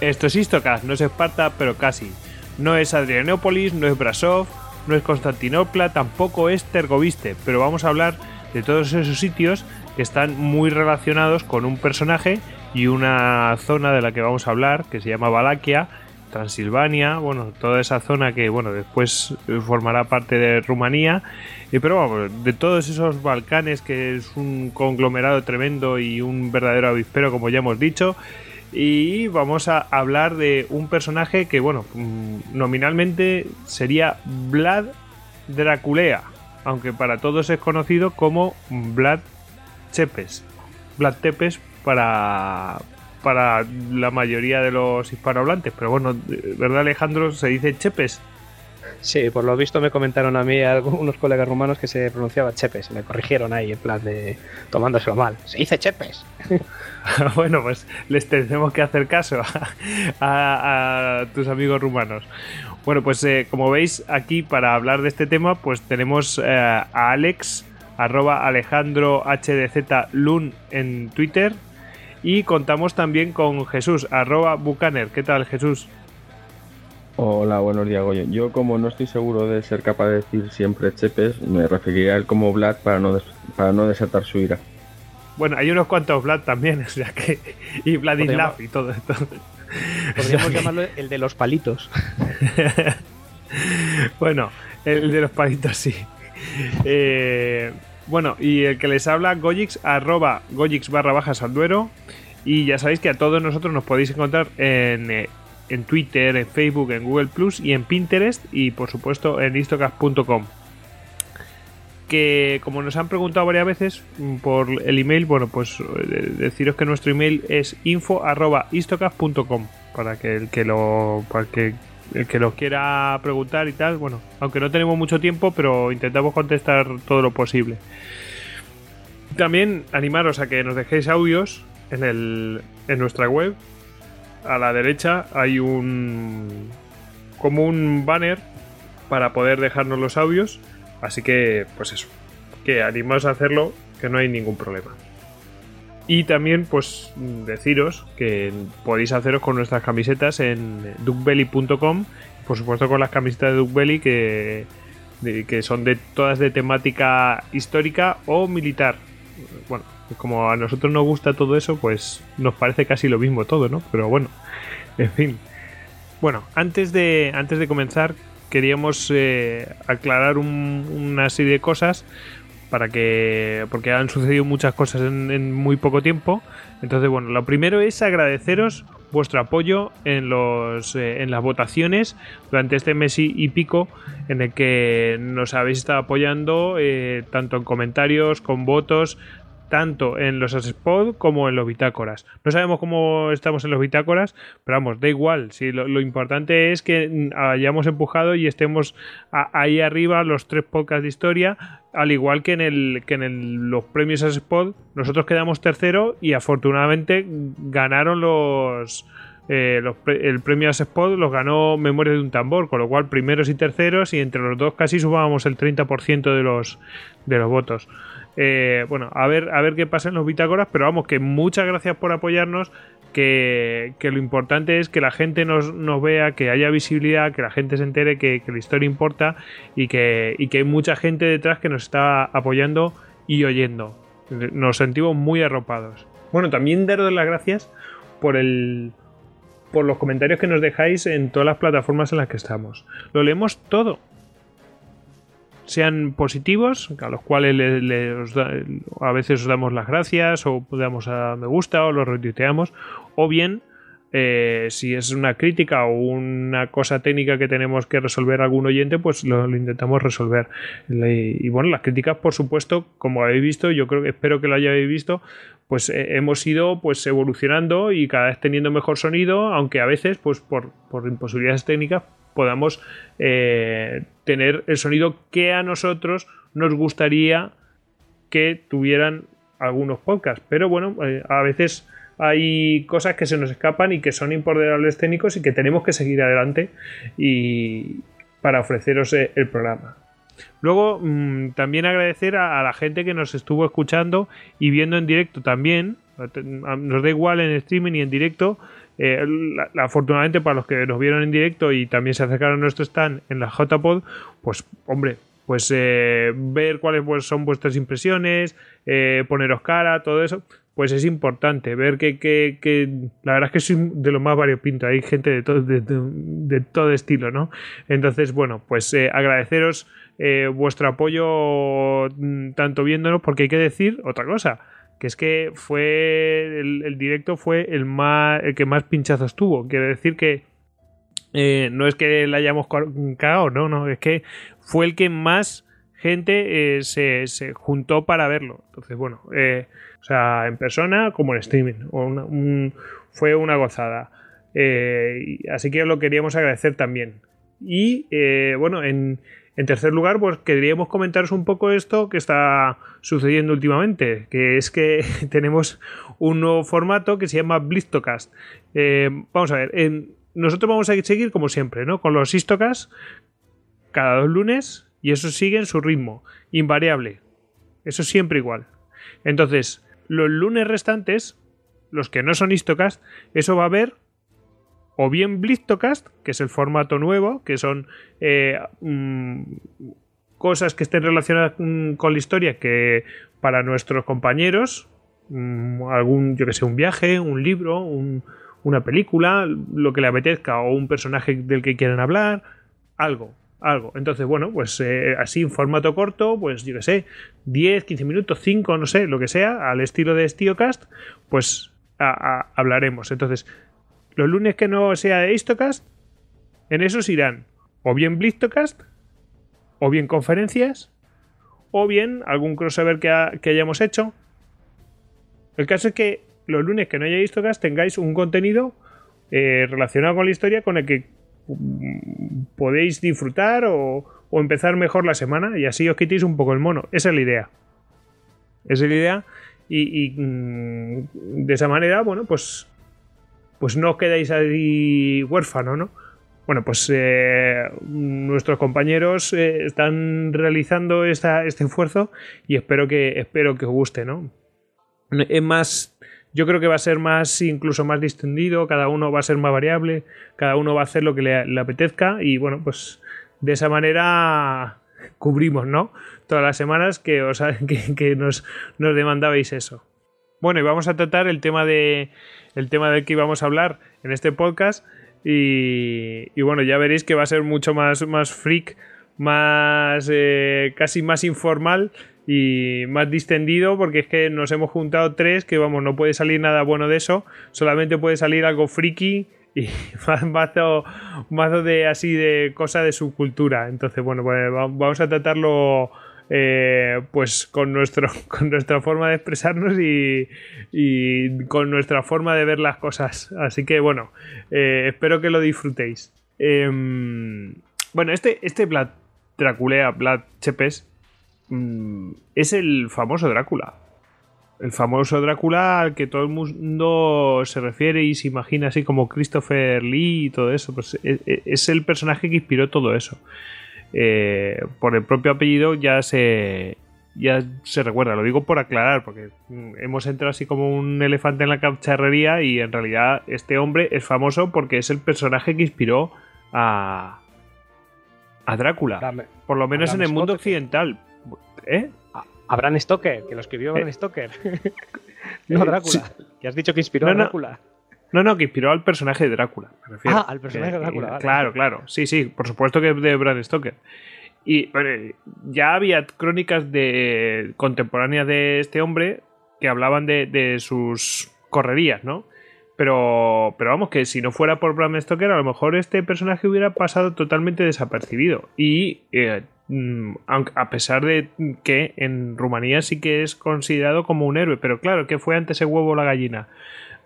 Esto es Istocast, no es Esparta, pero casi. No es Adrianópolis, no es Brasov, no es Constantinopla, tampoco es Tergoviste, pero vamos a hablar de todos esos sitios que están muy relacionados con un personaje y una zona de la que vamos a hablar, que se llama Valaquia, Transilvania, bueno, toda esa zona que, bueno, después formará parte de Rumanía, y pero vamos, de todos esos Balcanes, que es un conglomerado tremendo y un verdadero avispero, como ya hemos dicho, y vamos a hablar de un personaje que, bueno, mm, nominalmente sería Vlad Draculea, aunque para todos es conocido como Vlad Chepes. Vlad Tepes para, para la mayoría de los hispanohablantes. Pero bueno, ¿verdad Alejandro? Se dice Chepes. Sí, por lo visto me comentaron a mí algunos colegas rumanos que se pronunciaba Chepes. Me corrigieron ahí en plan de tomándoselo mal. Se dice Chepes. bueno, pues les tenemos que hacer caso a, tus amigos rumanos. Bueno, pues eh, como veis aquí para hablar de este tema, pues tenemos eh, a Alex, arroba Alejandro HDZ Lun en Twitter, y contamos también con Jesús, arroba Bucaner. ¿Qué tal, Jesús? Hola, buenos días, Goyo. Yo, como no estoy seguro de ser capaz de decir siempre Chepes, me referiría a él como Vlad para no, para no desatar su ira. Bueno, hay unos cuantos Vlad también, o sea que. Y Vladislav y todo esto. Podríamos llamarlo el de los palitos. bueno, el de los palitos sí. Eh, bueno, y el que les habla, Gojix, arroba Gojix barra bajas al duero. Y ya sabéis que a todos nosotros nos podéis encontrar en, eh, en Twitter, en Facebook, en Google Plus y en Pinterest y por supuesto en istocast.com. Que como nos han preguntado varias veces mm, por el email, bueno, pues eh, deciros que nuestro email es info.istocast.com para que el que lo para que el que lo quiera preguntar y tal, bueno, aunque no tenemos mucho tiempo, pero intentamos contestar todo lo posible. También animaros a que nos dejéis audios en, el, en nuestra web. A la derecha hay un como un banner para poder dejarnos los audios. Así que, pues eso, que animaos a hacerlo, que no hay ningún problema. Y también, pues, deciros que podéis haceros con nuestras camisetas en duckbelly.com. Por supuesto, con las camisetas de Duckbelly que, que son de todas de temática histórica o militar. Bueno, como a nosotros nos gusta todo eso, pues nos parece casi lo mismo todo, ¿no? Pero bueno, en fin. Bueno, antes de, antes de comenzar, queríamos eh, aclarar una serie de cosas para que porque han sucedido muchas cosas en, muy poco tiempo entonces bueno lo primero es agradeceros vuestro apoyo en los eh, en las votaciones durante este mes y, pico en el que nos habéis estado apoyando eh, tanto en comentarios con votos tanto en los spot como en los bitácoras. No sabemos cómo estamos en los bitácoras, pero vamos, da igual. Lo, importante es que hayamos empujado y estemos ahí arriba los tres podcasts de historia, al igual que en los premios a spot nosotros quedamos tercero y afortunadamente ganaron los eh, el premio a Spot los ganó Memoria de un Tambor, con lo cual primeros y terceros y entre los dos casi subábamos el 30% de los, de los votos. Eh, bueno, a ver, a ver qué pasa en los bitácoras, pero vamos, que muchas gracias por apoyarnos. Que, lo importante es que la gente nos, vea, que haya visibilidad, que la gente se entere que, la historia importa y que, y que hay mucha gente detrás que nos está apoyando y oyendo. Nos sentimos muy arropados. Bueno, también daros las gracias por el por los comentarios que nos dejáis en todas las plataformas en las que estamos. Lo leemos todo sean positivos, a los cuales a veces os damos las gracias o damos a me gusta o los retuiteamos, o bien eh, si es una crítica o una cosa técnica que tenemos que resolver algún oyente, pues lo, intentamos resolver. Y, bueno, las críticas, por supuesto, como habéis visto, yo creo que espero que lo hayáis visto, pues eh, hemos ido pues evolucionando y cada vez teniendo mejor sonido, aunque a veces, pues por, por imposibilidades técnicas, podamos eh, tener el sonido que a nosotros nos gustaría que tuvieran algunos podcasts. Pero bueno, eh, a veces hay cosas que se nos escapan y que son imponderables técnicos y que tenemos que seguir adelante y para ofreceros eh, el programa. Luego, mm, también agradecer a, la gente que nos estuvo escuchando y viendo en directo también. Nos da igual en streaming y en directo eh, afortunadamente para los que nos vieron en directo y también se acercaron a nuestro stand en la JPod, pues hombre, pues eh, ver cuáles pues, son vuestras impresiones, eh, poneros cara, todo eso, pues es importante. Ver que, que, que, la verdad es que soy de lo más variopinto, hay gente de todo, de, todo estilo, ¿no? Entonces, bueno, pues eh, agradeceros vuestro apoyo mm, tanto viéndonos, porque hay que decir otra cosa, que es que fue el, directo fue el más el que más pinchazos tuvo, quiere decir que eh, no es que la hayamos cagado, no, no, es que fue el que más gente eh, se, juntó para verlo. Entonces, bueno, eh, o sea, en persona como en streaming. fue una gozada. así que lo queríamos agradecer también. Y bueno, en, en, tercer lugar, pues queríamos comentaros un poco esto que está sucediendo últimamente, que es que tenemos un nuevo formato que se llama Blistocast. vamos a ver, nosotros vamos a seguir como siempre, ¿no? Con los histocas cada dos lunes y eso sigue en su ritmo, invariable. Eso siempre igual. Entonces, los lunes restantes, los que no son histocast, eso va a haber o bien Blistocast, que es el formato nuevo, que son eh, mm, cosas que estén relacionadas con la historia que para nuestros compañeros, mm, algún, yo que sé, un viaje, un libro, un, una película, lo que le apetezca o un personaje del que quieran hablar, algo, algo. Entonces, bueno, pues eh, así en formato corto, pues yo que sé, 10, 15 minutos, 5, no sé, lo que sea, al estilo de StioCast, pues hablaremos. Entonces, los lunes que no sea de Histocast, en esos irán o bien Blistocast, o bien conferencias, o bien algún crossover que, que hayamos hecho. El caso es que los lunes que no hayáis tocas tengáis un contenido eh, relacionado con la historia con el que mm, podéis disfrutar o, empezar mejor la semana y así os quitéis un poco el mono. Esa es la idea. Esa es la idea. Y, mm, de esa manera, bueno, pues, pues no quedáis ahí huérfano, ¿no? Bueno, pues eh, nuestros compañeros eh, están realizando este esfuerzo y espero que, espero que os guste, ¿no? Es más yo creo que va a ser más, incluso más distendido, cada uno va a ser más variable, cada uno va a hacer lo que le, apetezca y bueno, pues de esa manera cubrimos, ¿no? Todas las semanas que, os, que, nos, nos demandabais eso. Bueno, y vamos a tratar el tema de el tema del que íbamos a hablar en este podcast y, y bueno, ya veréis que va a ser mucho más, más freak, más eh, casi más informal y más distendido porque es que nos hemos juntado tres que vamos, no puede salir nada bueno de eso, solamente puede salir algo friki y mazo, mazo de así de cosa de subcultura. Entonces, bueno, pues vamos a tratarlo eh, pues con, nuestro, con nuestra forma de expresarnos y, y, con nuestra forma de ver las cosas. Así que bueno, eh, espero que lo disfrutéis. Em, bueno, este, este Vlad Draculea, Vlad Chepes, Mm, es el famoso Drácula. El famoso Drácula al que todo el mundo se refiere y se imagina así como Christopher Lee y todo eso. Pues e, e, es, el personaje que inspiró todo eso. Eh, por el propio apellido ya se, ya se recuerda. Lo digo por aclarar, porque hemos entrado así como un elefante en la cacharrería y en realidad este hombre es famoso porque es el personaje que inspiró a, a Drácula. por lo menos en el mundo occidental. ¿Eh? Abraham Stoker, que lo escribió Abraham ¿Eh? Stoker. no Drácula. Que has dicho que inspiró a Drácula. No, no, que inspiró al personaje de Drácula. Ah, al personaje de Drácula. Claro, claro. Sí, sí, por supuesto que de Bram Stoker. Y ya había crónicas de contemporáneas de este hombre que hablaban de, sus correrías, ¿no? Pero, pero vamos, que si no fuera por Bram Stoker, a lo mejor este personaje hubiera pasado totalmente desapercibido. Y eh, Mm, a pesar de que en Rumanía sí que es considerado como un héroe, pero claro, que fue antes el huevo o la gallina.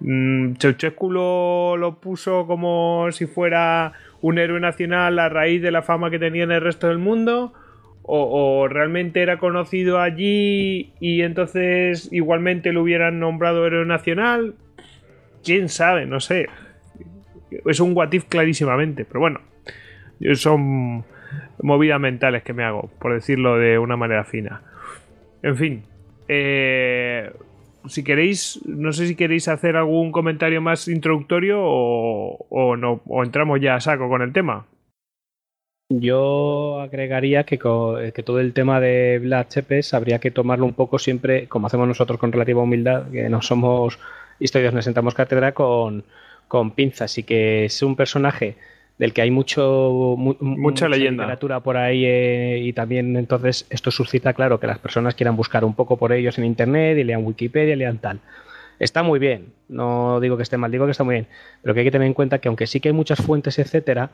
Mm, Ceausescu lo, puso como si fuera un héroe nacional a raíz de la fama que tenía en el resto del mundo, o, realmente era conocido allí y entonces igualmente lo hubieran nombrado héroe nacional. Quién sabe, no sé. Es un guatif clarísimamente, pero bueno, son movidas mentales que me hago, por decirlo de una manera fina. En fin, eh, si queréis, no sé si queréis hacer algún comentario más introductorio o, no, o entramos ya a saco con el tema. Yo agregaría que, que, todo el tema de Vlad Chepes habría que tomarlo un poco siempre, como hacemos nosotros con relativa humildad, que no somos historias, nos sentamos cátedra con, con pinzas y que es un personaje del que hay mucho mucha, leyenda. literatura por ahí eh, y también entonces esto suscita claro que las personas quieran buscar un poco por ellos en internet y lean Wikipedia, lean tal. Está muy bien, no digo que esté mal, digo que está muy bien, pero que hay que tener en cuenta que aunque sí que hay muchas fuentes, etcétera,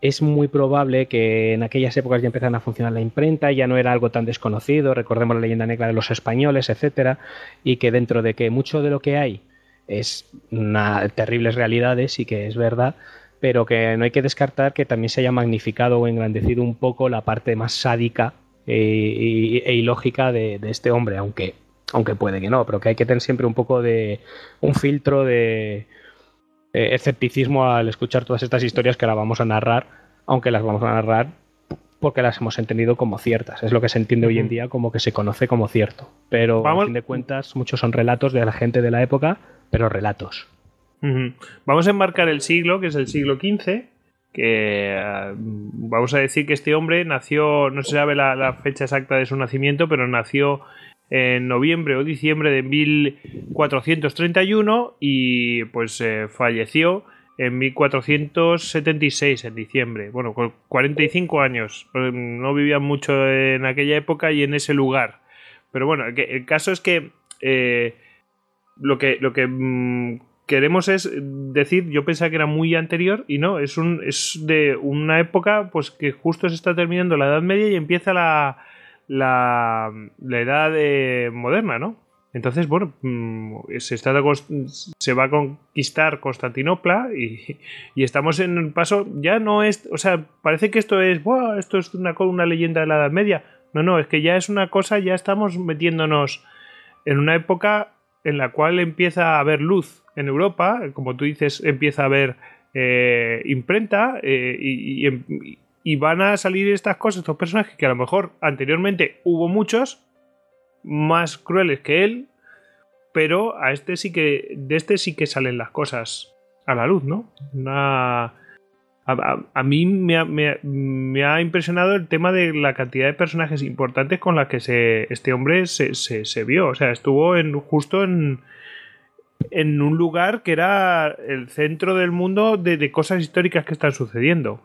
es muy probable que en aquellas épocas ya empezaran a funcionar la imprenta, ya no era algo tan desconocido, recordemos la leyenda negra de los españoles, etcétera, y que dentro de que mucho de lo que hay es una, terribles realidades y que es verdad, pero que no hay que descartar que también se haya magnificado o engrandecido un poco la parte más sádica e, e ilógica de, este hombre, aunque, aunque puede que no, pero que hay que tener siempre un poco de un filtro de eh, escepticismo al escuchar todas estas historias que ahora vamos a narrar, aunque las vamos a narrar porque las hemos entendido como ciertas. Es lo que se entiende hoy en día como que se conoce como cierto. Pero a fin de cuentas, muchos son relatos de la gente de la época, pero relatos. Vamos a enmarcar el siglo, que es el siglo XV, que ah, vamos a decir que este hombre nació, no se sabe la, fecha exacta de su nacimiento, pero nació en noviembre o diciembre de 1431 y pues eh, falleció en 1476, en diciembre. Bueno, con 45 años. No vivía mucho en aquella época y en ese lugar. Pero bueno, el caso es que eh, lo que, lo que mm, queremos es decir, yo pensaba que era muy anterior y no, es, un, es de una época pues que justo se está terminando la Edad Media y empieza la, la, la edad moderna, ¿no? Entonces, bueno, mm, se, está se va a conquistar Constantinopla y, y, estamos en un paso, ya no es, o sea, parece que esto es, esto es una, una leyenda de la Edad Media. No, no, es que ya es una cosa, ya estamos metiéndonos en una época en la cual empieza a haber luz en Europa, como tú dices, empieza a haber eh, imprenta eh, y, van a salir estas cosas, estos personajes que a lo mejor anteriormente hubo muchos más crueles que él, pero a este sí que de este sí que salen las cosas a la luz, ¿no? Una a, mí me ha, impresionado el tema de la cantidad de personajes importantes con las que se, este hombre se, vio. O sea, estuvo en, justo en, en un lugar que era el centro del mundo de, cosas históricas que están sucediendo.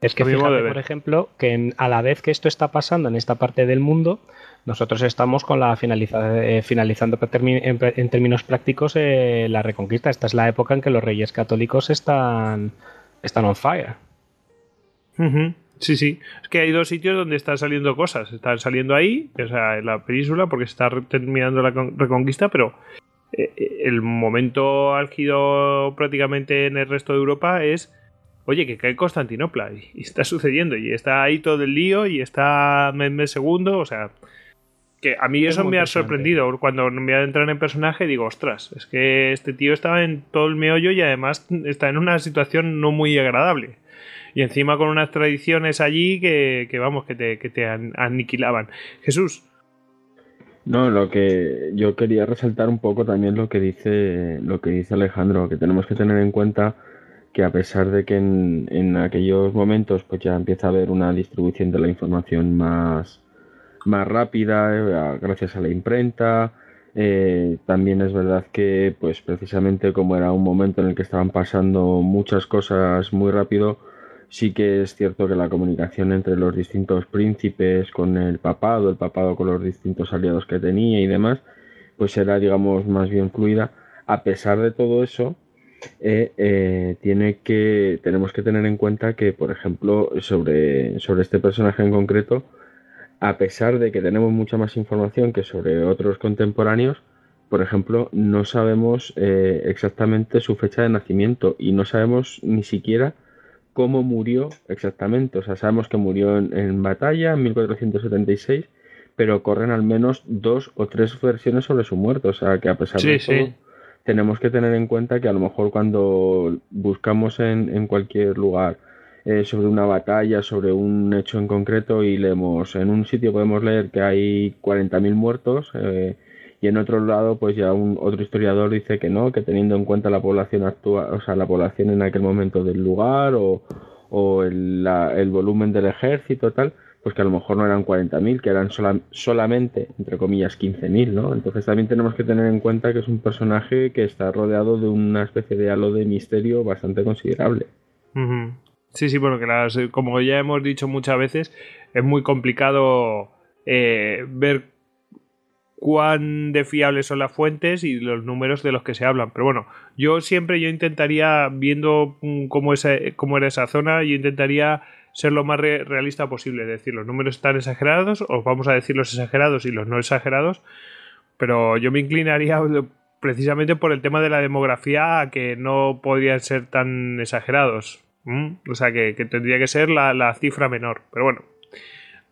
Es que fíjate, por ejemplo, que a la vez que esto está pasando en esta parte del mundo, nosotros estamos con la eh, finalizando en, términos prácticos eh, la reconquista. Esta es la época en que los reyes católicos están están on fire. Sí, sí. Es que hay dos sitios donde están saliendo cosas. Están saliendo ahí, o sea, en la península, porque se está terminando la reconquista, pero eh, eh, el momento álgido prácticamente en el resto de Europa es, oye, que cae Constantinopla y, está sucediendo y está ahí todo el lío y está mes segundo, o sea, que a mí eso me ha sorprendido. Cuando me voy a entrar en personaje, digo, ostras, es que este tío estaba en todo el meollo y además está en una situación no muy agradable. Y encima con unas tradiciones allí que, vamos, que te, que te aniquilaban. Jesús. No, lo que yo quería resaltar un poco también lo que dice, lo que dice Alejandro, que tenemos que tener en cuenta que a pesar de que en, en aquellos momentos pues ya empieza a haber una distribución de la información más, más rápida eh, gracias a la imprenta. Eh, también es verdad que, pues precisamente como era un momento en el que estaban pasando muchas cosas muy rápido, sí que es cierto que la comunicación entre los distintos príncipes con el papado, el papado con los distintos aliados que tenía y demás, pues era, digamos, más bien fluida. A pesar de todo eso, eh, tiene que, tenemos que tener en cuenta que, por ejemplo, sobre, sobre este personaje en concreto, a pesar de que tenemos mucha más información que sobre otros contemporáneos, por ejemplo, no sabemos eh, exactamente su fecha de nacimiento y no sabemos ni siquiera cómo murió exactamente. O sea, sabemos que murió en, batalla en 1476, pero corren al menos dos o tres versiones sobre su muerte. O sea, que a pesar de todo, tenemos que tener en cuenta que a lo mejor cuando buscamos en, en cualquier lugar eh, sobre una batalla, sobre un hecho en concreto y leemos, en un sitio podemos leer que hay 40.000 muertos eh, y en otro lado pues ya un otro historiador dice que no, que teniendo en cuenta la población actual, o sea, la población en aquel momento del lugar o, o el, el volumen del ejército tal, pues que a lo mejor no eran 40.000, que eran solamente, entre comillas, 15.000, ¿no? Entonces también tenemos que tener en cuenta que es un personaje que está rodeado de una especie de halo de misterio bastante considerable. Sí, sí, bueno, que como ya hemos dicho muchas veces, es muy complicado eh, ver cuán de fiables son las fuentes y los números de los que se hablan. Pero bueno, yo siempre yo intentaría, viendo mm, cómo, cómo era esa zona, yo intentaría ser lo más realista posible. Es decir, los números están exagerados, o vamos a decir los exagerados y los no exagerados, pero yo me inclinaría precisamente por el tema de la demografía a que no podrían ser tan exagerados. O sea, que, tendría que ser la cifra menor. Pero bueno,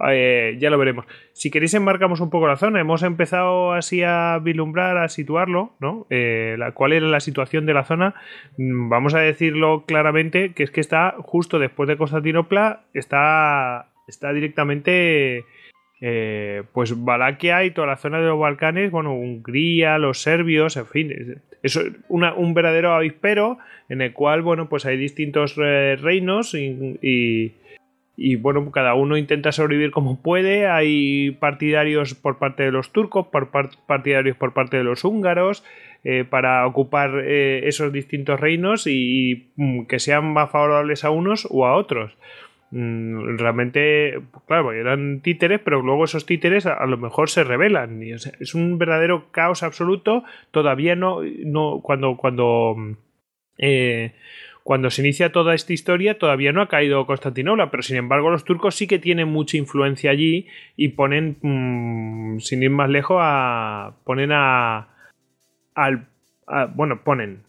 eh, ya lo veremos. Si queréis enmarcamos un poco la zona. Hemos empezado así a vislumbrar, a situarlo, ¿no? Eh, la, ¿Cuál era la situación de la zona? Mm, vamos a decirlo claramente, que es que está justo después de Constantinopla, está, está directamente... Eh, pues Valaquia y toda la zona de los Balcanes, bueno, Hungría, los serbios, en fin, es un verdadero avispero en el cual, bueno, pues hay distintos reinos y y bueno, cada uno intenta sobrevivir como puede. Hay partidarios por parte de los turcos, partidarios por parte de los húngaros, eh, para ocupar eh, esos distintos reinos y, mm, que sean más favorables a unos o a otros. Mm, realmente, claro, eran títeres, pero luego esos títeres a, lo mejor se rebelan. es un verdadero caos absoluto. Todavía no, cuando, cuando eh, cuando se inicia toda esta historia todavía no ha caído Constantinopla, pero sin embargo los turcos sí que tienen mucha influencia allí y ponen, mm, sin ir más lejos, a, ponen a, al... bueno, ponen...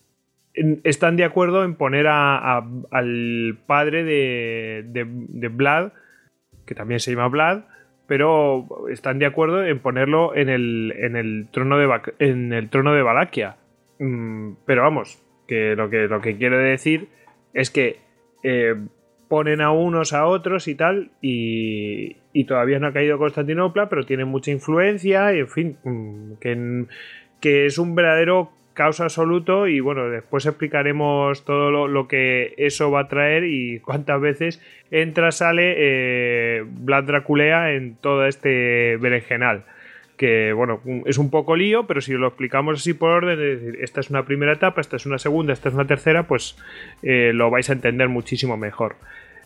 Están de acuerdo en poner al padre de, de, Vlad, que también se llama Vlad, pero están de acuerdo en ponerlo en el, en el trono de en el trono de Valaquia. Mm, pero vamos, que lo que, lo que quiero decir es que eh, ponen a unos a otros y tal, y, todavía no ha caído Constantinopla, pero tiene mucha influencia, y en fin, mm, que, que es un verdadero caos absoluto y bueno, después explicaremos todo lo, que eso va a traer y cuántas veces entra, sale eh, Vlad Draculea en todo este berenjenal que bueno, es un poco lío, pero si lo explicamos así por orden, es decir, esta es una primera etapa, esta es una segunda, esta es una tercera, pues eh, lo vais a entender muchísimo mejor.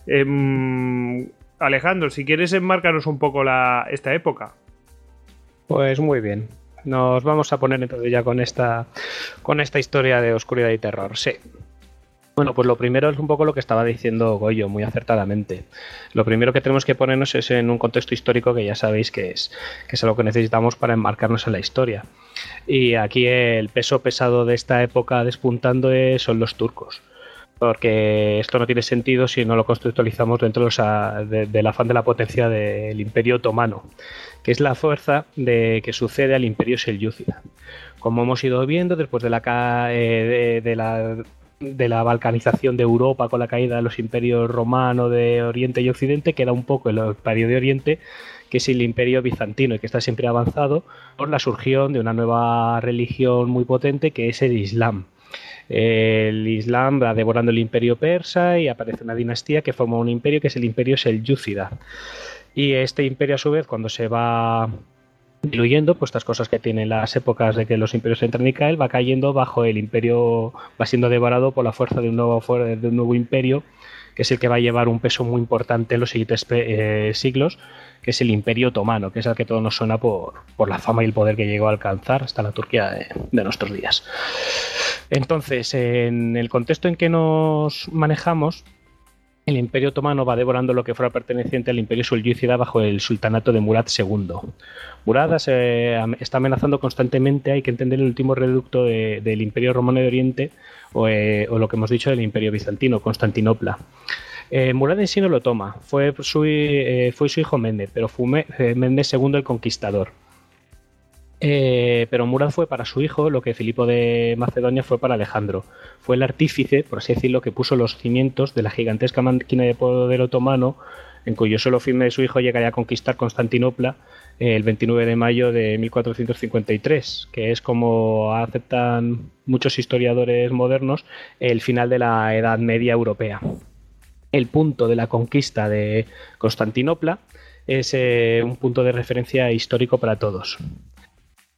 Em, Alejandro, si quieres enmarcarnos un poco la, esta época. Pues muy bien. Nos vamos a poner entonces ya con esta, con esta historia de oscuridad y terror. Sí. Bueno, pues lo primero es un poco lo que estaba diciendo Goyo, muy acertadamente. Lo primero que tenemos que ponernos es en un contexto histórico que ya sabéis que es, que es lo que necesitamos para enmarcarnos en la historia. Y aquí el peso pesado de esta época despuntando son los turcos. Porque esto no tiene sentido si no lo contextualizamos dentro del afán de la potencia del Imperio Otomano, que es la fuerza de, que sucede al Imperio Selyúcida. Como hemos ido viendo, después de la, eh, de la de la balcanización de Europa con la caída de los imperios romanos de Oriente y Occidente, queda un poco el imperio de Oriente, que es el imperio bizantino y que está siempre avanzado por la surgión de una nueva religión muy potente que es el Islam. El Islam va devorando el imperio persa y aparece una dinastía que forma un imperio que es el imperio selyúcida. Y este imperio a su vez cuando se va diluyendo, pues estas cosas que tienen las épocas de que los imperios entran y caen, va cayendo bajo el imperio, va siendo devorado por la fuerza de un nuevo, de un nuevo imperio, que es el que va a llevar un peso muy importante en los siguientes eh, siglos, que es el imperio otomano, que es el que todo nos suena por, la fama y el poder que llegó a alcanzar hasta la Turquía de nuestros días. Entonces, en el contexto en que nos manejamos, el Imperio Otomano va devorando lo que fuera perteneciente al Imperio Sulyúcida bajo el sultanato de Murad II. Murad está amenazando constantemente, hay que entender el último reducto del Imperio Romano de Oriente eh, o, lo que hemos dicho del Imperio Bizantino, Constantinopla. Eh, Murad en sí no lo toma, fue su, eh, fue su hijo Méndez, pero fue Méndez II el conquistador. Eh, pero Murad fue para su hijo lo que Filipo de Macedonia fue para Alejandro. Fue el artífice, por así decirlo, que puso los cimientos de la gigantesca máquina de poder otomano en cuyo solo firme de su hijo llegaría a conquistar Constantinopla el 29 de mayo de 1453, que es como aceptan muchos historiadores modernos el final de la Edad Media Europea. El punto de la conquista de Constantinopla es eh, un punto de referencia histórico para todos.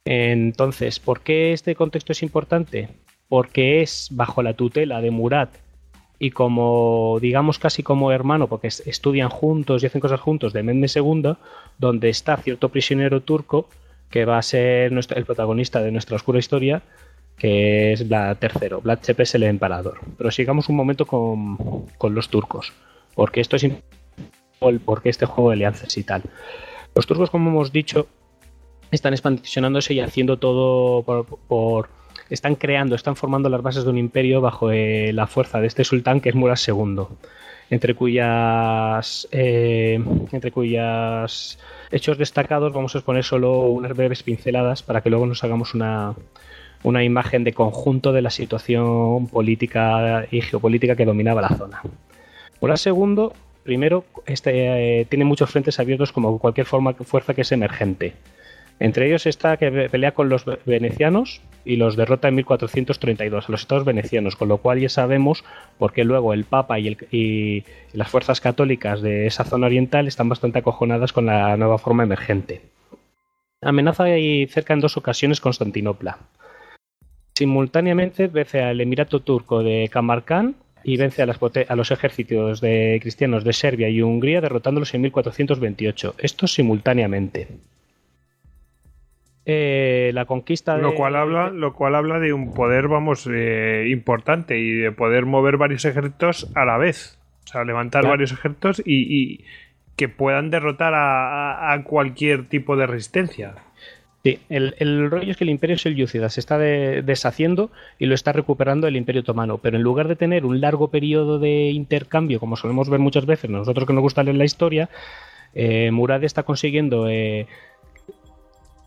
Entonces, ¿por qué este contexto es importante? Porque es bajo la tutela de Murat y como, digamos, casi como hermano, porque estudian juntos y hacen cosas juntos, de Mehmed II, donde está cierto prisionero turco que va a ser el protagonista de nuestra oscura historia, que es Vlad III. Vlad Chepe es el emperador. Pero sigamos un momento con, los turcos, porque esto es porque este juego de alianzas y tal. Los turcos, como hemos dicho, están expansionándose y haciendo todo por están creando, están formando las bases de un imperio bajo eh, la fuerza de este sultán que es Murad II, entre cuyas, eh, entre cuyas hechos destacados vamos a exponer solo unas breves pinceladas para que luego nos hagamos una, una imagen de conjunto de la situación política y geopolítica que dominaba la zona. Murad II, primero, este, eh, tiene muchos frentes abiertos como cualquier forma, fuerza que es emergente. Entre ellos está que pelea con los venecianos y los derrota en 1432 a los estados venecianos, con lo cual ya sabemos por qué luego el Papa y, las fuerzas católicas de esa zona oriental están bastante acojonadas con la nueva forma emergente. Amenaza y cerca en dos ocasiones Constantinopla. Simultáneamente vence al Emirato turco de Kamarkan y vence a, a, los ejércitos de cristianos de Serbia y Hungría derrotándolos en 1428. Esto simultáneamente. Eh, la conquista de... Lo cual habla, lo cual habla de un poder, vamos, eh, importante y de poder mover varios ejércitos a la vez. O sea, levantar varios ejércitos y, que puedan derrotar a, cualquier tipo de resistencia. Sí, el, rollo es que el imperio Selyúcida se está deshaciendo y lo está recuperando el imperio otomano, pero en lugar de tener un largo periodo de intercambio, como solemos ver muchas veces nosotros que nos gusta leer la historia, eh, Murad está consiguiendo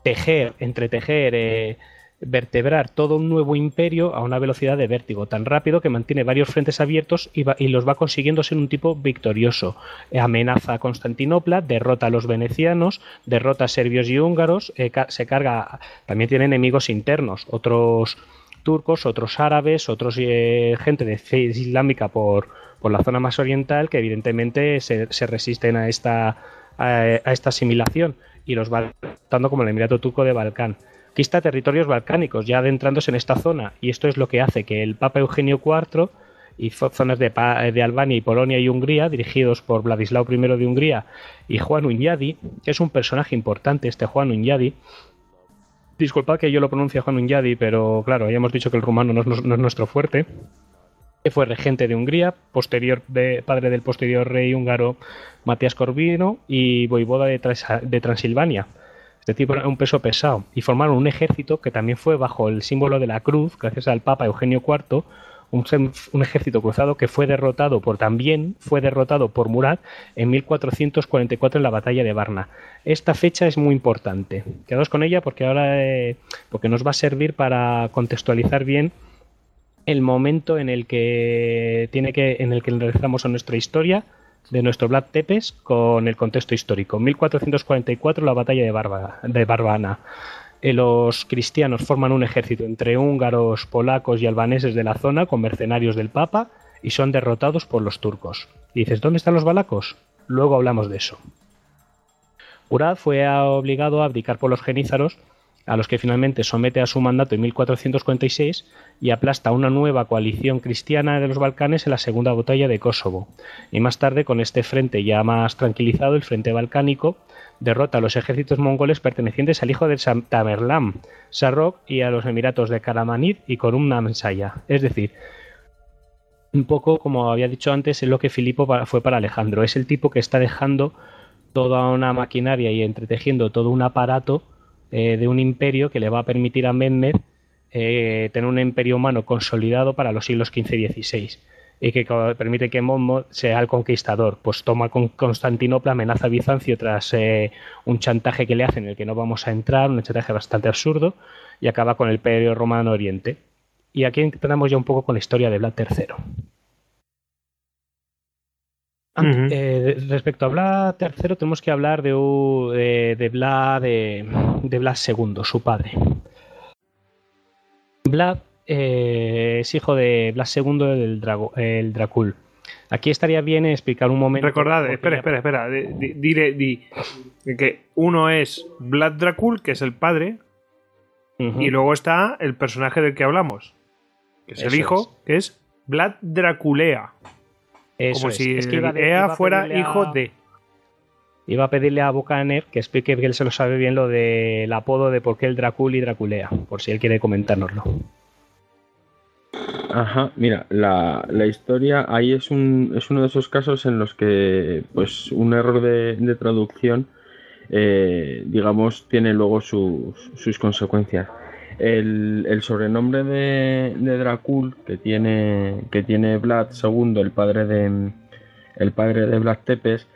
tejer, entretejer, eh, vertebrar todo un nuevo imperio a una velocidad de vértigo, tan rápido que mantiene varios frentes abiertos y, los va consiguiendo ser un tipo victorioso. Amenaza a Constantinopla, derrota a los venecianos, derrota a serbios y húngaros, eh, se carga, también tiene enemigos internos, otros turcos, otros árabes, otros eh, gente de fe islámica por, por la zona más oriental que evidentemente se, resisten a esta, a esta asimilación y los va dando como el Emirato Turco de Balcán. Quista territorios balcánicos, ya adentrándose en esta zona, y esto es lo que hace que el Papa Eugenio IV y zonas de, de, Albania y Polonia y Hungría, dirigidos por Vladislao I de Hungría y Juan Unyadi, que es un personaje importante este Juan Unyadi. Disculpad que yo lo pronuncie Juan Unyadi, pero claro, ya hemos dicho que el rumano no es nuestro fuerte fue regente de Hungría, posterior padre del posterior rey húngaro Matías Corvino y voivoda de, Transilvania. Tipo era un peso pesado y formaron un ejército que también fue bajo el símbolo de la cruz, gracias al Papa Eugenio IV, un, ejército cruzado que fue derrotado por también fue derrotado por Murat en 1444 en la batalla de Varna. Esta fecha es muy importante. Quedaos con ella porque ahora eh, porque nos va a servir para contextualizar bien el momento en el que tiene que en el que realizamos a nuestra historia de nuestro Vlad Tepes con el contexto histórico. 1444 la batalla de, Barba, de Barbana. Eh, los cristianos forman un ejército entre húngaros, polacos y albaneses de la zona con mercenarios del Papa y son derrotados por los turcos. Dices, ¿dónde están los balacos? Luego hablamos de eso. Urad fue obligado a abdicar por los genízaros a los que finalmente somete a su mandato en 1446 y aplasta una nueva coalición cristiana de los Balcanes en la segunda batalla de Kosovo. Y más tarde, con este frente ya más tranquilizado, el frente balcánico, derrota a los ejércitos mongoles pertenecientes al hijo de Tamerlán, Sarrok, y a los emiratos de Karamanid y Korumna Mensaya. Es decir, un poco como había dicho antes, es lo que Filipo fue para Alejandro. Es el tipo que está dejando toda una maquinaria y entretejiendo todo un aparato eh, de un imperio que le va a permitir a Mehmed eh, tener un imperio humano consolidado para los siglos XV y XVI. y que permite que Monmouth sea el conquistador. Pues toma con Constantinopla, amenaza a Bizancio tras eh, un chantaje que le hacen en el que no vamos a entrar, un chantaje bastante absurdo, y acaba con el Imperio Romano Oriente. Y aquí entramos ya un poco con la historia de Vlad III. Eh, respecto a Vlad III, tenemos que hablar de, de, Vlad, de, Vlad II, su padre. Vlad eh, es hijo de Vlad II del el Dracul. Aquí estaría bien explicar un momento. Recordad, espera, espera, espera. Diré di, que uno es Vlad Dracul, que es el padre, y luego está el personaje del que hablamos, que es el hijo, que es Vlad Draculea. Como si Ea fuera hijo de. Iba a pedirle a Bucaner que explique que él se lo sabe bien lo del apodo de por qué el Dracul y Draculea, por si él quiere comentárnoslo. Ajá, mira, la, historia ahí es, un, es uno de esos casos en los que pues un error de, traducción, eh, digamos, tiene luego sus, sus consecuencias. El, sobrenombre de, de, Dracul que tiene, que tiene Vlad II, el padre de, el padre de Vlad Tepes,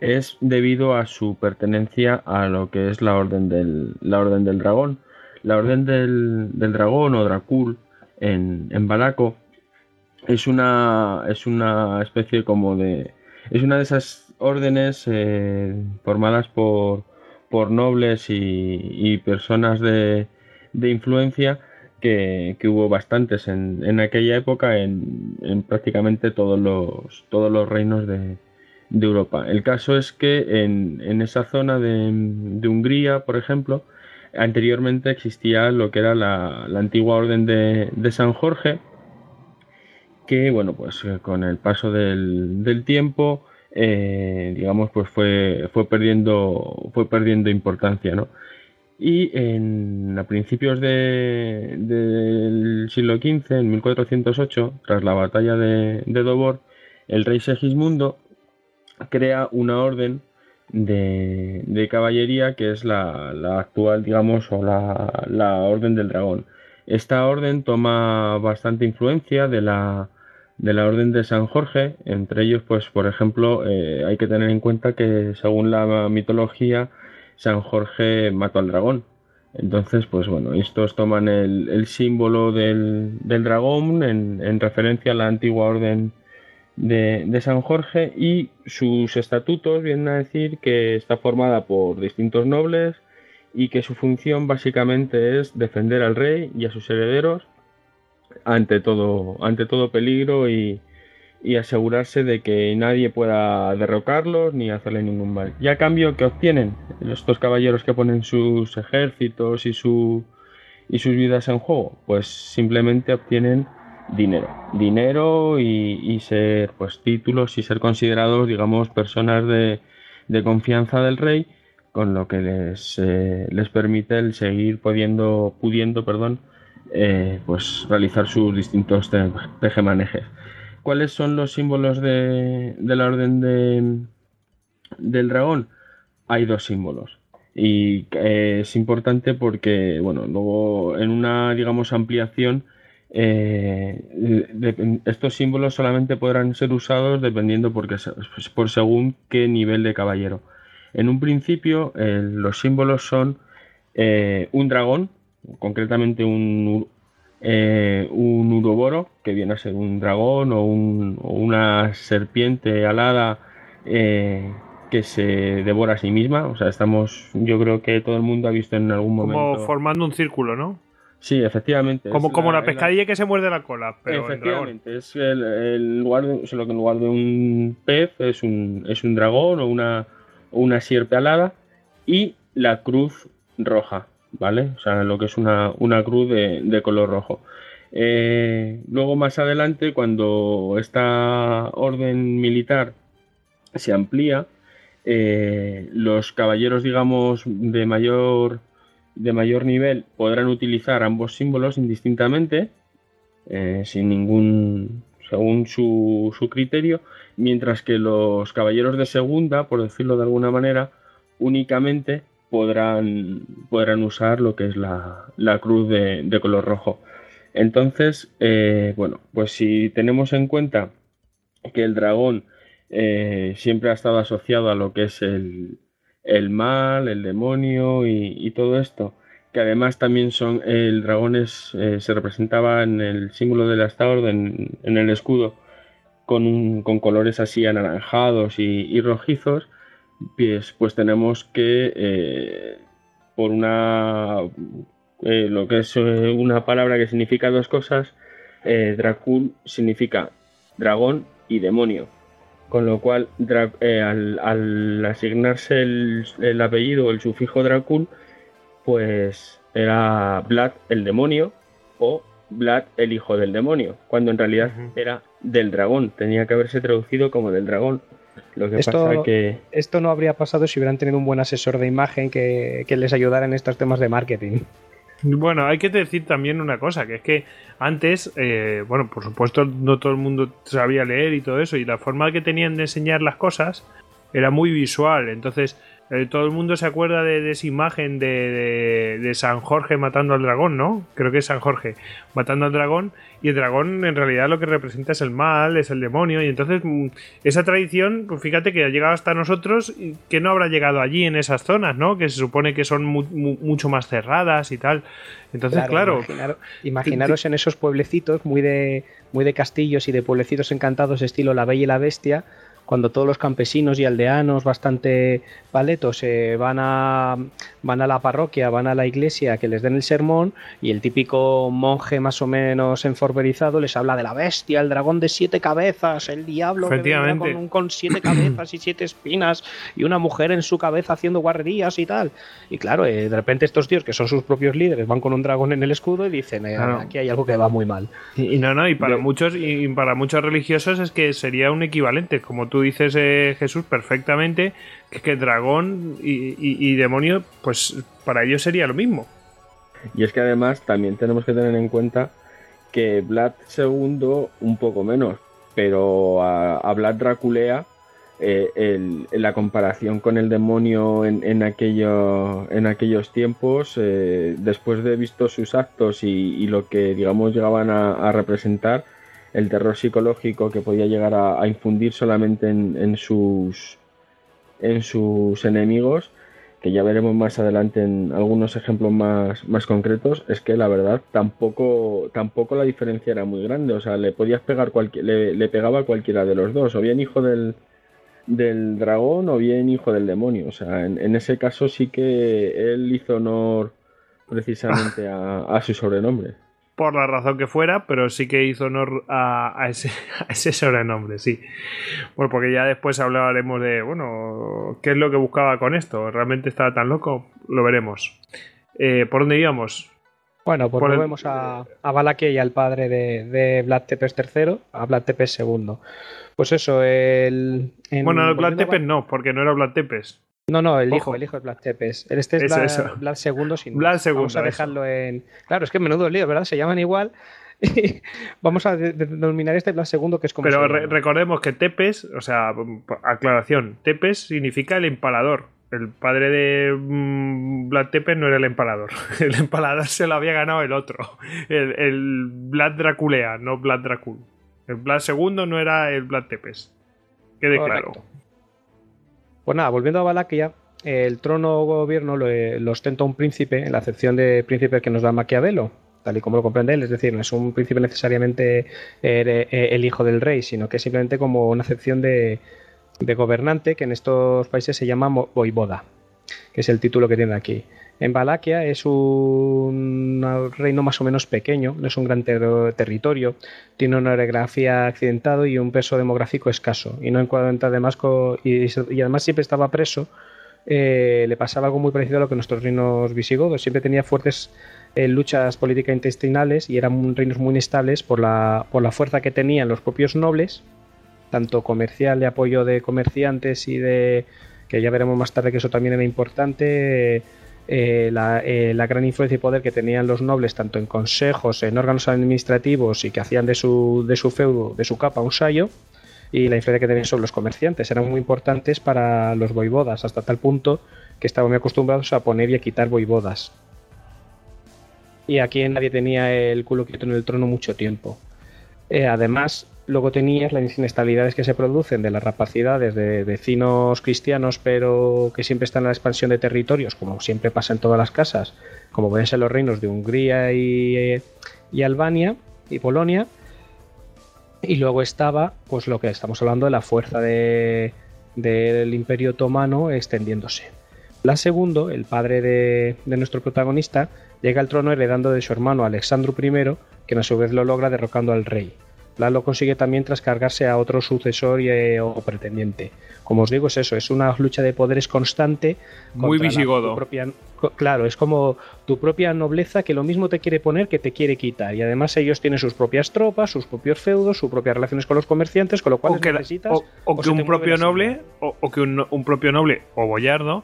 es debido a su pertenencia a lo que es la Orden del, la orden del Dragón. La Orden del, del Dragón o Dracul en, en Balaco es una, es una especie como de... Es una de esas órdenes eh, formadas por, por nobles y, personas de, de influencia que, hubo bastantes en, en aquella época en, en, prácticamente todos los, todos los reinos de, de Europa. El caso es que en, en esa zona de, de, Hungría, por ejemplo, anteriormente existía lo que era la, antigua orden de, San Jorge, que bueno, pues eh, con el paso del, tiempo, eh, digamos, pues fue, fue perdiendo, fue perdiendo importancia, ¿no? Y en, a principios del siglo XV, en 1408, tras la batalla de, de Dobor, el rey Segismundo crea una orden de, caballería que es la, actual, digamos, o la, Orden del Dragón. Esta orden toma bastante influencia de la, de la Orden de San Jorge, entre ellos, pues, por ejemplo, eh, hay que tener en cuenta que según la mitología, San Jorge mató al dragón. Entonces, pues bueno, estos toman el, símbolo del, dragón en, en, referencia a la antigua orden de, San Jorge y sus estatutos vienen a decir que está formada por distintos nobles y que su función básicamente es defender al rey y a sus herederos ante todo, ante todo peligro y, asegurarse de que nadie pueda derrocarlos ni hacerle ningún mal. Y a cambio, ¿qué obtienen estos caballeros que ponen sus ejércitos y, su, y sus vidas en juego? Pues simplemente obtienen dinero. Dinero y, ser, pues, títulos y ser considerados, digamos, personas de, confianza del rey, con lo que les, eh, les permite el seguir pudiendo, pudiendo, perdón, eh, pues realizar sus distintos tejemanejes. ¿Cuáles son los símbolos de, de la orden de, del dragón? Hay dos símbolos. Y eh, es importante porque, bueno, luego en una, digamos, ampliación eh, estos símbolos solamente podrán ser usados dependiendo porque, por según qué nivel de caballero. En un principio, los símbolos son eh, un dragón, concretamente un, un uroboro, que viene a ser un dragón o, una serpiente alada que se devora a sí misma. O sea, estamos, yo creo que todo el mundo ha visto en algún momento. Como formando un círculo, ¿no? Sí, efectivamente. Como, como la, pescadilla que se muerde la cola. Pero efectivamente, es el, lugar de, lo que en lugar de un pez es un, es un dragón o una, una sierpe alada y la cruz roja, ¿vale? O sea, lo que es una, una cruz de, color rojo. Eh, luego más adelante, cuando esta orden militar se amplía, eh, los caballeros, digamos, de mayor de mayor nivel podrán utilizar ambos símbolos indistintamente, eh, sin ningún, según su, su, criterio, mientras que los caballeros de segunda, por decirlo de alguna manera, únicamente podrán, podrán usar lo que es la, la cruz de, de, color rojo. Entonces, eh, bueno, pues si tenemos en cuenta que el dragón eh, siempre ha estado asociado a lo que es el, mal, el demonio y, todo esto. Que además también son, el dragón eh, se representaba en el símbolo de la Star en, en el escudo con, colores así anaranjados y, rojizos. Pues, pues, tenemos que por una lo que es una palabra que significa dos cosas, Dracul significa dragón y demonio. Con lo cual, eh, al, asignarse el, apellido o el sufijo Dracul, pues era Vlad el demonio o Vlad el hijo del demonio, cuando en realidad era del dragón. Tenía que haberse traducido como del dragón. Lo que esto, pasa que... esto no habría pasado si hubieran tenido un buen asesor de imagen que, que les ayudara en estos temas de marketing. Bueno, hay que decir también una cosa, que es que antes, eh, bueno, por supuesto no todo el mundo sabía leer y todo eso, y la forma que tenían de enseñar las cosas era muy visual, entonces eh, todo el mundo se acuerda de, esa imagen de, San Jorge matando al dragón, ¿no? Creo que es San Jorge matando al dragón. Y el dragón en realidad lo que representa es el mal, es el demonio. Y entonces mm, esa tradición, pues fíjate que ha llegado hasta nosotros, y que no habrá llegado allí en esas zonas, ¿no? Que se supone que son mucho más cerradas y tal. Entonces, claro. imaginaros en esos pueblecitos muy de, muy de castillos y de pueblecitos encantados, estilo La Bella y la Bestia cuando todos los campesinos y aldeanos bastante paletos eh, van, a, van a la parroquia, van a la iglesia que les den el sermón y el típico monje más o menos enforberizado les habla de la bestia, el dragón de siete cabezas, el diablo con, con siete cabezas y siete espinas y una mujer en su cabeza haciendo guarrerías y tal. Y claro, eh, de repente estos tíos que son sus propios líderes van con un dragón en el escudo y dicen, eh, aquí hay algo que va muy mal. Y, no, no, y para muchos y para muchos religiosos es que sería un equivalente, como tú dices, eh, Jesús, perfectamente, que, que dragón y, demonio, pues para ellos sería lo mismo. Y es que además también tenemos que tener en cuenta que Vlad II un poco menos, pero a, Vlad Draculea, eh, la comparación con el demonio en, aquello, en aquellos tiempos, eh, después de visto sus actos y, lo que digamos llegaban a representar, el terror psicológico que podía llegar a, infundir solamente en, sus en sus enemigos que ya veremos más adelante en algunos ejemplos más, más concretos, es que la verdad tampoco, tampoco la diferencia era muy grande. O sea, le podías pegar cualquier, le, pegaba a cualquiera de los dos, o bien hijo del, del dragón o bien hijo del demonio. O sea, en, ese caso sí que él hizo honor precisamente a su sobrenombre por la razón que fuera, pero sí que hizo honor a, ese, ese, sobrenombre, sí. Bueno, porque ya después hablaremos de, bueno, ¿qué es lo que buscaba con esto? ¿Realmente estaba tan loco? Lo veremos. Eh, ¿Por dónde íbamos? Bueno, pues volvemos a, a y al padre de, de Vlad Tepes III, a Vlad Tepes II. Pues eso, el... bueno, Vlad Tepes no, porque no era Vlad Tepes. No, no, el hijo, el hijo de Vlad Tepes. Este es Vlad, II, sin Vlad Vamos a dejarlo en. Claro, es que menudo lío, ¿verdad? Se llaman igual. Vamos a denominar este Vlad II, que es como. Pero recordemos que Tepes, o sea, aclaración, Tepes significa el empalador. El padre de mm, Vlad Tepes no era el empalador. El empalador se lo había ganado el otro. El, Vlad Draculea, no Vlad Dracul. El Vlad II no era el Vlad Tepes. Quede claro. Pues nada, volviendo a Valaquia, el trono gobierno lo, ostenta un príncipe, en la acepción de príncipe que nos da Maquiavelo, tal y como lo comprende él, es decir, no es un príncipe necesariamente eh, el hijo del rey, sino que es simplemente como una acepción de, gobernante que en estos países se llama voivoda, que es el título que tiene aquí. En Valaquia es un reino más o menos pequeño, no es un gran territorio, tiene una orografía accidentado y un peso demográfico escaso. Y no encuentra además y, además siempre estaba preso. Eh, le pasaba algo muy parecido a lo que nuestros reinos visigodos. Siempre tenía fuertes eh, luchas políticas intestinales y eran reinos muy inestables por la, por la fuerza que tenían los propios nobles, tanto comercial de apoyo de comerciantes y de que ya veremos más tarde que eso también era importante eh, la, gran influencia y poder que tenían los nobles, tanto en consejos, en órganos administrativos y que hacían de su, de su feudo, de su capa, un sayo, y la influencia que tenían sobre los comerciantes. Eran muy importantes para los voivodas, hasta tal punto que estaban muy acostumbrados a poner y a quitar voivodas. Y aquí nadie tenía el culo quieto en el trono mucho tiempo. Eh, además, luego tenías las inestabilidades que se producen de las rapacidades de vecinos cristianos, pero que siempre están en la expansión de territorios, como siempre pasa en todas las casas, como pueden ser los reinos de Hungría y, y Albania y Polonia. Y luego estaba, pues lo que estamos hablando de la fuerza de, del Imperio Otomano extendiéndose. La segundo, el padre de, de, nuestro protagonista, llega al trono heredando de su hermano Alexandro I, quien a su vez lo logra derrocando al rey. Lo consigue también tras cargarse a otro sucesor y, eh, o pretendiente. Como os digo, es eso, es una lucha de poderes constante. Muy visigodo. Propia, claro, es como tu propia nobleza que lo mismo te quiere poner que te quiere quitar. Y además ellos tienen sus propias tropas, sus propios feudos, sus propias relaciones con los comerciantes, con lo cual o que, necesitas. O, que un propio noble, o, que un, propio noble o boyardo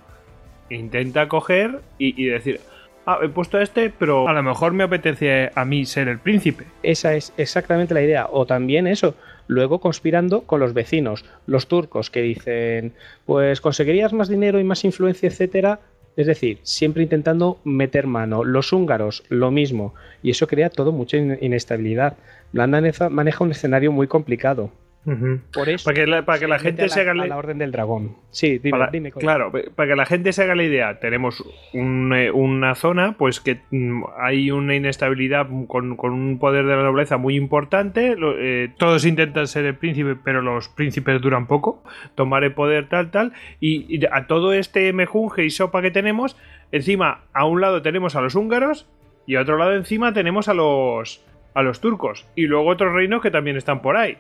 intenta coger y, y decir ah, he puesto este, pero a lo mejor me apetece a mí ser el príncipe. Esa es exactamente la idea. O también eso, luego conspirando con los vecinos, los turcos, que dicen, pues conseguirías más dinero y más influencia, etcétera. Es decir, siempre intentando meter mano. Los húngaros, lo mismo. Y eso crea todo mucha inestabilidad. Blanda maneja un escenario muy complicado. Por eso. Para que la, para que la gente se haga la, orden del dragón. Sí, dime, Claro, para que la gente se haga la idea, tenemos eh, una zona, pues que mm, hay una inestabilidad con, un poder de la nobleza muy importante. Eh, todos intentan ser el príncipe, pero los príncipes duran poco. Tomar el poder, tal, tal. Y, y a todo este mejunje y sopa que tenemos, encima, a un lado tenemos a los húngaros y a otro lado encima tenemos a los a los turcos. Y luego otros reinos que también están por ahí.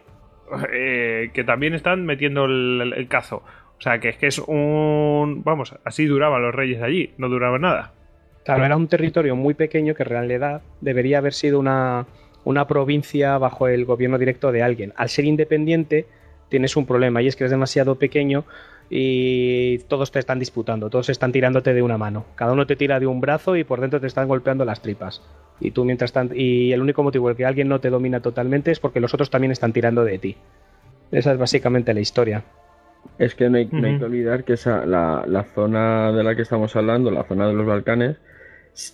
Eh, que también están metiendo el, cazo. O sea, que es que es un... Vamos, así duraban los reyes allí, no duraba nada. Claro, era un territorio muy pequeño que en realidad debería haber sido una, una provincia bajo el gobierno directo de alguien. Al ser independiente tienes un problema y es que es demasiado pequeño y todos te están disputando, todos están tirándote de una mano. Cada uno te tira de un brazo y por dentro te están golpeando las tripas. Y tú mientras tanto, y el único motivo por el que alguien no te domina totalmente es porque los otros también están tirando de ti. Esa es básicamente la historia. Es que no hay, que olvidar que esa, la, zona de la que estamos hablando, la zona de los Balcanes,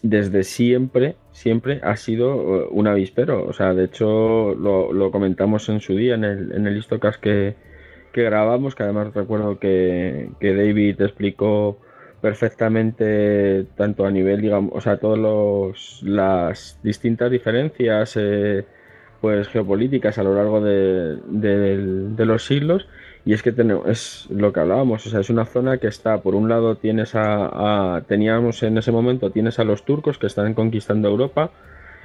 desde siempre, siempre ha sido uh, un avispero. O sea, de hecho, lo, comentamos en su día en el, en el Histocast que, que grabamos, que además recuerdo que, que David explicó perfectamente tanto a nivel, digamos, o sea, todas las distintas diferencias eh, pues geopolíticas a lo largo de, los siglos. Y es que tenemos, es lo que hablábamos, o sea, es una zona que está, por un lado tienes a, teníamos en ese momento, tienes a los turcos que están conquistando Europa,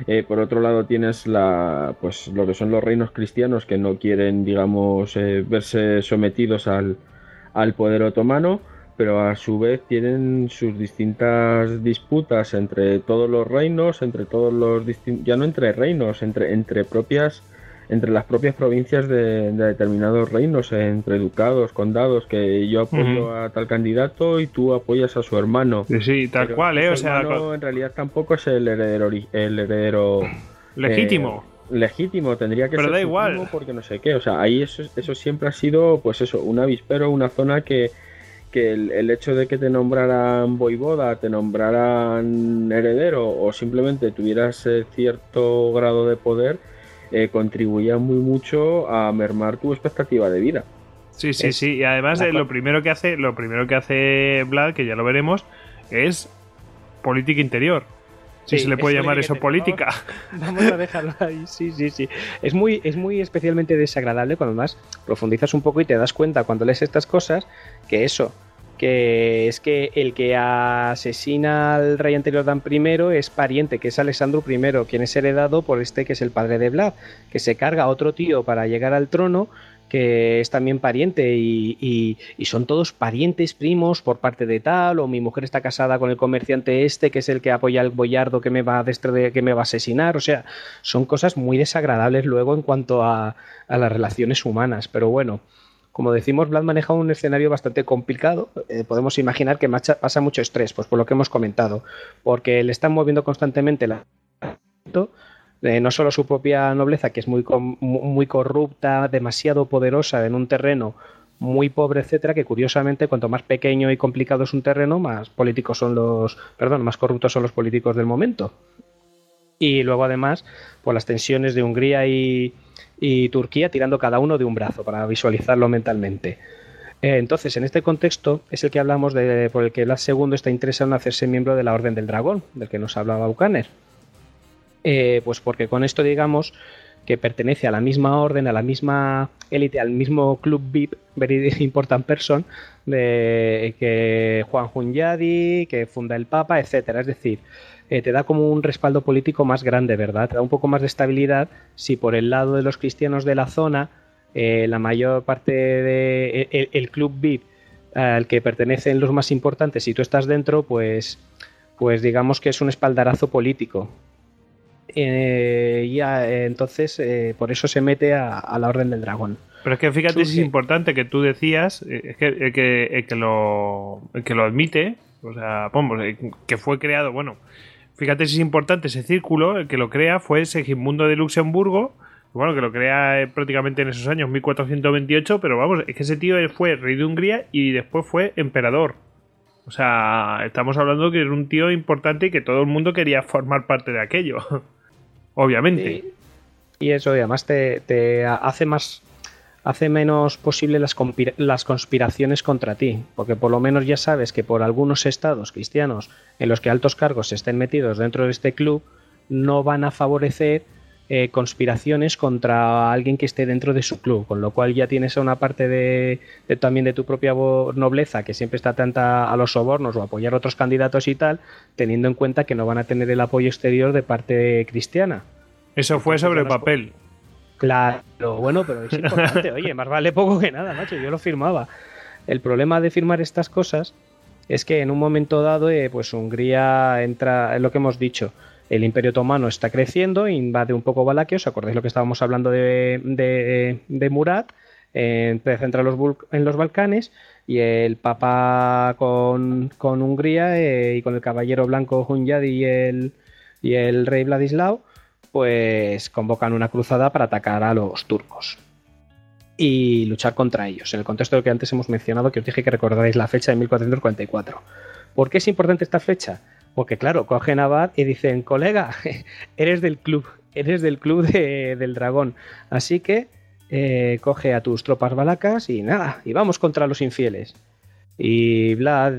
eh, por otro lado tienes la, pues lo que son los reinos cristianos que no quieren, digamos, eh, verse sometidos al, al poder otomano, pero a su vez tienen sus distintas disputas entre todos los reinos, entre todos los ya no entre reinos, entre entre propias entre las propias provincias de, determinados reinos, entre ducados, condados, que yo apoyo a tal candidato y tú apoyas a su hermano. Sí, tal cual, ¿eh? O sea, en realidad tampoco es el heredero, el heredero legítimo. Eh, legítimo, tendría que Pero ser da igual. porque no sé qué, o sea, ahí eso, eso siempre ha sido, pues eso, un avispero, una zona que, que el, hecho de que te nombraran voivoda, te nombraran heredero o simplemente tuvieras eh, cierto grado de poder, eh, contribuía muy mucho a mermar tu expectativa de vida. Sí, sí, sí. Y además eh, lo primero que hace, lo primero que hace Vlad, que ya lo veremos, es política interior. Si se le puede llamar eso política. Vamos, a dejarlo ahí, sí, sí, sí. Es muy, es muy especialmente desagradable cuando más profundizas un poco y te das cuenta cuando lees estas cosas que eso, que es que el que asesina al rey anterior Dan I es pariente, que es Alessandro I, quien es heredado por este que es el padre de Vlad, que se carga a otro tío para llegar al trono, que es también pariente y, son todos parientes primos por parte de tal, o mi mujer está casada con el comerciante este, que es el que apoya al boyardo que me va a, que me va a asesinar, o sea, son cosas muy desagradables luego en cuanto a las relaciones humanas, pero bueno. Como decimos, Vlad maneja un escenario bastante complicado. Eh, podemos imaginar que pasa mucho estrés, pues por lo que hemos comentado, porque le están moviendo constantemente la eh, no solo su propia nobleza, que es muy, muy corrupta, demasiado poderosa en un terreno muy pobre, etcétera, que curiosamente cuanto más pequeño y complicado es un terreno, más políticos son los, perdón, más corruptos son los políticos del momento. Y luego además, por las tensiones de Hungría y, y Turquía tirando cada uno de un brazo para visualizarlo mentalmente. Eh, entonces, en este contexto es el que hablamos de por el que Blas II está interesado en hacerse miembro de la Orden del Dragón, del que nos hablaba Buchaner. Eh, pues porque con esto digamos que pertenece a la misma orden, a la misma élite, al mismo club VIP, Very Important Person, de que Juan Junyadi, que funda el Papa, etcétera. Es decir, eh, te da como un respaldo político más grande, ¿verdad? Te da un poco más de estabilidad si por el lado de los cristianos de la zona, eh, la mayor parte del de, el, club VIP al que pertenecen los más importantes, si tú estás dentro, pues, pues digamos que es un espaldarazo político. Eh, ya, entonces, por eso se mete a, la Orden del Dragón. Pero es que fíjate, es importante que tú decías, es que el que, que, lo, el que lo admite, o sea, que fue creado, bueno, Fíjate si es importante ese círculo, el que lo crea fue Segismundo de Luxemburgo, bueno, que lo crea eh, prácticamente en esos años, 1428, pero vamos, es que ese tío fue rey de Hungría y después fue emperador. O sea, estamos hablando que era un tío importante y que todo el mundo quería formar parte de aquello. Obviamente. Y eso, además te, te hace más hace menos posible las, las, conspiraciones contra ti, porque por lo menos ya sabes que por algunos estados cristianos en los que altos cargos estén metidos dentro de este club, no van a favorecer eh, conspiraciones contra alguien que esté dentro de su club, con lo cual ya tienes una parte de, también de tu propia nobleza que siempre está atenta a los sobornos o apoyar a otros candidatos y tal, teniendo en cuenta que no van a tener el apoyo exterior de parte cristiana. Eso fue sobre el papel. Claro, bueno, pero es importante. Oye, más vale poco que nada, macho. Yo lo firmaba. El problema de firmar estas cosas es que en un momento dado, eh, pues Hungría entra, es lo que hemos dicho, el Imperio Otomano está creciendo, invade un poco Valaquia, ¿os acordáis lo que estábamos hablando de, de, Murat? Eh, entra los, en los Balcanes y el Papa con, Hungría eh, y con el Caballero Blanco Hunyad y el, y el Rey Vladislao pues convocan una cruzada para atacar a los turcos y luchar contra ellos, en el contexto de lo que antes hemos mencionado, que os dije que recordaréis la fecha de 1444. ¿Por qué es importante esta fecha? Porque claro, cogen a Abad y dicen, colega, eres del club, eres del club del dragón, así que eh, coge a tus tropas balacas y nada, y vamos contra los infieles. Y Vlad,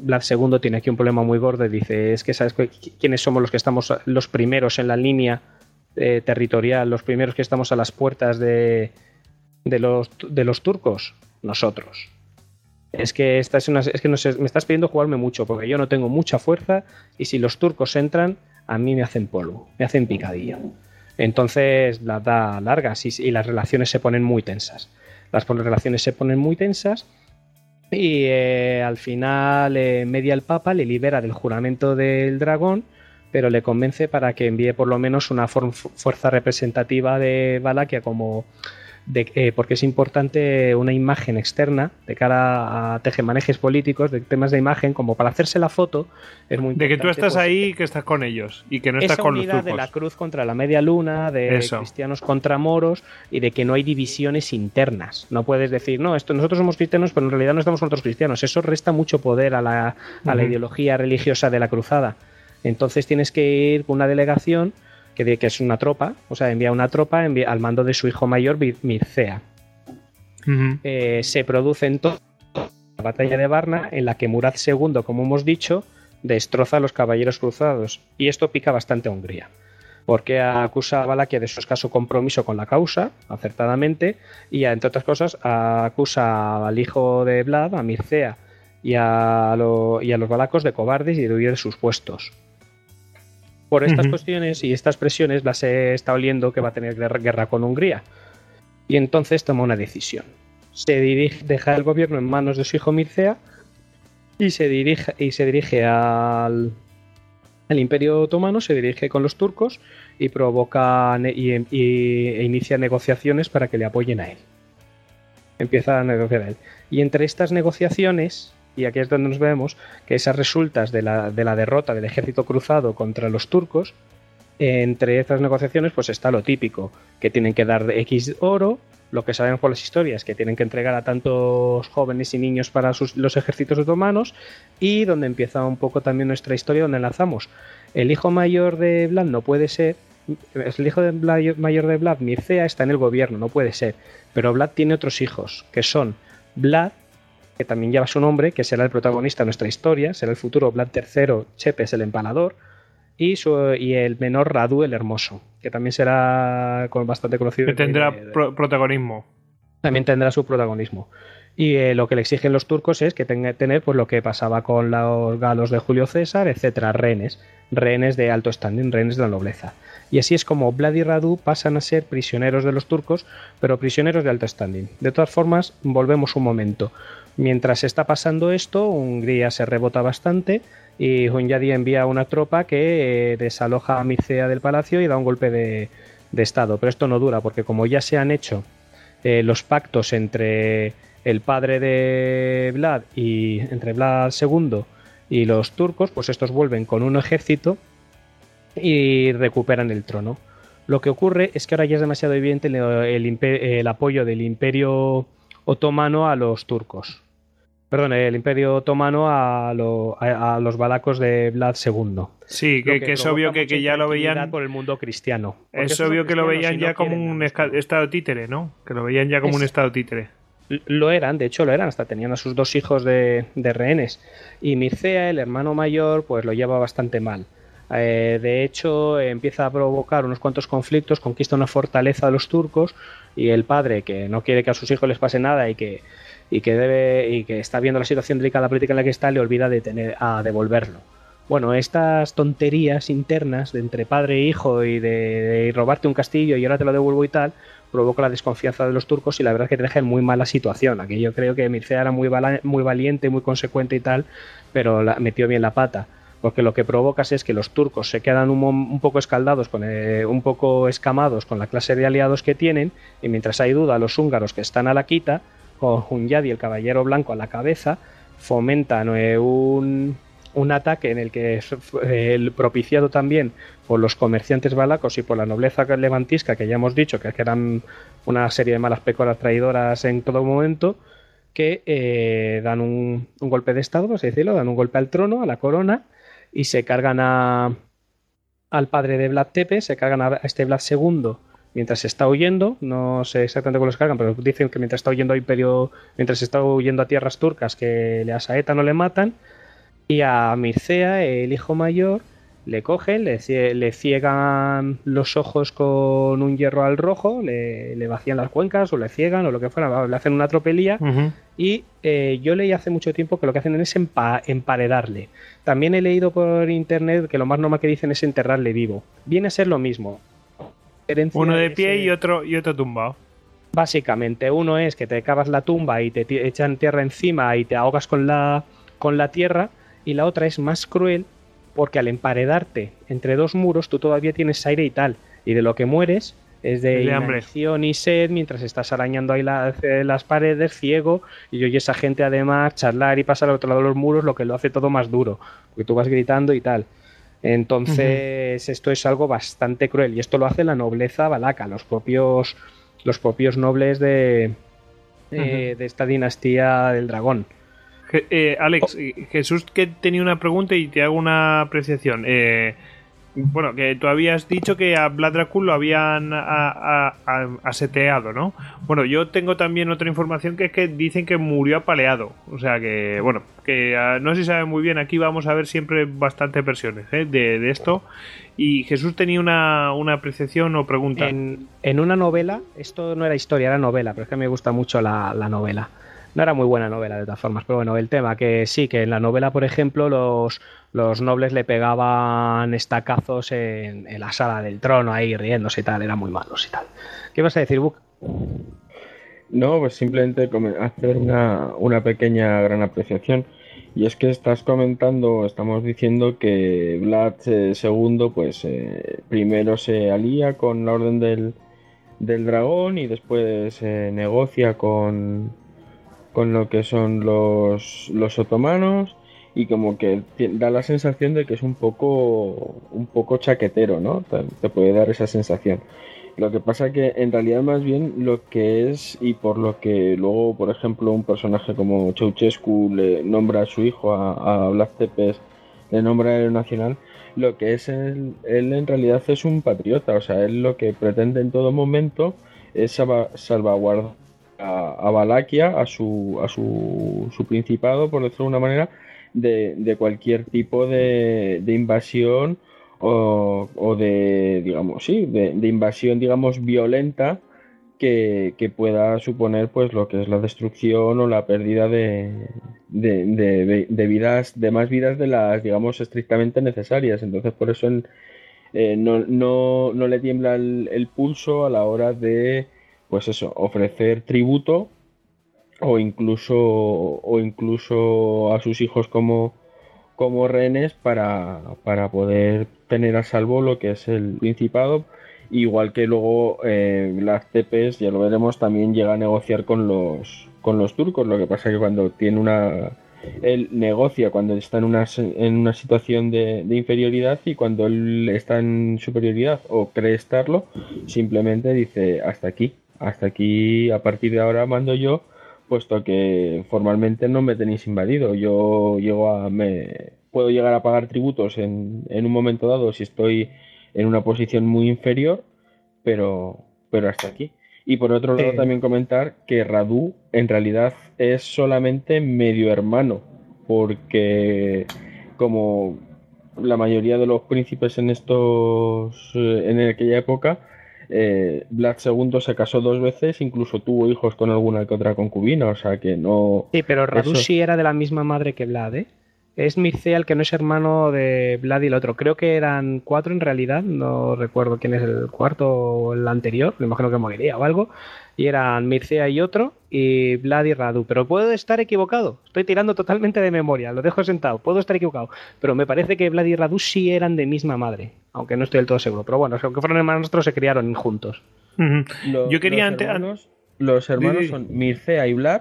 Vlad II tiene aquí un problema muy gordo dice, es que sabes quiénes somos los que estamos los primeros en la línea eh, territorial, los primeros que estamos a las puertas de, de, los, de los turcos, nosotros. Es que, esta es, una, es que no me estás pidiendo jugarme mucho porque yo no tengo mucha fuerza y si los turcos entran, a mí me hacen polvo, me hacen picadillo. Entonces la da largas y las relaciones se ponen muy tensas. Las relaciones se ponen muy tensas y eh, al final eh, media el Papa le libera del juramento del dragón, pero le convence para que envíe por lo menos una fuerza representativa de Valaquia como eh, porque es importante una imagen externa de cara a tejemanejes políticos, de temas de imagen, como para hacerse la foto, es muy De que tú estás pues, ahí y que estás con ellos y que no estás con los turcos. de la cruz contra la media luna, de cristianos contra moros y de que no hay divisiones internas. No puedes decir, no, esto, nosotros somos cristianos, pero en realidad no estamos con otros cristianos. Eso resta mucho poder a la, a la ideología religiosa de la cruzada. Entonces tienes que ir con una delegación que, que es una tropa, o sea, envía una tropa al mando de su hijo mayor, Mircea. Eh, se produce entonces la batalla de Varna, en la que Murad II, como hemos dicho, destroza a los caballeros cruzados. Y esto pica bastante a Hungría, porque acusa a Valaquia de su escaso compromiso con la causa, acertadamente, y entre otras cosas acusa al hijo de Vlad, a Mircea, y a, y a los balacos de cobardes y de huir de sus puestos. Por estas cuestiones y estas presiones, se está oliendo que va a tener guerra con Hungría. Y entonces toma una decisión. Se dirige, deja el gobierno en manos de su hijo Mircea y se dirige, y se dirige al, Imperio Otomano, se dirige con los turcos y provoca y, e inicia negociaciones para que le apoyen a él. Empieza a negociar a él. Y entre estas negociaciones y aquí es donde nos vemos que esas resultas de la, derrota del ejército cruzado contra los turcos, entre estas negociaciones pues está lo típico, que tienen que dar X oro, lo que sabemos por las historias, que tienen que entregar a tantos jóvenes y niños para los ejércitos otomanos, y donde empieza un poco también nuestra historia, donde enlazamos. El hijo mayor de Vlad no puede ser, el hijo de mayor de Vlad, Mircea, está en el gobierno, no puede ser. Pero Vlad tiene otros hijos, que son Vlad, que también lleva su nombre, que será el protagonista de nuestra historia, será el futuro Vlad III, Chepes el empalador, y, su, y el menor Radu el Hermoso, que también será bastante conocido. Que tendrá protagonismo. También tendrá su protagonismo. Y eh, lo que le exigen los turcos es que tenga tener pues lo que pasaba con los galos de Julio César, etcétera, rehenes, rehenes de alto standing, rehenes de la nobleza. Y así es como Vlad y Radu pasan a ser prisioneros de los turcos, pero prisioneros de alto standing. De todas formas, volvemos un momento. Mientras está pasando esto, Hungría se rebota bastante y Hunyadi envía una tropa que eh, desaloja a Mircea del palacio y da un golpe de, estado. Pero esto no dura porque como ya se han hecho eh, los pactos entre el padre de Vlad y entre Vlad II y los turcos, pues estos vuelven con un ejército y recuperan el trono. Lo que ocurre es que ahora ya es demasiado evidente el, apoyo del imperio otomano a los turcos. Perdón, el imperio otomano a, los balacos de Vlad II. Sí, que, es obvio que, ya lo veían por el mundo cristiano. Es obvio que lo veían ya como un estado títere, ¿no? Que lo veían ya como un estado títere. Lo eran, de hecho lo eran, hasta tenían a sus dos hijos de, rehenes. Y Mircea, el hermano mayor, pues lo lleva bastante mal. Eh, de hecho, empieza a provocar unos cuantos conflictos, conquista una fortaleza de los turcos y el padre, que no quiere que a sus hijos les pase nada y que, y que, debe, y que está viendo la situación delicada política en la que está, le olvida de tener, a devolverlo. Bueno, estas tonterías internas de entre padre e hijo y de, robarte un castillo y ahora te lo devuelvo y tal, provoca la desconfianza de los turcos y la verdad es que te deja en muy mala situación. Aquí yo creo que Mircea era muy, muy valiente, muy consecuente y tal, pero la, metió bien la pata. Porque lo que provocas es que los turcos se quedan un, poco escaldados, con, eh, un poco escamados con la clase de aliados que tienen, y mientras hay duda, los húngaros que están a la quita, con Hunyadi, el caballero blanco, a la cabeza, fomentan eh, un, un ataque en el que el propiciado también por los comerciantes balacos y por la nobleza levantisca que ya hemos dicho que eran una serie de malas pecoras traidoras en todo momento que eh, dan un, golpe de estado, por así decirlo, dan un golpe al trono, a la corona y se cargan a, al padre de Vlad Tepe, se cargan a este Vlad II mientras está huyendo, no sé exactamente cómo los cargan, pero dicen que mientras está huyendo a Imperio, mientras está huyendo a tierras turcas que le asaetan o le matan, y a Mircea, el hijo mayor, le cogen, le, le ciegan los ojos con un hierro al rojo, le, vacían las cuencas o le ciegan o lo que fuera, le hacen una tropelía. Y eh, yo leí hace mucho tiempo que lo que hacen es emparedarle. También he leído por internet que lo más normal que dicen es enterrarle vivo. Viene a ser lo mismo. Uno de pie y otro, y otro tumbado. Básicamente, uno es que te cavas la tumba y te echan tierra encima y te ahogas con la, con la tierra y la otra es más cruel porque al emparedarte entre dos muros tú todavía tienes aire y tal, y de lo que mueres es de, inanición y sed mientras estás arañando ahí eh, las paredes, ciego, y oyes a gente además charlar y pasar al otro lado de los muros, lo que lo hace todo más duro, porque tú vas gritando y tal. Entonces, esto es algo bastante cruel, y esto lo hace la nobleza balaca, los propios, los propios nobles de, eh, de esta dinastía del dragón. Eh, Alex, oh. Jesús que tenía una pregunta y te hago una apreciación. Eh, bueno, que tú habías dicho que a Vlad Dracul lo habían aseteado, ¿no? Bueno, yo tengo también otra información que es que dicen que murió apaleado. O sea que, bueno, que ah, no se sabe muy bien. Aquí vamos a ver siempre bastantes versiones ¿eh? de, esto. Y Jesús tenía una, apreciación o pregunta. En, una novela, esto no era historia, era novela, pero es que me gusta mucho la novela no era muy buena novela de todas formas, pero bueno, el tema que sí, que en la novela, por ejemplo, los, los nobles le pegaban estacazos en, la sala del trono ahí riéndose y tal, eran muy malos y tal. ¿Qué vas a decir, Buck? No, pues simplemente hacer una, una pequeña gran apreciación. Y es que estás comentando, estamos diciendo que Vlad II, eh, pues eh, primero se alía con la Orden del, del Dragón y después eh, negocia con, con lo que son los, los otomanos y como que da la sensación de que es un poco un poco chaquetero, ¿no? Te puede dar esa sensación. Lo que pasa que en realidad más bien lo que es y por lo que luego, por ejemplo, un personaje como Ceausescu le nombra a su hijo, a, a Blas Tepes, le nombra el nacional, lo que es él, él en realidad es un patriota, o sea, él lo que pretende en todo momento es salvaguardar a, Valaquia, a, su, a su, su, principado, por decirlo de una manera, de, de cualquier tipo de, de invasión o, o, de, digamos, sí, de, de invasión, digamos, violenta que, que, pueda suponer pues lo que es la destrucción o la pérdida de, de, de, vidas, de más vidas de las, digamos, estrictamente necesarias. Entonces, por eso eh, no, no, no, le tiembla el, pulso a la hora de, pues eso, ofrecer tributo o incluso, o incluso a sus hijos como, como rehenes para, para poder tener a salvo lo que es el Principado Igual que luego eh, las CPs, ya lo veremos, también llega a negociar con los, con los turcos. Lo que pasa es que cuando tiene una. Él negocia cuando está en una, en una situación de, inferioridad y cuando él está en superioridad o cree estarlo, simplemente dice hasta aquí. Hasta aquí, a partir de ahora mando yo, puesto que formalmente no me tenéis invadido. Yo llego a. Me, puedo llegar a pagar tributos en, en un momento dado si estoy en una posición muy inferior, pero, pero hasta aquí. Y por otro lado, también comentar que Radu en realidad es solamente medio hermano, porque como la mayoría de los príncipes en estos en aquella época, eh, Vlad II se casó dos veces, incluso tuvo hijos con alguna que otra concubina, o sea que no. Sí, pero Radu sí era de la misma madre que Vlad, ¿eh? es Mircea el que no es hermano de Vlad y el otro. Creo que eran cuatro en realidad, no recuerdo quién es el cuarto o el anterior, me imagino que moriría o algo. Y eran Mircea y otro, y Vlad y Radu. Pero puedo estar equivocado, estoy tirando totalmente de memoria, lo dejo sentado, puedo estar equivocado. Pero me parece que Vlad y Radu sí eran de misma madre, aunque no estoy del todo seguro. Pero bueno, aunque fueron hermanos nuestros, se criaron juntos. Yo quería los hermanos, los hermanos son Mircea y Vlad,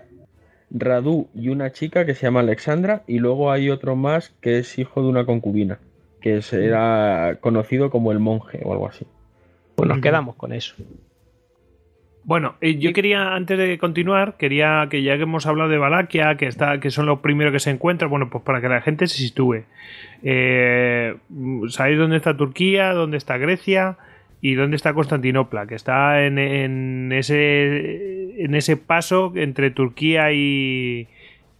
Radu y una chica que se llama Alexandra y luego hay otro más que es hijo de una concubina, que era conocido como el monje o algo así. Pues nos quedamos con eso. Bueno, yo quería, antes de continuar, quería que ya que hemos hablado de Valaquia, que está, que son los primeros que se encuentran, bueno, pues para que la gente se sitúe. Eh, ¿Sabéis dónde está Turquía? ¿Dónde está Grecia? y dónde está Constantinopla, que está en, ese, en ese paso entre Turquía y,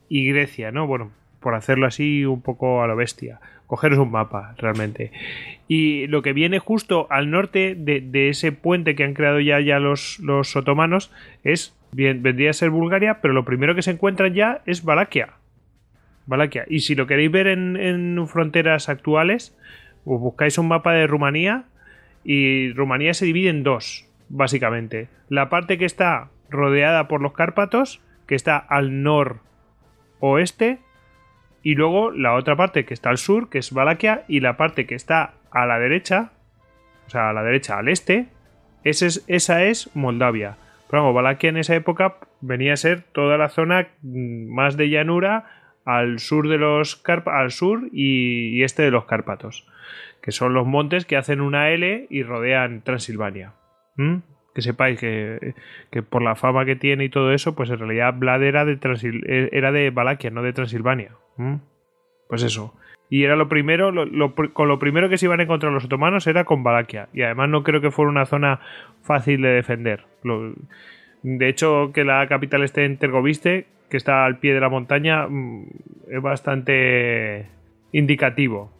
Grecia, ¿no? Bueno, por hacerlo así un poco a lo bestia. Cogeros un mapa, realmente. Y lo que viene justo al norte de, ese puente que han creado ya, ya los, otomanos es, bien, vendría a ser Bulgaria, pero lo primero que se encuentran ya es Valaquia. Valaquia. Y si lo queréis ver en, en fronteras actuales, os buscáis un mapa de Rumanía, y Rumanía se divide en dos, básicamente. La parte que está rodeada por los Cárpatos, que está al noroeste, y luego la otra parte que está al sur, que es Valaquia, y la parte que está a la derecha, o sea, a la derecha, al este, esa es, esa es Moldavia. Pero vamos, Valaquia en esa época venía a ser toda la zona mm, más de llanura al sur de los al sur y, este de los Cárpatos que son los montes que hacen una L y rodean Transilvania. Que sepáis que, por la fama que tiene y todo eso, pues en realidad Vlad era de, eh, era de Valaquia, no de Transilvania. Pues eso. Y era lo primero, con lo primero que se iban a encontrar los otomanos era con Valaquia. Y además no creo que fuera una zona fácil de defender. de hecho, que la capital esté en Tergoviste, que está al pie de la montaña, mm, es bastante indicativo.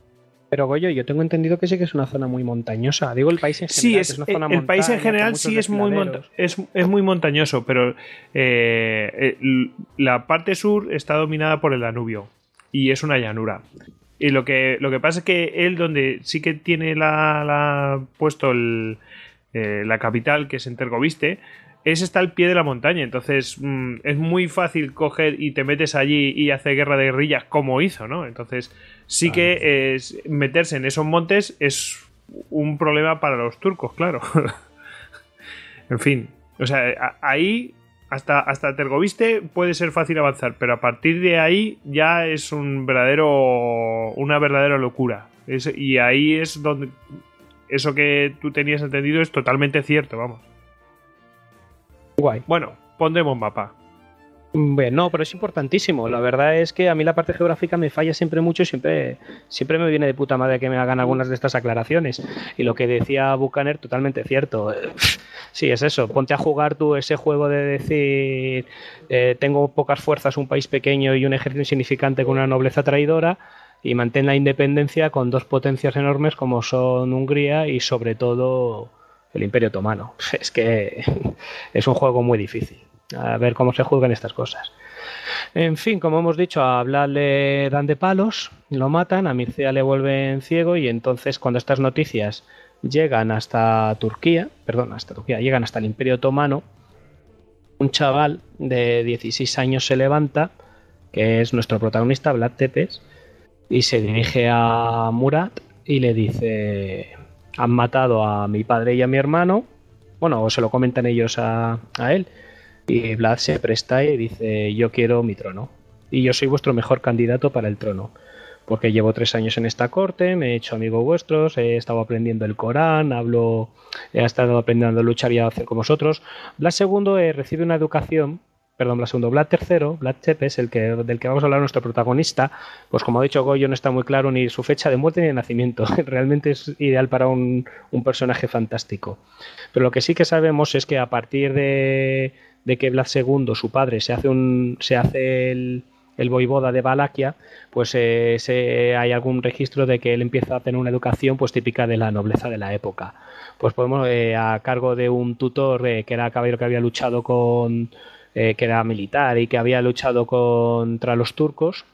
Pero Goyo, yo tengo entendido que sí que es una zona muy montañosa. Digo el país en general. Sí, es, el país en general sí es muy, es, muy montañoso, pero eh, eh, la parte sur está dominada por el Danubio y es una llanura. Y lo que, lo que pasa es que él, donde sí que tiene la, puesto el, eh, la capital, que es en Tergoviste, es está al pie de la montaña. Entonces mm, es muy fácil coger y te metes allí y hacer guerra de guerrillas como hizo, ¿no? Entonces sí que es, meterse en esos montes es un problema para los turcos, claro. en fin, o sea, ahí hasta, hasta Tergoviste puede ser fácil avanzar, pero a partir de ahí ya es un verdadero, una verdadera locura. y ahí es donde eso que tú tenías entendido es totalmente cierto, vamos. Guay. Bueno, pondremos mapa. Bueno, no, pero es importantísimo. La verdad es que a mí la parte geográfica me falla siempre mucho y siempre, siempre me viene de puta madre que me hagan algunas de estas aclaraciones. Y lo que decía Buchaner, totalmente cierto. Sí, es eso. Ponte a jugar tú ese juego de decir eh, tengo pocas fuerzas, un país pequeño y un ejército insignificante con una nobleza traidora y mantén la independencia con dos potencias enormes como son Hungría y sobre todo el Imperio Otomano. Es que es un juego muy difícil. A ver cómo se juegan estas cosas. En fin, como hemos dicho, a Vlad le dan de palos, lo matan, a Mircea le vuelven ciego y entonces cuando estas noticias llegan hasta Turquía, perdón, hasta Turquía, llegan hasta el Imperio Otomano, un chaval de 16 años se levanta, que es nuestro protagonista, Vlad Tepes, y se dirige a Murat y le dice, han matado a mi padre y a mi hermano, bueno, o se lo comentan ellos a, a él, y Vlad se presta y dice, yo quiero mi trono. Y yo soy vuestro mejor candidato para el trono. Porque llevo tres años en esta corte, me he hecho amigo vuestros, he estado aprendiendo el Corán, hablo, he estado aprendiendo a luchar y a hacer con vosotros. Vlad II eh, recibe una educación perdón, Vlad II, Vlad III, Vlad Tepes, el que, del que vamos a hablar nuestro protagonista, pues como ha dicho Goyo, no está muy claro ni su fecha de muerte ni de nacimiento. Realmente es ideal para un, un personaje fantástico. Pero lo que sí que sabemos es que a partir de, de que Vlad II, su padre, se hace, un, se hace el, el voivoda de Valaquia, pues eh, hay algún registro de que él empieza a tener una educación pues típica de la nobleza de la época. Pues podemos, eh, a cargo de un tutor eh, que era caballero que había luchado con, que era militar y que había luchado contra los turcos,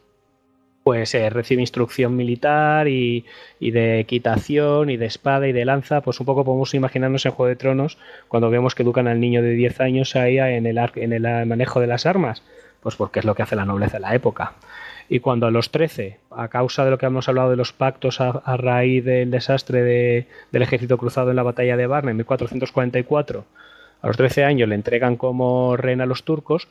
pues eh, recibe instrucción militar y, de equitación y de espada y de lanza, pues un poco podemos imaginarnos en Juego de Tronos cuando vemos que educan al niño de 10 años ahí en el, en el manejo de las armas, pues porque es lo que hace la nobleza de la época. Y cuando a los 13, a causa de lo que hemos hablado de los pactos a, raíz del desastre del ejército cruzado en la batalla de Varna en 1444, a los 13 años le entregan como rehén a los turcos,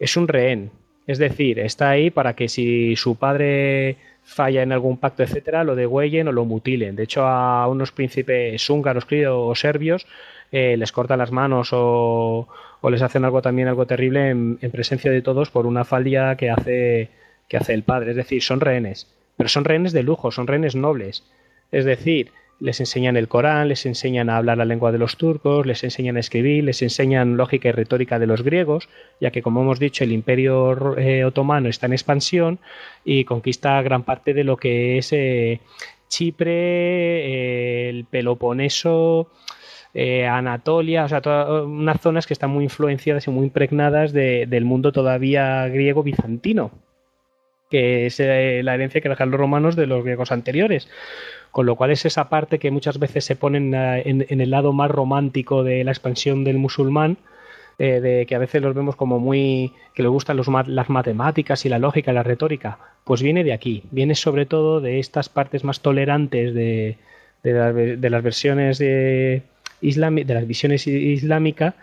es un rehén, es decir, está ahí para que si su padre falla en algún pacto, etcétera, lo degüellen o lo mutilen. De hecho, a unos príncipes húngaros o serbios eh, les cortan las manos o, les hacen algo también algo terrible en, presencia de todos por una falla que hace, que hace el padre. Es decir, son rehenes, pero son rehenes de lujo, son rehenes nobles. Es decir, les enseñan el Corán, les enseñan a hablar la lengua de los turcos, les enseñan a escribir, les enseñan lógica y retórica de los griegos, ya que como hemos dicho el imperio eh, otomano está en expansión y conquista gran parte de lo que es eh, Chipre, eh, el Peloponeso, Anatolia, o sea, todas unas zonas que están muy influenciadas y muy impregnadas del mundo todavía griego bizantino, que es la herencia que dejan los romanos de los griegos anteriores con lo cual es esa parte que muchas veces se pone en, el lado más romántico de la expansión del musulmán, eh, de que a veces los vemos como muy que le gustan los, las matemáticas y la lógica y la retórica, pues viene de aquí, viene sobre todo de estas partes más tolerantes de, de, las versiones de, de las visiones islámicas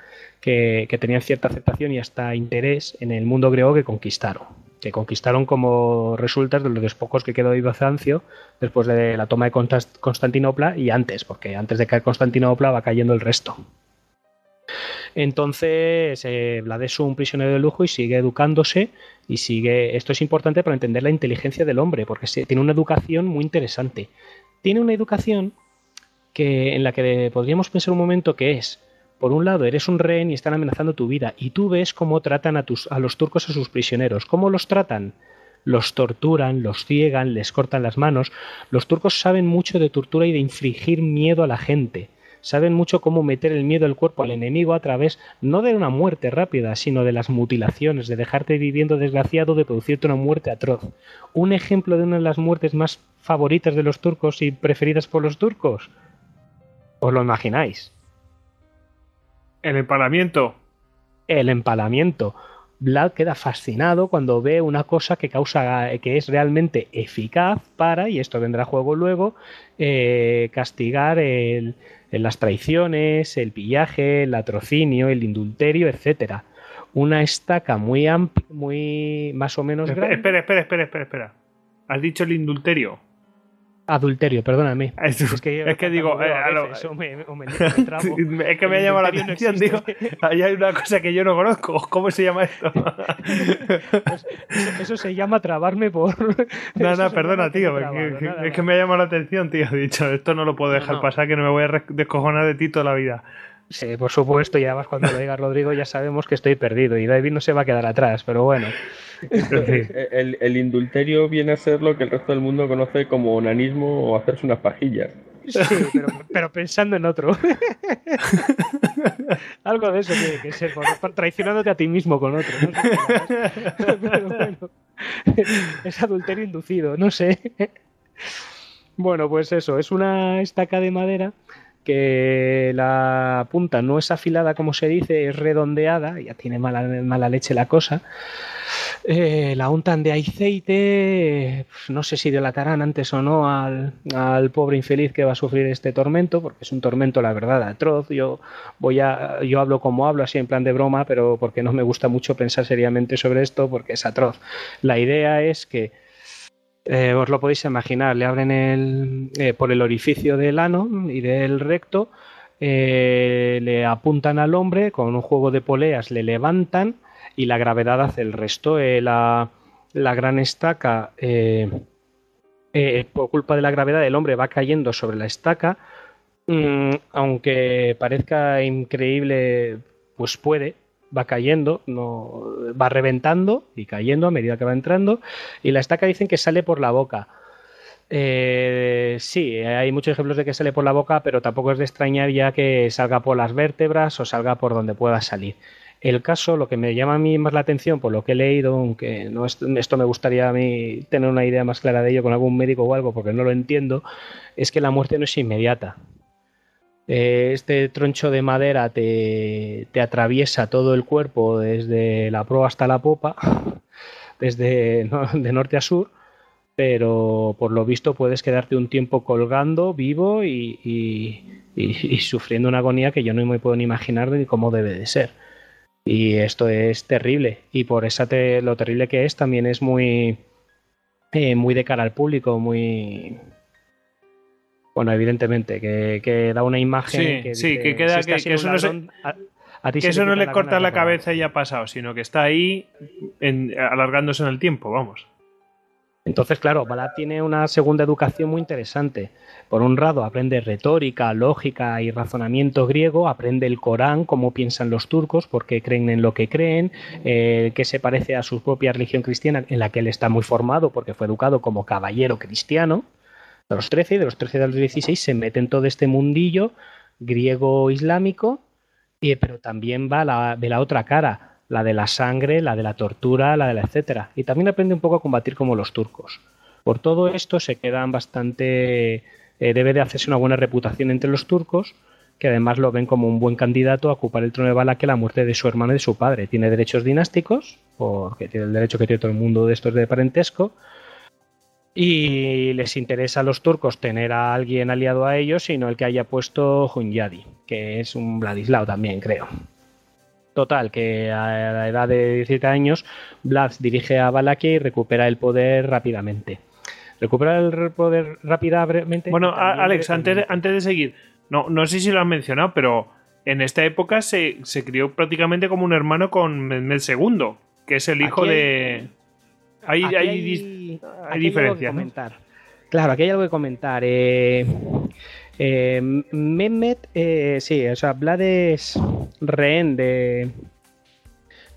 que, que tenían cierta aceptación y hasta interés en el mundo griego que conquistaron que conquistaron como resultas de los despojos que quedó de Bizancio después de la toma de Constantinopla y antes, porque antes de caer Constantinopla va cayendo el resto. Entonces, eh, es un prisionero de lujo y sigue educándose y sigue... Esto es importante para entender la inteligencia del hombre, porque tiene una educación muy interesante. Tiene una educación que, en la que podríamos pensar un momento que es por un lado, eres un rehén y están amenazando tu vida, y tú ves cómo tratan a, tus, a los turcos a sus prisioneros. ¿Cómo los tratan? Los torturan, los ciegan, les cortan las manos. Los turcos saben mucho de tortura y de infligir miedo a la gente. Saben mucho cómo meter el miedo al cuerpo al enemigo a través no de una muerte rápida, sino de las mutilaciones, de dejarte viviendo desgraciado, de producirte una muerte atroz. Un ejemplo de una de las muertes más favoritas de los turcos y preferidas por los turcos. ¿Os lo imagináis? El empalamiento. El empalamiento. Vlad queda fascinado cuando ve una cosa que causa que es realmente eficaz para, y esto vendrá a juego luego, eh, castigar el, las traiciones, el pillaje, el latrocinio, el indulterio, etcétera. Una estaca muy amplia, muy más o menos grande. Espera, espera, espera, espera, espera. ¿Has dicho el indulterio? Adulterio, perdóname. Es, que, digo, eh, es que me ha llamado la atención, digo, ahí hay una cosa que yo no conozco, ¿cómo se llama esto? Pues eso, se llama trabarme por... No, no, perdona, tío, es que me ha llamado la atención, tío, he dicho, esto no lo puedo dejar pasar, que no me voy a descojonar de ti toda la vida. Sí, por supuesto, y además cuando lo diga Rodrigo ya sabemos que estoy perdido y David no se va a quedar atrás, pero bueno. el, el, indulterio viene a ser lo que el resto del mundo conoce como onanismo o hacerse unas pajillas. Sí, pero, pensando en otro. Algo de eso tiene que ser, traicionándote a ti mismo con otro. es adulterio inducido, no sé. Bueno, pues eso, es una estaca de madera que la punta no es afilada como se dice, es redondeada, ya tiene mala, mala leche la cosa. Eh, la untan de aceite, pues no sé si delatarán antes o no al, al, pobre infeliz que va a sufrir este tormento, porque es un tormento, la verdad, atroz. Yo voy a, yo hablo como hablo, así en plan de broma, pero porque no me gusta mucho pensar seriamente sobre esto, porque es atroz. La idea es que eh, os lo podéis imaginar, le abren el, eh, por el orificio del ano y del recto, eh, le apuntan al hombre, con un juego de poleas le levantan y la gravedad hace el resto. La, la, gran estaca, por culpa de la gravedad, el hombre va cayendo sobre la estaca, mm, aunque parezca increíble, pues puede, va cayendo, no, va reventando y cayendo a medida que va entrando. Y la estaca dicen que sale por la boca. Eh, sí, hay muchos ejemplos de que sale por la boca, pero tampoco es de extrañar ya que salga por las vértebras o salga por donde pueda salir. El caso, lo que me llama a mí más la atención por lo que he leído, aunque no esto me gustaría a mí tener una idea más clara de ello con algún médico o algo, porque no lo entiendo, es que la muerte no es inmediata. Eh, este troncho de madera te, atraviesa todo el cuerpo desde la proa hasta la popa, desde de norte a sur, pero por lo visto puedes quedarte un tiempo colgando, vivo y, sufriendo una agonía que yo no me puedo ni imaginar ni cómo debe de ser. Y esto es terrible. Y por esa lo terrible que es, también es muy, eh, muy de cara al público, muy, bueno, evidentemente, que, da una imagen. que sí, que queda que, eso no, eso no le corta la cabeza y ya ha pasado, sino que está ahí alargándose en el tiempo, vamos. Entonces, claro, Balá tiene una segunda educación muy interesante. Por un lado, aprende retórica, lógica y razonamiento griego, aprende el Corán, cómo piensan los turcos, por qué creen en lo que creen, eh, que se parece a su propia religión cristiana, en la que él está muy formado porque fue educado como caballero cristiano de los 13 y de los 13 a los 16 se mete en todo este mundillo griego-islámico, pero también va de la otra cara, la de la sangre, la de la tortura, la de la etcétera. Y también aprende un poco a combatir como los turcos. Por todo esto se quedan bastante... Eh, debe de hacerse una buena reputación entre los turcos, que además lo ven como un buen candidato a ocupar el trono de Bala que la muerte de su hermano y de su padre. Tiene derechos dinásticos, porque tiene el derecho que tiene todo el mundo de estos de parentesco, y les interesa a los turcos tener a alguien aliado a ellos, sino el que haya puesto Hunyadi, que es un Vladislao también, creo. Total, que a la edad de 17 años, Vlad dirige a Valaquia y recupera el poder rápidamente. Recupera el poder rápidamente. Bueno, Alex, antes de, antes de seguir, no, no sé si lo has mencionado, pero en esta época se, crió prácticamente como un hermano con Mehmed II, que es el hijo de. Hay, hay, hay, diferencias. Claro, aquí hay algo que comentar. Eh, eh, Mehmet, eh, sí, o sea, Vlad es rehén de.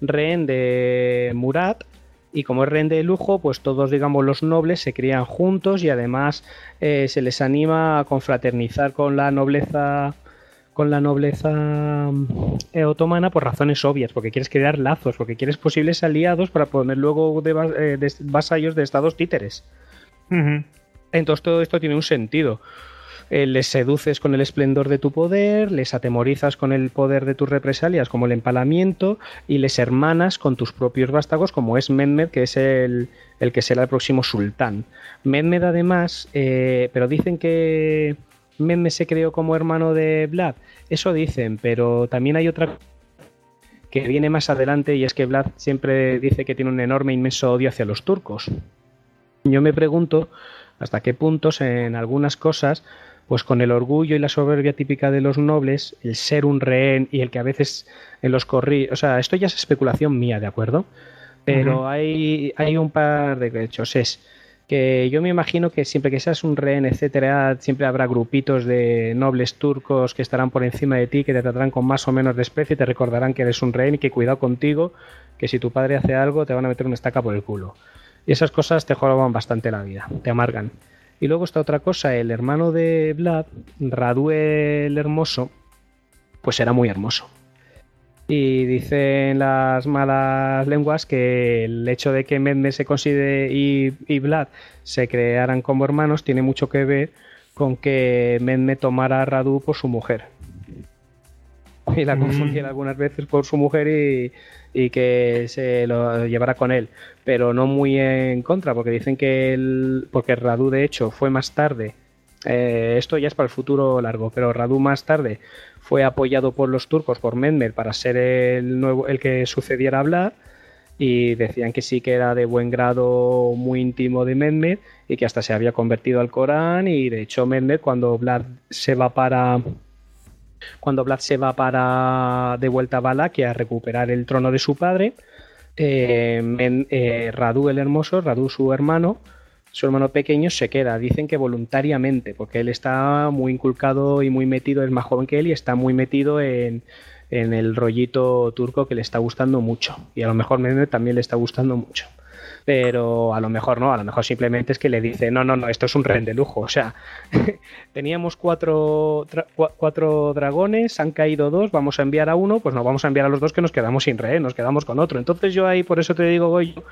Rehén de Murat. Y como es rehén de lujo, pues todos, digamos, los nobles se crían juntos y además se les anima a confraternizar con la nobleza con la nobleza eh, otomana por razones obvias, porque quieres crear lazos, porque quieres posibles aliados para poner luego de, eh, vasallos de estados títeres. Entonces todo esto tiene un sentido. Eh, les seduces con el esplendor de tu poder, les atemorizas con el poder de tus represalias, como el empalamiento, y les hermanas con tus propios vástagos, como es Mehmed, que es el, el que será el próximo sultán. Mehmed, además, pero dicen que Meme se creó como hermano de Vlad. Eso dicen, pero también hay otra que viene más adelante y es que Vlad siempre dice que tiene un enorme, inmenso odio hacia los turcos. Yo me pregunto hasta qué puntos en algunas cosas, pues con el orgullo y la soberbia típica de los nobles, el ser un rehén y el que a veces en los corri, o sea, esto ya es especulación mía, ¿de acuerdo? Pero hay, hay un par de hechos. Es que yo me imagino que siempre que seas un rehén, etcétera, siempre habrá grupitos de nobles turcos que estarán por encima de ti, que te tratarán con más o menos desprecio y te recordarán que eres un rehén y que cuidado contigo, que si tu padre hace algo te van a meter una estaca por el culo. Y esas cosas te joroban bastante la vida, te amargan. Y luego está otra cosa, el hermano de Vlad, Radue el Hermoso, pues era muy hermoso. Y dicen las malas lenguas que el hecho de que Medme se considere y, Vlad se crearan como hermanos tiene mucho que ver con que Medme tomara a Radu por su mujer. Y la mm. confundiera algunas veces por su mujer y, y, que se lo llevara con él. Pero no muy en contra, porque dicen que el, porque Radu de hecho fue más tarde eh, esto ya es para el futuro largo, pero Radu más tarde fue apoyado por los turcos, por Mehmed, para ser el, nuevo, el que sucediera a Vlad. Y decían que sí que era de buen grado muy íntimo de Mehmed y que hasta se había convertido al Corán. Y de hecho, Mehmed, cuando Vlad se va para. Cuando Vlad se va para de vuelta a Valaquia a recuperar el trono de su padre, eh, eh, el Hermoso, Radu su hermano, su hermano pequeño se queda, dicen que voluntariamente, porque él está muy inculcado y muy metido, es más joven que él y está muy metido en, el rollito turco que le está gustando mucho. Y a lo mejor Mehmet también le está gustando mucho. Pero a lo mejor no, a lo mejor simplemente es que le dice, no, no, no, esto es un rehén de lujo. O sea, teníamos cuatro, cuatro dragones, han caído dos, vamos a enviar a uno, pues no vamos a enviar a los dos que nos quedamos sin rehén, nos quedamos con otro. Entonces yo ahí, por eso te digo, Goyo,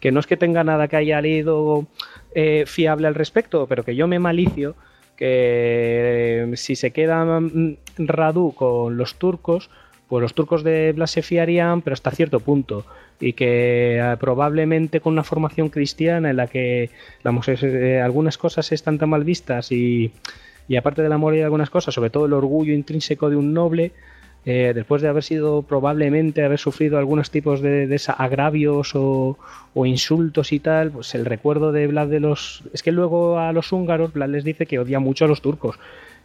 que no es que tenga nada que haya leído eh, fiable al respecto, pero que yo me malicio que eh, si se queda mm, Radu con los turcos, pues los turcos de Blas se fiarían, pero hasta cierto punto. Y que eh, probablemente con una formación cristiana en la que algunas cosas están tan mal vistas y, y aparte del amor y algunas cosas, sobre todo el orgullo intrínseco de un noble, eh, después de haber sido probablemente haber sufrido algunos tipos de, agravios o, insultos y tal, pues el recuerdo de Vlad de los... Es que luego a los húngaros Vlad les dice que odia mucho a los turcos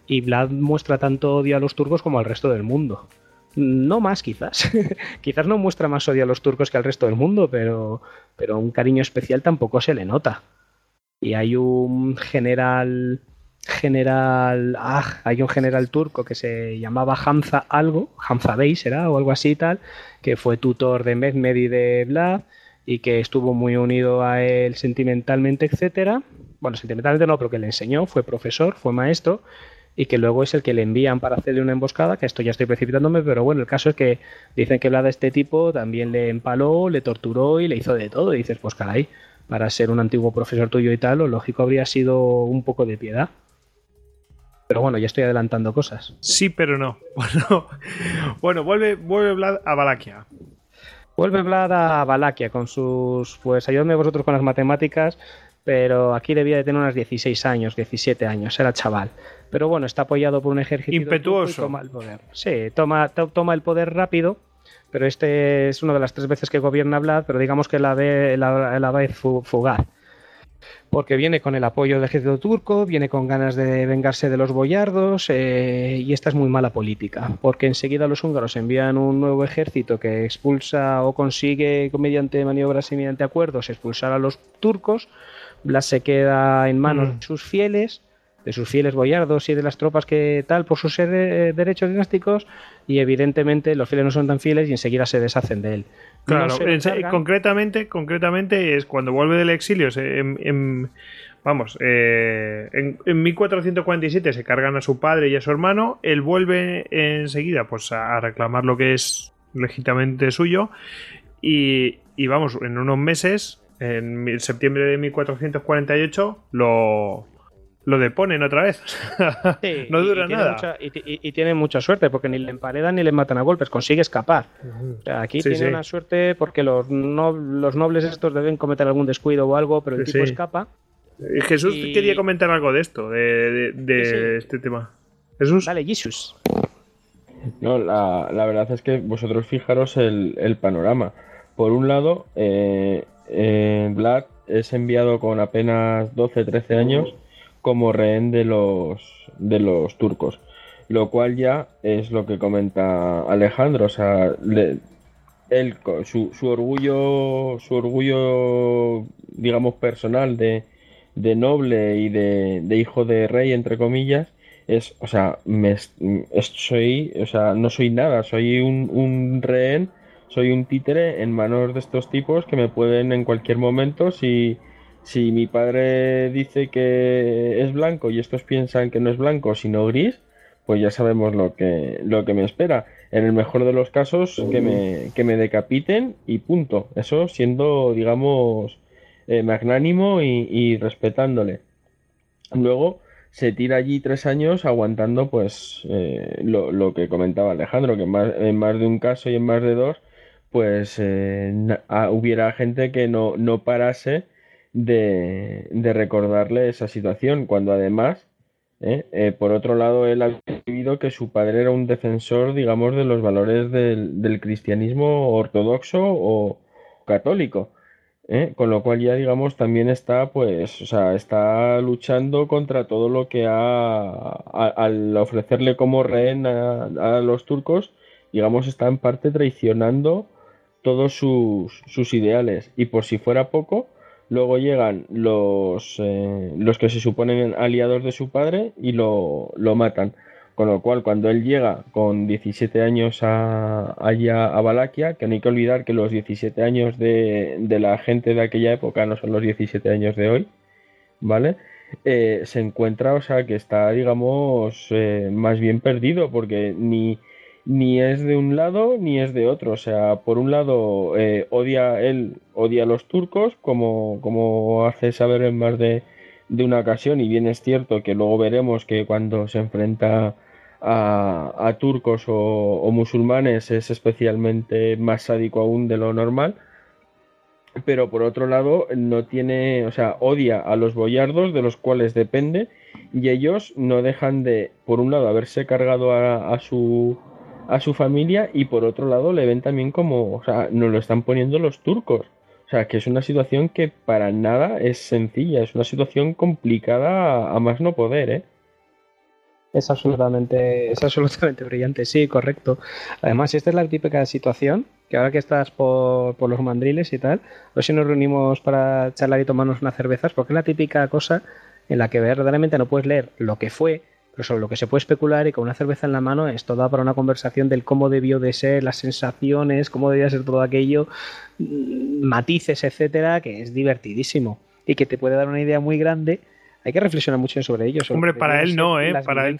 y Vlad muestra tanto odio a los turcos como al resto del mundo. No más quizás, quizás no muestra más odio a los turcos que al resto del mundo, pero, pero un cariño especial tampoco se le nota. Y hay un general general, ah, hay un general turco que se llamaba Hamza algo, Hamza Bey será o algo así tal, que fue tutor de Mehmed y de Vlad y que estuvo muy unido a él sentimentalmente, etcétera. Bueno, sentimentalmente no, pero que le enseñó, fue profesor, fue maestro y que luego es el que le envían para hacerle una emboscada, que esto ya estoy precipitándome, pero bueno, el caso es que dicen que Vlad de este tipo también le empaló, le torturó y le hizo de todo. Y dices, pues caray, para ser un antiguo profesor tuyo y tal, lo lógico habría sido un poco de piedad. Pero bueno, ya estoy adelantando cosas. Sí, pero no. Bueno, bueno vuelve, vuelve Vlad a Valaquia. Vuelve Vlad a Valaquia con sus. Pues ayúdame vosotros con las matemáticas, pero aquí debía de tener unos 16 años, 17 años, era chaval. Pero bueno, está apoyado por un ejército. Impetuoso. toma el poder. Sí, toma, toma el poder rápido, pero este es una de las tres veces que gobierna Vlad, pero digamos que la, ve, la, la vez fugaz porque viene con el apoyo del ejército turco, viene con ganas de vengarse de los boyardos eh, y esta es muy mala política, porque enseguida los húngaros envían un nuevo ejército que expulsa o consigue mediante maniobras y mediante acuerdos expulsar a los turcos, Blas se queda en manos mm. de sus fieles, de sus fieles boyardos y de las tropas que tal por sus eh, derechos dinásticos y evidentemente los fieles no son tan fieles y enseguida se deshacen de él. Claro, concretamente, concretamente es cuando vuelve del exilio, en, vamos, eh, en, 1447 se cargan a su padre y a su hermano, él vuelve enseguida pues a, reclamar lo que es legítimamente suyo y, y vamos, en unos meses, en septiembre de 1448, lo, lo deponen otra vez. no dura nada. y, tiene mucha suerte porque ni le emparedan ni le matan a golpes, consigue escapar. aquí tiene una suerte porque los, los nobles estos deben cometer algún descuido o algo, pero el tipo escapa. Jesús quería comentar algo de esto, de, este tema. Jesús. Dale, Jesús. No, la, verdad es que vosotros fijaros el, panorama. Por un lado, eh, eh, es enviado con apenas 12-13 años como rehén de los, de los turcos. Lo cual ya es lo que comenta Alejandro. O sea, su, orgullo, su orgullo, digamos, personal de, de noble y de, de, hijo de rey, entre comillas, es, o sea, soy, o sea, no soy nada, soy un rehén, soy un títere en manos de estos tipos que me pueden en cualquier momento, si, si mi padre dice que es blanco y estos piensan que no es blanco, sino gris, pues ya sabemos lo que, lo que me espera. En el mejor de los casos, que me, que me decapiten y punto. Eso siendo, digamos, eh, magnánimo y, respetándole. Luego se tira allí tres años aguantando, pues, eh, lo, que comentaba Alejandro, que en más, en más, de un caso y en más de dos, pues eh, hubiera gente que no, no parase de, de recordarle esa situación, cuando además ¿eh? Eh, por otro lado, él ha vivido que su padre era un defensor, digamos, de los valores del, cristianismo ortodoxo o católico. Con lo cual ya, digamos, también está, pues, o sea, está luchando contra todo lo que ha, al ofrecerle como rehén a, a, los turcos, digamos, está en parte traicionando todos sus, sus ideales. Y por si fuera poco, Luego llegan los, eh, los que se suponen aliados de su padre y lo, lo, matan. Con lo cual, cuando él llega con 17 años a, allá a Valaquia, que no hay que olvidar que los 17 años de, de la gente de aquella época no son los 17 años de hoy, ¿vale? Eh, se encuentra, o sea, que está, digamos, eh, más bien perdido, porque ni, ni es de un lado ni es de otro. O sea, por un lado eh, odia él, odia a los turcos, como, como hace saber en más de, de, una ocasión, y bien es cierto que luego veremos que cuando se enfrenta a, a turcos o, musulmanes es especialmente más sádico aún de lo normal. Pero por otro lado, no tiene, o sea, odia a los boyardos de los cuales depende, y ellos no dejan de, por un lado, haberse cargado a su a su familia y por otro lado le ven también como, o sea, nos lo están poniendo los turcos. O sea, que es una situación que para nada es sencilla, es una situación complicada a, más no poder, ¿eh? Es absolutamente, es absolutamente brillante, sí, correcto. Además, esta es la típica situación, que ahora que estás por, por los mandriles y tal, ver si nos reunimos para charlar y tomarnos unas cervezas, porque es la típica cosa en la que verdaderamente no puedes leer lo que fue, pero sobre lo que se puede especular y con una cerveza en la mano es toda para una conversación del cómo debió de ser, las sensaciones, cómo debía ser todo aquello, mm, matices, etcétera, que es divertidísimo y que te puede dar una idea muy grande. Hay que reflexionar mucho sobre ello. Hombre, para él no, ¿eh? Para él,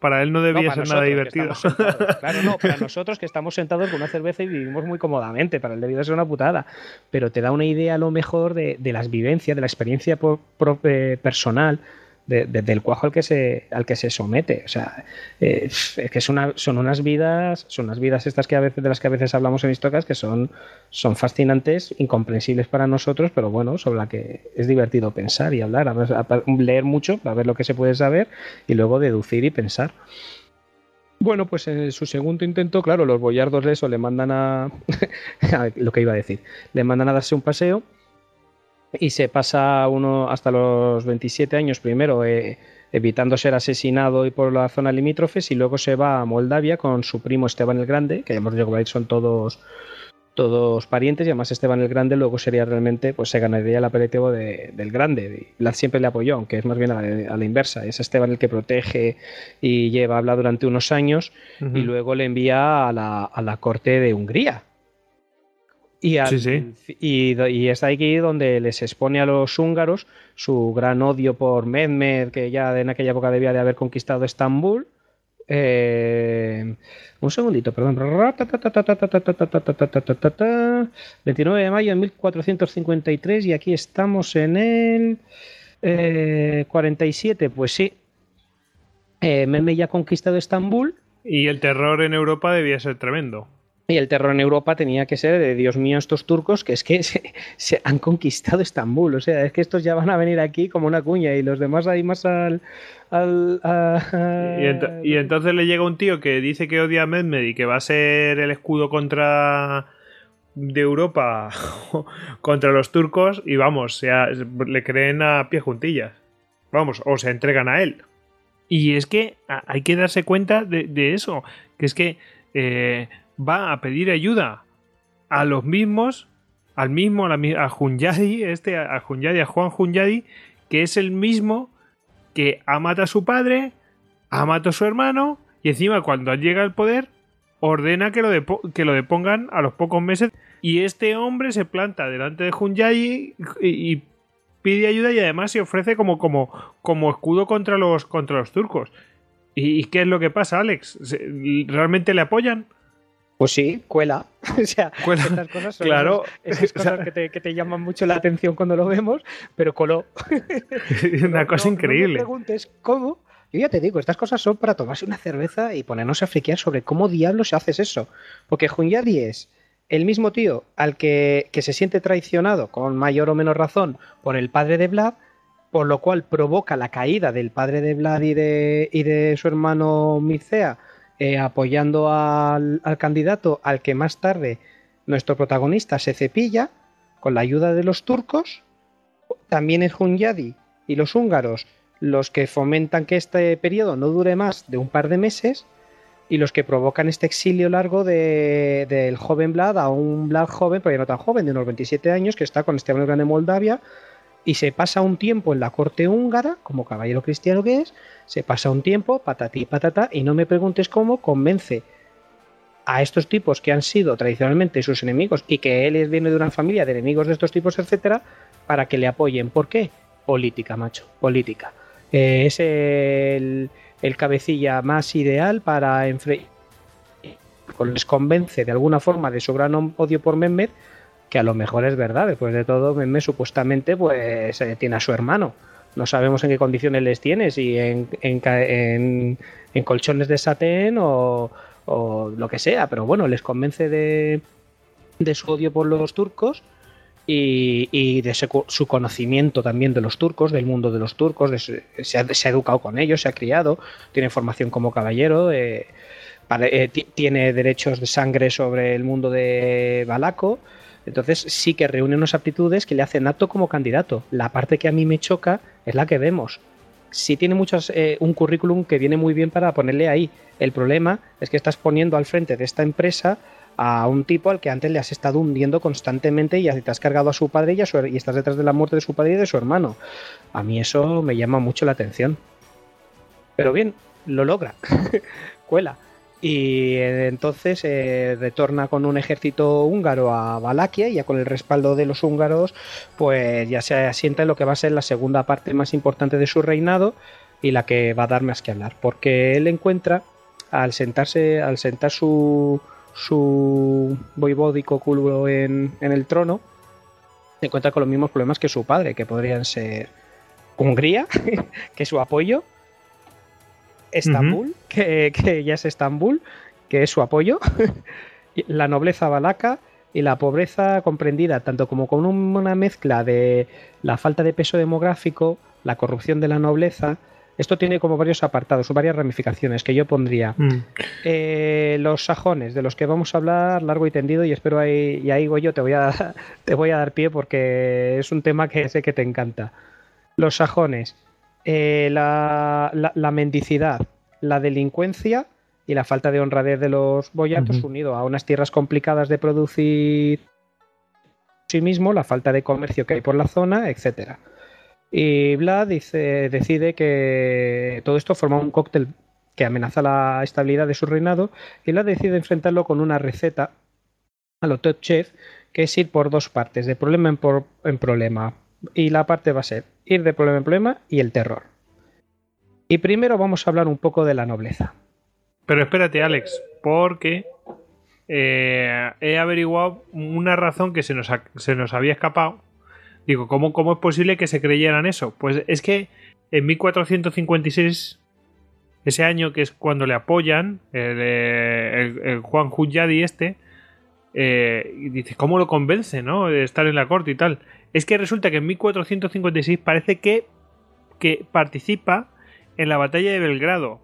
para, él no debía ser nada divertido. claro, no, para nosotros que estamos sentados con una cerveza y vivimos muy cómodamente, para él debía ser una putada. Pero te da una idea a lo mejor de, las vivencias, de la experiencia eh, personal del cuajo al que se al que se somete o sea eh, es que son unas vidas son unas vidas estas que a veces de las que a veces hablamos en Histocas que son son fascinantes incomprensibles para nosotros pero bueno sobre la que es divertido pensar y hablar leer mucho para ver lo que se puede saber y luego deducir y pensar bueno, pues en su segundo intento, claro, los boyardos de eso le mandan a... a lo que iba a decir. Le mandan a darse un paseo y se pasa uno hasta los 27 años primero eh, evitando ser asesinado y por la zona limítrofes y luego se va a Moldavia con su primo Esteban el Grande, que ya hemos dicho que son todos todos parientes y además Esteban el Grande luego sería realmente, pues se ganaría el apelativo de, del Grande. Vlad siempre le apoyó, aunque es más bien a la, inversa. Es Esteban el que protege y lleva habla durante unos años y luego le envía a la, a la corte de Hungría y, Y, es aquí donde les expone a los húngaros su gran odio por Mehmed, que ya en aquella época debía de haber conquistado Estambul. un segundito, perdón. 29 de mayo de 1453 y aquí estamos en el 47. Pues sí, Mehmed ya ha conquistado Estambul. Y el terror en Europa debía ser tremendo. Y el terror en Europa tenía que ser de Dios mío, estos turcos que es que se, han conquistado Estambul. O sea, es que estos ya van a venir aquí como una cuña y los demás ahí más al. y, entonces le llega un tío que dice que odia a Mehmed y que va a ser el escudo contra de Europa contra los turcos y vamos, sea, le creen a pie juntillas. Vamos, o se entregan a él. Y es que hay que darse cuenta de, eso, que es que eh, va a pedir ayuda a los mismos, al mismo, a, Junyadi, este, a Junyadi, a Juan Junyadi, que es el mismo que ha matado a su padre, ha matado a su hermano, y encima cuando llega al poder, ordena que lo, que lo depongan a los pocos meses. Y este hombre se planta delante de Junyadi y, pide ayuda y además se ofrece como, como, como escudo contra los, contra los turcos. ¿Y qué es lo que pasa, Alex? ¿Realmente le apoyan? Pues sí, cuela. o sea, estas cosas son claro. esas, cosas que, te, que, te, llaman mucho la atención cuando lo vemos, pero coló. una cosa increíble. No me preguntes cómo. Yo ya te digo, estas cosas son para tomarse una cerveza y ponernos a friquear sobre cómo diablos haces eso. Porque Junyadi es el mismo tío al que, que se siente traicionado, con mayor o menor razón, por el padre de Vlad, por lo cual provoca la caída del padre de Vlad y de, y de su hermano Mircea eh, apoyando al, candidato al que más tarde nuestro protagonista se cepilla con la ayuda de los turcos. También es Hunyadi y los húngaros los que fomentan que este periodo no dure más de un par de meses y los que provocan este exilio largo del joven Vlad a un Vlad joven, pero ya no tan joven, de unos 27 años, que está con Esteban el Grande de Moldavia y se pasa un tiempo en la corte húngara, como caballero cristiano que es, se pasa un tiempo, patatí patata, y no me preguntes cómo convence a estos tipos que han sido tradicionalmente sus enemigos y que él viene de una familia de enemigos de estos tipos, etcétera, para que le apoyen. ¿Por qué? Política, macho, política. Eh, es el, cabecilla más ideal para enfrentar. Les convence de alguna forma de su gran odio por Mehmet que a lo mejor es verdad. Después de todo, Meme supuestamente pues eh, tiene a su hermano. No sabemos en qué condiciones les tiene, si en, colchones de satén o, lo que sea, pero bueno, les convence de, su odio por los turcos y, de su, conocimiento también de los turcos, del mundo de los turcos, se, ha, se, ha, educado con ellos, se ha criado, tiene formación como caballero. Eh, eh, tiene derechos de sangre sobre el mundo de Balaco entonces sí que reúne unas aptitudes que le hacen apto como candidato. La parte que a mí me choca es la que vemos. Sí tiene muchos, eh, un currículum que viene muy bien para ponerle ahí. El problema es que estás poniendo al frente de esta empresa a un tipo al que antes le has estado hundiendo constantemente y te has cargado a su padre y, y estás detrás de la muerte de su padre y de su hermano. A mí eso me llama mucho la atención. Pero bien, lo logra. Cuela y eh, entonces eh, retorna con un ejército húngaro a Valaquia y ya con el respaldo de los húngaros pues ya se asienta en lo que va a ser la segunda parte más importante de su reinado y la que va a dar más que hablar porque él encuentra al sentarse al sentar su su voivódico culo en, en el trono se encuentra con los mismos problemas que su padre que podrían ser Hungría que su apoyo Estambul, que, ya es Estambul, que es su apoyo, la nobleza balaca y la pobreza comprendida tanto como con una mezcla de la falta de peso demográfico, la corrupción de la nobleza. Esto tiene como varios apartados, varias ramificaciones que yo pondría. Mm. Eh, los sajones, de los que vamos a hablar largo y tendido, y espero ahí, y ahí yo te voy, a, te voy a dar pie porque es un tema que sé que te encanta. Los sajones, eh, la, mendicidad, la delincuencia y la falta de honradez de los boyatos unido a unas tierras complicadas de producir sí mismo, la falta de comercio que hay por la zona, etcétera. Y Vlad dice, decide que todo esto forma un cóctel que amenaza la estabilidad de su reinado y Vlad decide enfrentarlo con una receta a lo top chef que es ir por dos partes, de problema en, en problema. Y la parte va a ser ir de problema en problema y el terror. Y primero vamos a hablar un poco de la nobleza. Pero espérate, Alex, porque eh, he averiguado una razón que se nos, se nos había escapado. Digo, ¿cómo, ¿cómo es posible que se creyeran eso? Pues es que en 1456, ese año que es cuando le apoyan, el, Juan Juyadi este, eh, dice, ¿cómo lo convence, no? De estar en la corte y tal es que resulta que en 1456 parece que, que participa en la batalla de Belgrado.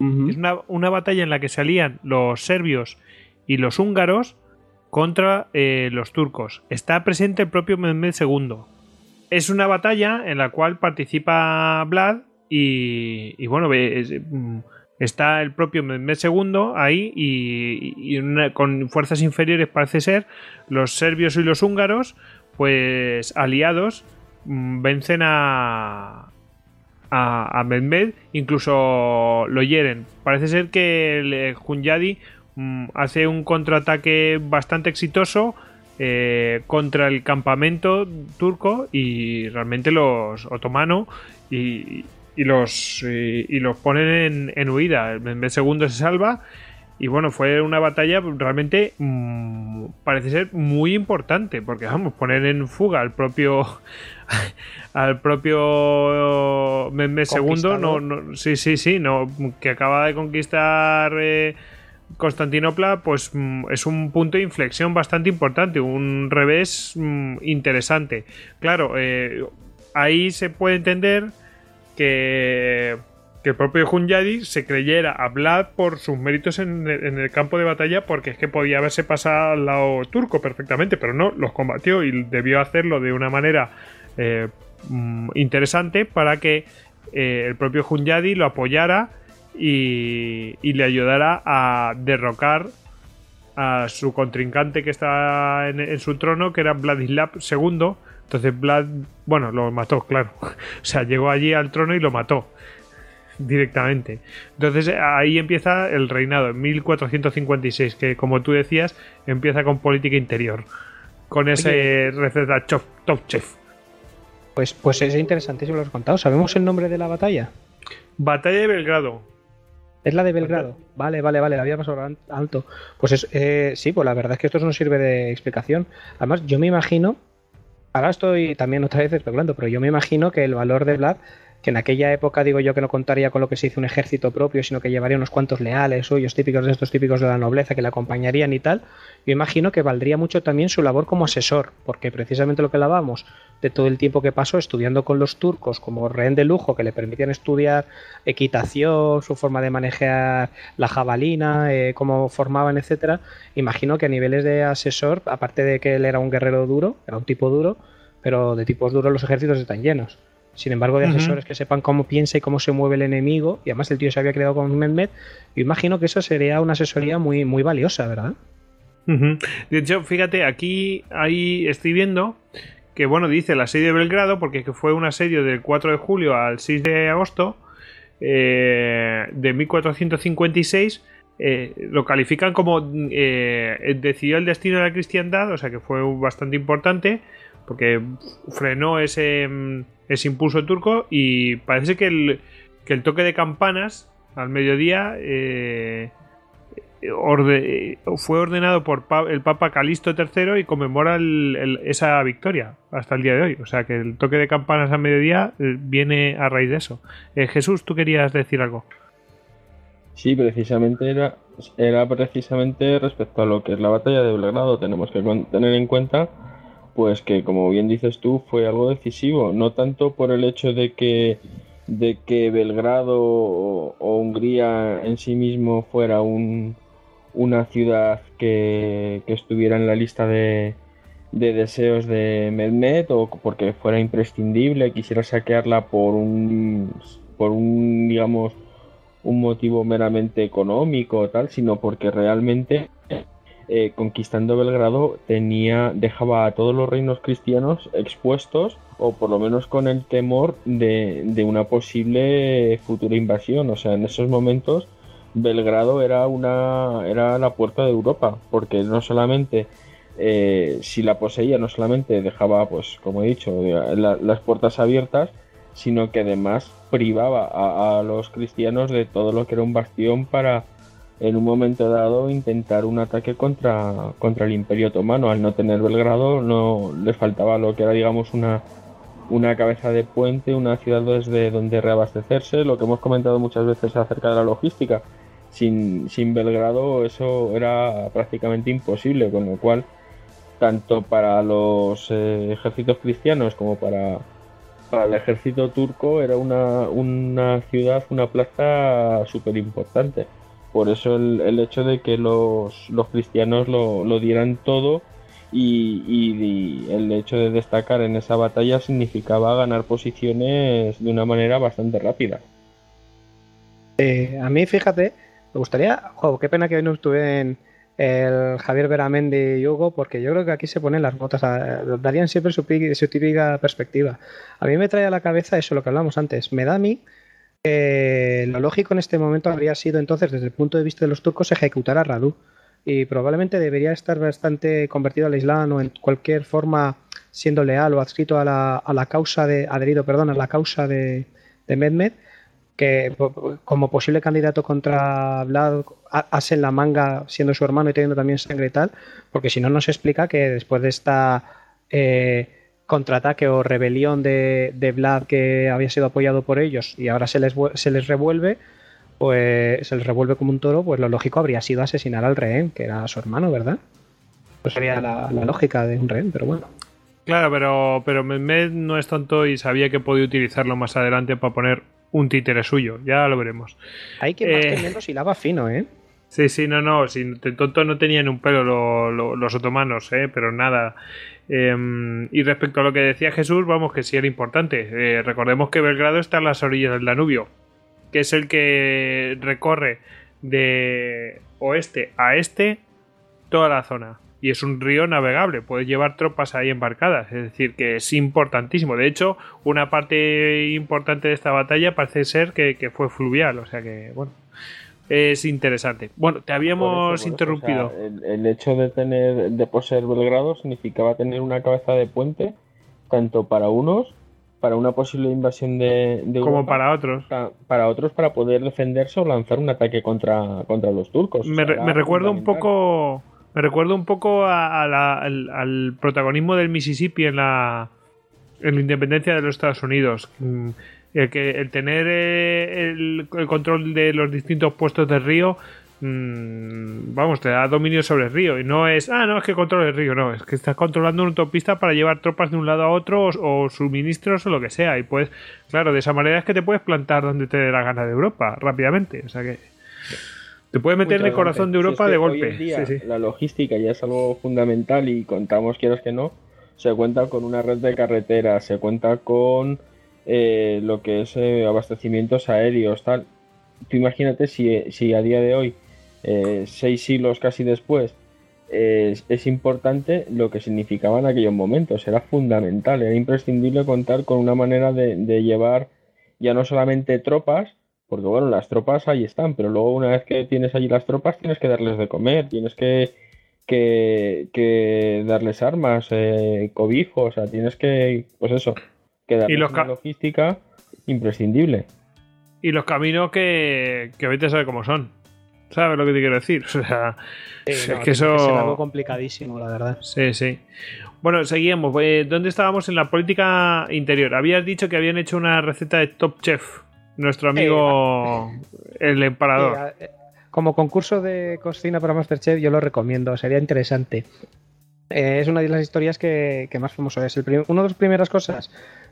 Es una, batalla en la que salían los serbios y los húngaros contra eh, los turcos. Está presente el propio Mehmed II. Es una batalla en la cual participa Vlad y, bueno, mm, está el propio Mehmed II ahí y, con fuerzas inferiores parece ser los serbios y los húngaros pues aliados mm, vencen a, a, Mehmed, incluso lo hieren. Parece ser que el Hunyadi mm, hace un contraataque bastante exitoso eh, contra el campamento turco y realmente los otomanos y, los, y, los ponen en, huida. Mehmed II se salva y bueno, fue una batalla realmente mm, parece ser muy importante, porque vamos, poner en fuga al propio al propio Mehmed II, no, no, sí, sí, sí, no, que acaba de conquistar eh, Constantinopla, pues mm, es un punto de inflexión bastante importante, un revés mm, interesante. Claro, eh, ahí se puede entender que el propio Hunyadi se creyera a Vlad por sus méritos en el, campo de batalla, porque es que podía haberse pasado al lado turco perfectamente, pero no, los combatió y debió hacerlo de una manera eh, mm, interesante para que eh, el propio Hunyadi lo apoyara y, le ayudara a derrocar a su contrincante que está en, en su trono, que era Vladislav II. Entonces Vlad, bueno, lo mató, claro. o sea, llegó allí al trono y lo mató directamente. Entonces ahí empieza el reinado, en 1456, que como tú decías, empieza con política interior, con ese receta top chef. Pues, pues es interesantísimo lo has contado. ¿Sabemos el nombre de la batalla? Batalla de Belgrado. Es la de Belgrado. Vale, vale, vale, la había pasado alto. Pues es, eh, sí, pues la verdad es que esto no sirve de explicación. Además, yo me imagino, ahora estoy también otra vez especulando, pero yo me imagino que el valor de Vlad que en aquella época digo yo que no contaría con lo que se hizo un ejército propio, sino que llevaría unos cuantos leales suyos, típicos de estos típicos de la nobleza, que le acompañarían y tal, yo imagino que valdría mucho también su labor como asesor, porque precisamente lo que hablábamos de todo el tiempo que pasó estudiando con los turcos como rehén de lujo, que le permitían estudiar equitación, su forma de manejar la jabalina, eh, cómo formaban, etcétera, imagino que a niveles de asesor, aparte de que él era un guerrero duro, era un tipo duro, pero de tipos duros los ejércitos están llenos. Sin embargo, de asesores que sepan cómo piensa y cómo se mueve el enemigo, y además el tío se había creado con Mehmed, yo imagino que eso sería una asesoría muy, muy valiosa, ¿verdad? De hecho, fíjate, aquí ahí estoy viendo que, bueno, dice el asedio de Belgrado, porque fue un asedio del 4 de julio al 6 de agosto eh, de 1456. Eh, lo califican como eh, decidió el destino de la cristiandad, o sea que fue bastante importante, porque frenó ese mm, ese impulso turco y parece que el, que el toque de campanas al mediodía eh, fue ordenado por el Papa Calisto III y conmemora esa victoria hasta el día de hoy. O sea que el toque de campanas al mediodía eh, viene a raíz de eso. Eh, Jesús, tú querías decir algo. Sí, precisamente era, era precisamente respecto a lo que es la batalla de Belgrado. Tenemos que tener en cuenta pues que como bien dices tú fue algo decisivo, no tanto por el hecho de que de que Belgrado o, Hungría en sí mismo fuera un, una ciudad que, estuviera en la lista de, de deseos de Mehmet o porque fuera imprescindible, quisiera saquearla por un, por un digamos, un motivo meramente económico o tal, sino porque realmente eh, conquistando Belgrado tenía dejaba a todos los reinos cristianos expuestos o por lo menos con el temor de, una posible futura invasión. O sea, en esos momentos Belgrado era una era la puerta de Europa porque no solamente eh, si la poseía no solamente dejaba pues como he dicho las puertas abiertas sino que además privaba a los cristianos de todo lo que era un bastión para en un momento dado intentar un ataque contra, contra el Imperio Otomano. Al no tener Belgrado no les faltaba lo que era digamos una, una cabeza de puente, una ciudad desde donde reabastecerse, lo que hemos comentado muchas veces acerca de la logística. Sin, sin Belgrado eso era prácticamente imposible, con lo cual tanto para los eh, ejércitos cristianos como para, para el ejército turco era una, una ciudad, una plaza súper importante. Por eso el, hecho de que los, cristianos lo, dieran todo y, el hecho de destacar en esa batalla significaba ganar posiciones de una manera bastante rápida. Eh, a mí, fíjate, me gustaría, qué pena que hoy no estuve en el Javier Veramendi y Hugo, porque yo creo que aquí se ponen las botas, darían siempre su, su típica perspectiva. A mí me trae a la cabeza eso, lo que hablamos antes. Me da a mí que lo lógico en este momento habría sido entonces, desde el punto de vista de los turcos, ejecutar a Radu. Y probablemente debería estar bastante convertido al Islam o en cualquier forma siendo leal o adscrito a la, causa de, adherido, perdón, a la causa de, de que como posible candidato contra Vlad hace la manga siendo su hermano y teniendo también sangre y tal, porque si no nos explica que después de esta eh, contraataque o rebelión de, de, Vlad que había sido apoyado por ellos y ahora se les, se les revuelve, pues se les revuelve como un toro, pues lo lógico habría sido asesinar al rehén, que era su hermano, ¿verdad? Pues sería la, lógica de un rehén, pero bueno. Claro, pero, pero Mehmed no es tonto y sabía que podía utilizarlo más adelante para poner un títere suyo, ya lo veremos. Hay que más eh, y lava fino, ¿eh? Sí, sí, no, no, sin tonto no tenían un pelo los otomanos, ¿eh? pero nada. Em, y respecto a lo que decía Jesús, vamos, que sí era importante. Eh, recordemos que Belgrado está en las orillas del Danubio, que es el que recorre de oeste a este toda la zona y es un río navegable, puedes llevar tropas ahí embarcadas, es decir, que es importantísimo. De hecho, una parte importante de esta batalla parece ser que, fue fluvial, o sea que, bueno, es interesante. Bueno, te habíamos interrumpido. el, hecho de tener, de poseer Belgrado significaba tener una cabeza de puente, tanto para unos, para una posible invasión de, como para otros. Para, otros, para poder defenderse o lanzar un ataque contra, contra los turcos. Me, me recuerda un poco me recuerdo un poco al, protagonismo del Mississippi en la, en la independencia de los Estados Unidos. El, que, el tener eh, el, control de los distintos puestos del río, mm, vamos, te da dominio sobre el río. Y no es, ah, no, es que controle el río, no, es que estás controlando una autopista para llevar tropas de un lado a otro o, suministros o lo que sea. Y pues, claro, de esa manera es que te puedes plantar donde te dé la gana de Europa rápidamente. O sea que. Te puede meter en el corazón de Europa de golpe. La logística ya es algo fundamental y contamos, quieras que no, se cuenta con una red de carreteras, se cuenta con eh, lo que es eh, abastecimientos aéreos, tal. Tú imagínate si, si a día de hoy, eh, seis siglos casi después, es importante lo que significaba en aquellos momentos. Era fundamental, era imprescindible contar con una manera de llevar ya no solamente tropas, porque bueno, las tropas ahí están, pero luego una vez que tienes allí las tropas tienes que darles de comer, tienes que, que, darles armas, eh, cobijo, o sea, tienes que, pues eso, que una logística imprescindible. Y los caminos que, que vete a saber cómo son. ¿Sabes lo que te quiero decir? O sea, es que eso. Es algo complicadísimo, la verdad. Sí, sí. Bueno, seguimos. Eh, ¿Dónde estábamos en la política interior? Habías dicho que habían hecho una receta de Top Chef nuestro amigo el emparador. Eh, como concurso de cocina para Masterchef yo lo recomiendo, sería interesante. Eh, es una de las historias que, más famoso es. una de las primeras cosas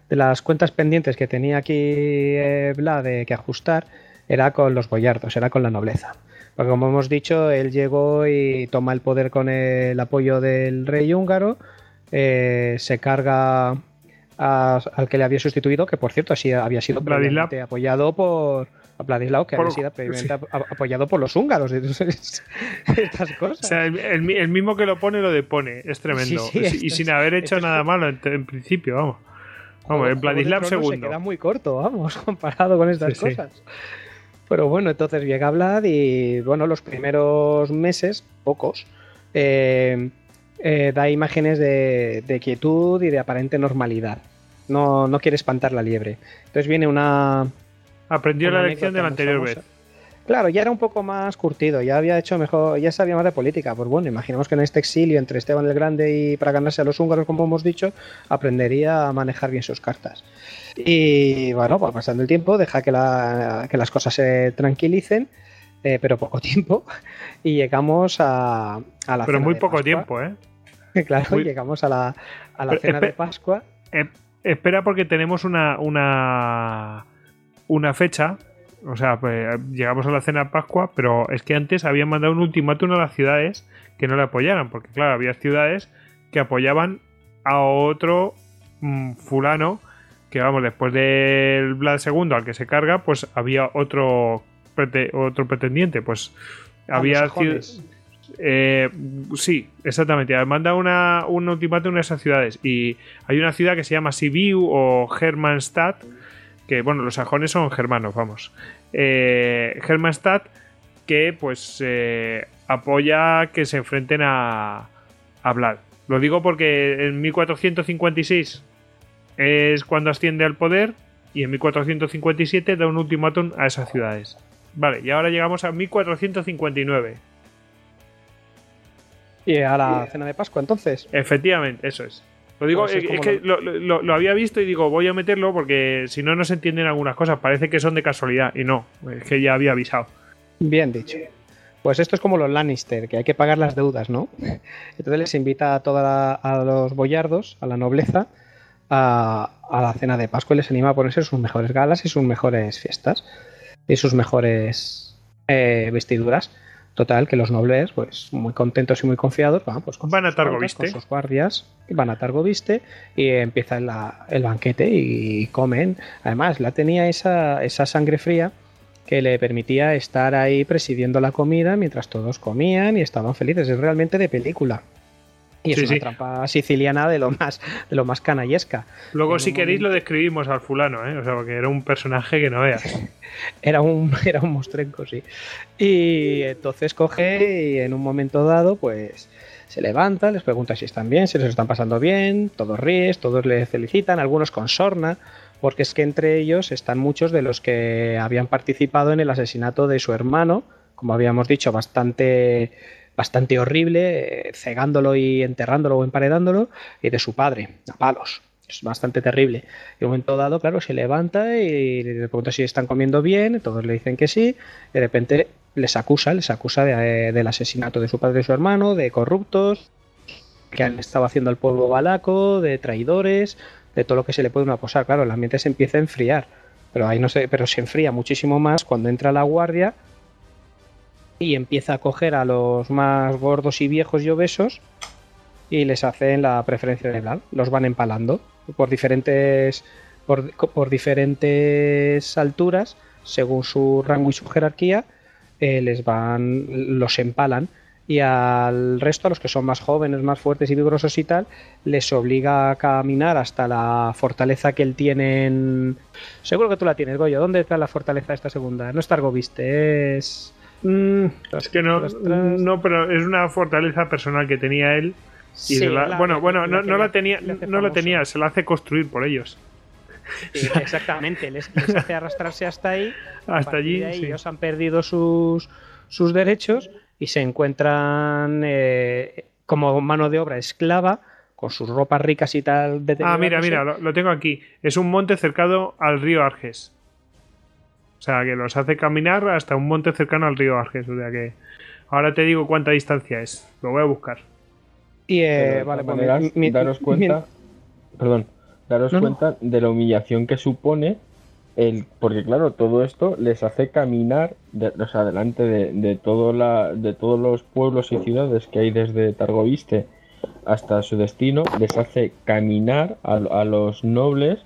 de las cuentas pendientes que tenía aquí eh, de que ajustar era con los boyardos, era con la nobleza. Porque como hemos dicho, él llegó y toma el poder con el apoyo del rey húngaro, se carga al que le había sustituido, que por cierto así había sido apoyado por Vladislao, que había sido previamente apoyado por los húngaros. estas cosas. el, mismo que lo pone lo depone, es tremendo. y sin haber hecho nada malo en, principio, vamos. Vamos, en Vladislav segundo. Se queda muy corto, vamos, comparado con estas cosas. Pero bueno, entonces llega Vlad y bueno, los primeros meses, pocos, eh, eh, da imágenes de, quietud y de aparente normalidad. No, no quiere espantar la liebre. Entonces viene una. Aprendió la lección de la anterior vez. Claro, ya era un poco más curtido, ya había hecho mejor, ya sabía más de política. Pues bueno, imaginemos que en este exilio entre Esteban el Grande y para ganarse a los húngaros, como hemos dicho, aprendería a manejar bien sus cartas. Y bueno, pues pasando el tiempo, deja que, las cosas se tranquilicen, eh, pero poco tiempo, y llegamos a, a la. Pero muy poco tiempo, ¿eh? claro, llegamos a la, a la cena de Pascua. Eh, espera porque tenemos una, una, una fecha O sea, pues, llegamos a la cena de Pascua, pero es que antes habían mandado un ultimátum a las ciudades que no le apoyaran, porque claro, había ciudades que apoyaban a otro mm, fulano que vamos, después del Vlad II al que se carga, pues había otro, otro pretendiente, pues había... Eh, sí, exactamente. Manda una, un ultimátum a esas ciudades. Y hay una ciudad que se llama Sibiu o Hermannstadt, que bueno, los sajones son germanos, vamos. Eh, Hermannstadt, que pues eh, apoya que se enfrenten a, a Vlad. Lo digo porque en 1456 es cuando asciende al poder y en 1457 da un ultimátum a esas ciudades. Vale, y ahora llegamos a 1459. ¿Y a la cena de Pascua entonces? Efectivamente, eso es. Lo digo, pues es, que lo... había visto y digo, voy a meterlo porque si no, no se entienden algunas cosas. Parece que son de casualidad y no, es que ya había avisado. Bien dicho. Pues esto es como los Lannister, que hay que pagar las deudas, ¿no? Entonces les invita a todos a los boyardos, a la nobleza, a, la cena de Pascua y les anima a ponerse sus mejores galas y sus mejores fiestas y sus mejores eh, vestiduras. Total, que los nobles, pues muy contentos y muy confiados, van, pues, con, van a Targoviste. con sus guardias, van a Targoviste y empieza el banquete y comen. Además, la tenía esa, esa sangre fría que le permitía estar ahí presidiendo la comida mientras todos comían y estaban felices. Es realmente de película. Y es una trampa siciliana de lo más, de lo más canallesca. Luego, si queréis, lo describimos al fulano, ¿eh? O sea, porque era un personaje que no veas. era un, era un mostrenco, sí. Y entonces coge y en un momento dado, pues se levanta, les pregunta si están bien, si les están pasando bien, todos ríes, todos le felicitan, algunos con sorna, porque es que entre ellos están muchos de los que habían participado en el asesinato de su hermano, como habíamos dicho, bastante bastante horrible, eh, cegándolo y enterrándolo o emparedándolo, y de su padre, a palos. Es bastante terrible. Y en un momento dado, claro, se levanta y le pregunta si están comiendo bien, todos le dicen que sí, de repente les acusa, les acusa de, del asesinato de su padre y su hermano, de corruptos, que han estado haciendo al pueblo balaco, de traidores, de todo lo que se le puede una acusar. Claro, el ambiente se empieza a enfriar, pero ahí no se, pero se enfría muchísimo más cuando entra la guardia y empieza a coger a los más gordos y viejos y obesos y les hacen la preferencia de edad. Los van empalando por diferentes, por, diferentes alturas, según su rango y su jerarquía, eh, les van, los empalan. Y al resto, a los que son más jóvenes, más fuertes y vigorosos y tal, les obliga a caminar hasta la fortaleza que él tiene Seguro que tú la tienes, Goyo. ¿Dónde está la fortaleza esta segunda? No es Targoviste, es... Mm, es que no, no, pero es una fortaleza personal que tenía él. Y bueno, bueno, no, la tenía, no la tenía, se la hace construir por ellos. exactamente, les, hace arrastrarse hasta ahí. Hasta allí. Ellos han perdido sus, sus derechos y se encuentran eh, como mano de obra esclava con sus ropas ricas y tal. ah, mira, mira, lo, tengo aquí. Es un monte cercado al río Arges. O sea, que los hace caminar hasta un monte cercano al río Arges. O sea que ahora te digo cuánta distancia es. Lo voy a buscar. Y eh, vale, pues daros cuenta, perdón, daros cuenta de la humillación que supone el, porque claro, todo esto les hace caminar, o sea, delante de, de, todo la, de todos los pueblos y ciudades que hay desde Targoviste hasta su destino, les hace caminar a, a los nobles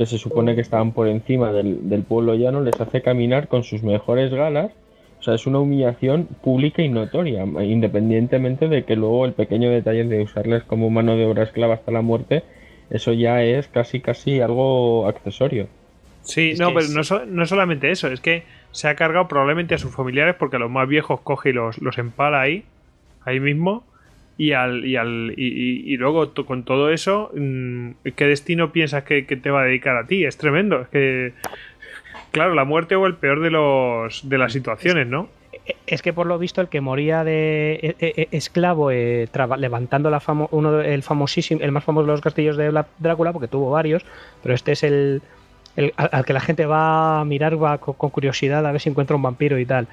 que se supone que estaban por encima del, pueblo llano, les hace caminar con sus mejores galas. O sea, es una humillación pública y notoria, independientemente de que luego el pequeño detalle de usarles como mano de obra esclava hasta la muerte, eso ya es casi casi algo accesorio. Sí, no, pero no, no, solamente eso, es que se ha cargado probablemente a sus familiares porque a los más viejos coge y los, los empala ahí, ahí mismo, y, al, y, al, y, luego con todo eso, mm, ¿qué destino piensas que, te va a dedicar a ti? Es tremendo. Es que, claro, la muerte o el peor de, los, de las situaciones, ¿no? Es que por lo visto el que moría de e, e, e, esclavo eh, levantando la uno el famosísimo, el más famoso de los castillos de Drácula, porque tuvo varios, pero este es el, al, que la gente va a mirar va con, curiosidad a ver si encuentra un vampiro y tal.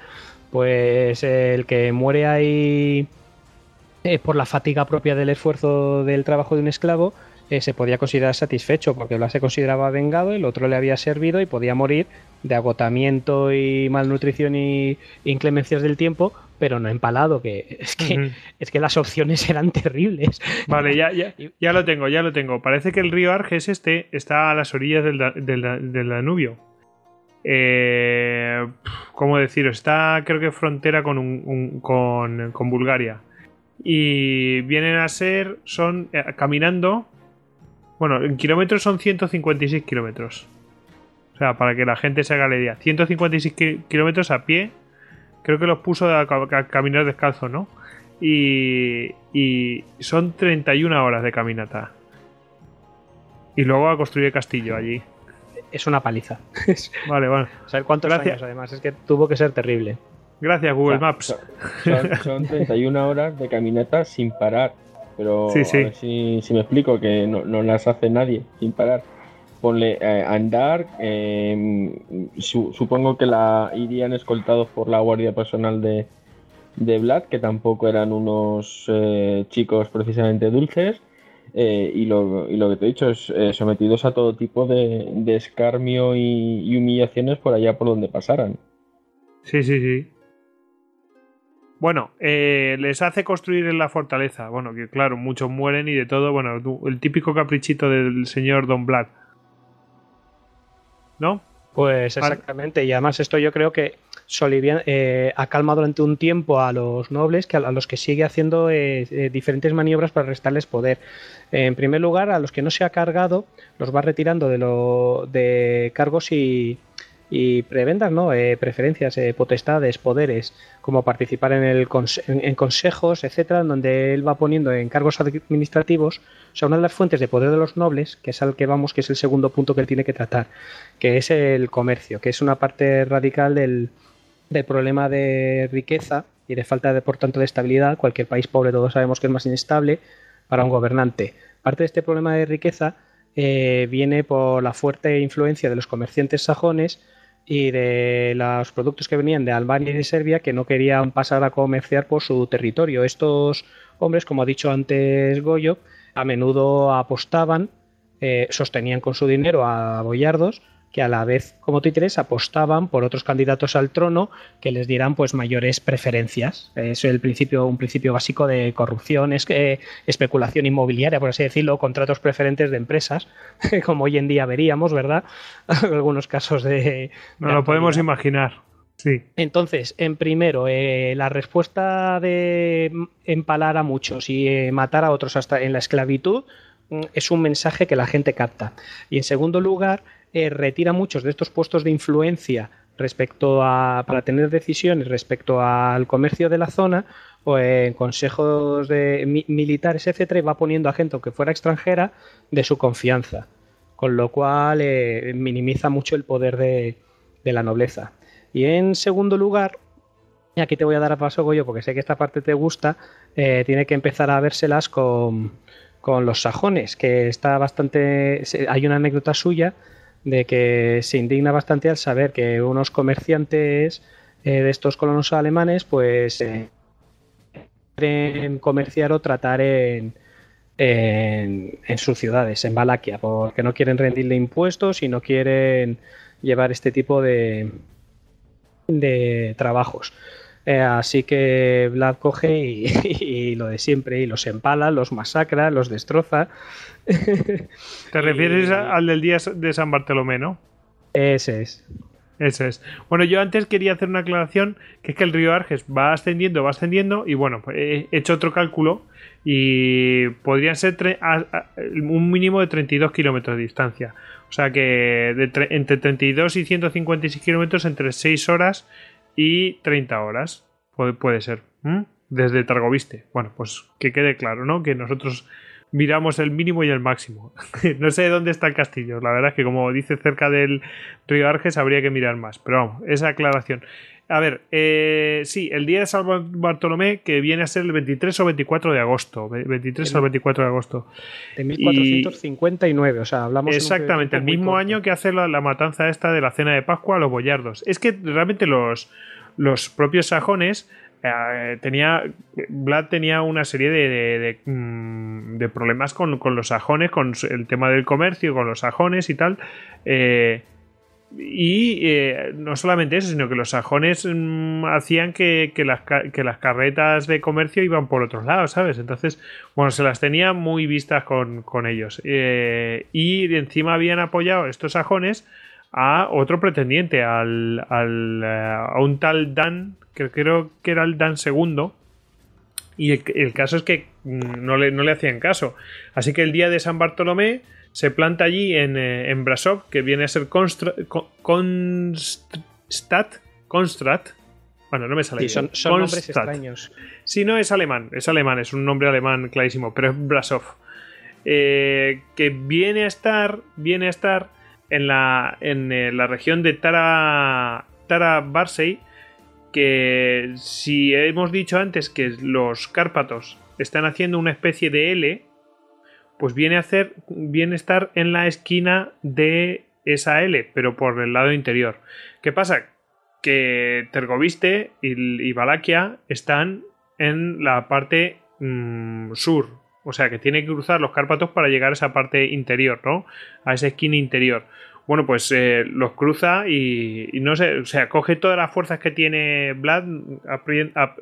Pues el que muere ahí eh, por la fatiga propia del esfuerzo del trabajo de un esclavo eh, se podía considerar satisfecho, porque Blas se consideraba vengado, el otro le había servido y podía morir de agotamiento y malnutrición y inclemencias del tiempo, pero no empalado, que es que, es que las opciones eran terribles. Vale, ya, ya, ya lo tengo, ya lo tengo. Parece que el río Arges este está a las orillas del, del, Danubio. Eh, ¿Cómo deciros? Está, creo que frontera con, con, con, Bulgaria. Y vienen a ser, son eh, caminando. Bueno, en kilómetros son 156 kilómetros. O sea, para que la gente se haga la idea. 156 kilómetros a pie creo que los puso a, caminar descalzo, ¿no? Y, y son 31 horas de caminata. Y luego a construir el castillo allí. Es una paliza. vale, bueno. Saber cuántos Gracias. años, además. Es que tuvo que ser terrible. Gracias, Google Maps. Son, 31 horas de caminata sin parar. Pero sí, sí. si, me explico, que no, no las hace nadie sin parar ponle eh, andar. Em, supongo que la irían escoltados por la guardia personal de, de Vlad, que tampoco eran unos eh, chicos precisamente dulces. Eh, y, lo, y, lo, que te he dicho es sometidos a todo tipo de, de escarmio y, humillaciones por allá por donde pasaran. Sí, sí, sí. Bueno, les hace construir en la fortaleza. Bueno, que claro, muchos mueren y de todo. Bueno, el típico caprichito del señor Don Vlad. ¿no? Pues exactamente, y además esto yo creo que Solivian eh, ha calmado durante un tiempo a los nobles, que a, los que sigue haciendo eh, eh, diferentes maniobras para restarles poder. en primer lugar, a los que no se ha cargado, los va retirando de, lo, de cargos y, y prebendas, ¿no? preferencias, potestades, poderes, como participar en, el en, consejos, etcétera, donde él va poniendo en cargos administrativos o sea, una de las fuentes de poder de los nobles, que es al que vamos, que es el segundo punto que él tiene que tratar, que es el comercio, que es una parte radical del, problema de riqueza y de falta de, por tanto, de estabilidad. Cualquier país pobre todos sabemos que es más inestable para un gobernante. Parte de este problema de riqueza eh, viene por la fuerte influencia de los comerciantes sajones y de los productos que venían de Albania y de Serbia que no querían pasar a comerciar por su territorio. Estos hombres, como ha dicho antes Goyo, a menudo apostaban, eh, sostenían con su dinero a boyardos que a la vez, como títeres, apostaban por otros candidatos al trono que les dieran pues mayores preferencias. Es el principio, un principio básico de corrupción, es que especulación inmobiliaria, por así decirlo, contratos preferentes de empresas, como hoy en día veríamos, ¿verdad? Algunos casos de. No lo podemos imaginar. Sí. Entonces, en primero, eh, la respuesta de empalar a muchos y eh, matar a otros hasta en la esclavitud mm, es un mensaje que la gente capta. Y en segundo lugar, eh, retira muchos de estos puestos de influencia respecto a para tener decisiones respecto al comercio de la zona o en consejos de, militares, etcétera, y va poniendo a gente, aunque fuera extranjera, de su confianza. Con lo cual minimiza mucho el poder de la nobleza. Y en segundo lugar, y aquí te voy a dar a paso, Goyo, porque sé que esta parte te gusta, eh, tiene que empezar a vérselas con, con los sajones, que está bastante... Hay una anécdota suya de que se indigna bastante al saber que unos comerciantes eh, de estos colonos alemanes, pues eh, comerciar o tratar en, en, en, sus ciudades, en Valaquia, porque no quieren rendirle impuestos y no quieren llevar este tipo de, de trabajos. Eh, así que Vlad coge y, lo de siempre, y los empala, los masacra, los destroza. ¿Te refieres al del día de San Bartolomé, no? Ese es. Ese es. Bueno, yo antes quería hacer una aclaración, que es que el río Arges va ascendiendo, va ascendiendo, y bueno, pues he hecho otro cálculo, y podrían ser un mínimo de 32 kilómetros de distancia. O sea que entre 32 y 156 kilómetros entre 6 horas y 30 horas. Puede, ser. Desde Targoviste. Bueno, pues que quede claro, ¿no? Que nosotros miramos el mínimo y el máximo. no sé dónde está el castillo. La verdad es que como dice cerca del río Arges habría que mirar más. Pero vamos, esa aclaración. A ver, eh, sí, el día de San Bartolomé, que viene a ser el 23 o 24 de agosto. 23 o 24 de agosto. De 1459, o sea, hablamos. Exactamente, el mismo año que hace la, matanza esta de la cena de Pascua a los boyardos. Es que realmente los, los propios sajones eh, tenía Vlad tenía una serie de, de, mm, problemas con, los sajones, con el tema del comercio, con los sajones y tal. Eh, y eh, no solamente eso, sino que los sajones mm, hacían que, las, que, las, carretas de comercio iban por otros lados, ¿sabes? Entonces, bueno, se las tenía muy vistas con, ellos. y encima habían apoyado estos sajones a otro pretendiente, al, al a un tal Dan que creo que era el Dan segundo. Y el, caso es que mm, no le, no le, hacían caso. Así que el día de San Bartolomé se planta allí en, eh, en Brasov, que viene a ser Constra, Constat. Constrat. Bueno, no me sale. son, son nombres extraños. Sí, no, es alemán. Es alemán, es un nombre alemán clarísimo, pero es Brasov. Eh, que viene a estar. Viene a estar en la, en eh, la región de Tara. Tara Barsey que si hemos dicho antes que los Cárpatos están haciendo una especie de L, pues viene a hacer, viene a estar en la esquina de esa L, pero por el lado interior. ¿Qué pasa? Que Tergoviste y, Valaquia están en la parte mm, sur, o sea que tiene que cruzar los Cárpatos para llegar a esa parte interior, ¿no? A esa esquina interior bueno, pues eh, los cruza y, no sé, o sea, coge todas las fuerzas que tiene Vlad,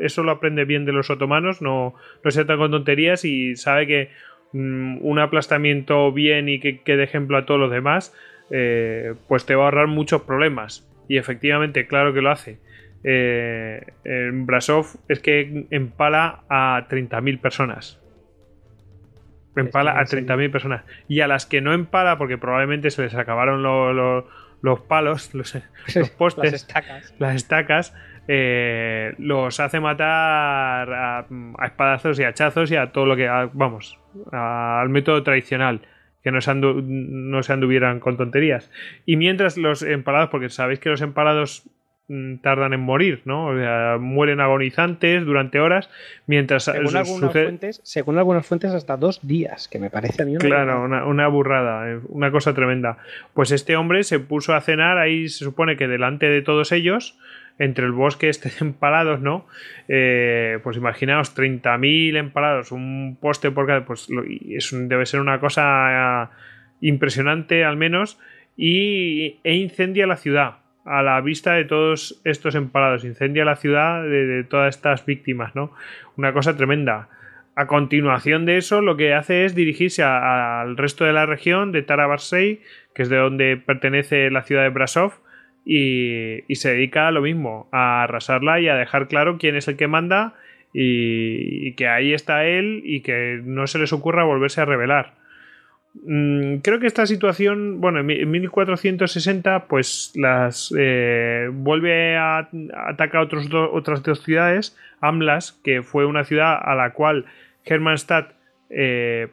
eso lo aprende bien de los otomanos, no, no se trata con tonterías y sabe que un aplastamiento bien y que, que, de ejemplo a todos los demás, eh, pues te va a ahorrar muchos problemas. Y efectivamente, claro que lo hace. Eh, en Brasov es que empala a 30.000 personas. Empala a 30.000 personas. Y a las que no empala, porque probablemente se les acabaron los palos, los, postes, las estacas, eh, los hace matar a, espadazos y hachazos y a todo lo que. vamos, al método tradicional. Que no se, no se anduvieran con tonterías. Y mientras los empalados, porque sabéis que los empalados Mm, tardan en morir, ¿no? O sea, mueren agonizantes durante horas, mientras según algunas, fuentes, según algunas fuentes hasta dos días, que me parece a mí una Claro, una, burrada, eh, una cosa tremenda. Pues este hombre se puso a cenar ahí, se supone que delante de todos ellos, entre el bosque este de ¿no? Eh, pues imaginaos, 30.000 empalados, un poste por cada... Pues es, debe ser una cosa impresionante al menos, y, e incendia la ciudad a la vista de todos estos empalados. Incendia la ciudad de, todas estas víctimas, ¿no? Una cosa tremenda. A continuación de eso, lo que hace es dirigirse al resto de la región de Tarabarsey, que es de donde pertenece la ciudad de Brasov, y, se dedica a lo mismo, a arrasarla y a dejar claro quién es el que manda y, que ahí está él y que no se les ocurra volverse a rebelar. Mm, creo que esta situación, bueno, en 1460, pues las eh, vuelve a, atacar otras dos ciudades, Amlas, que fue una ciudad a la cual Hermannstadt eh,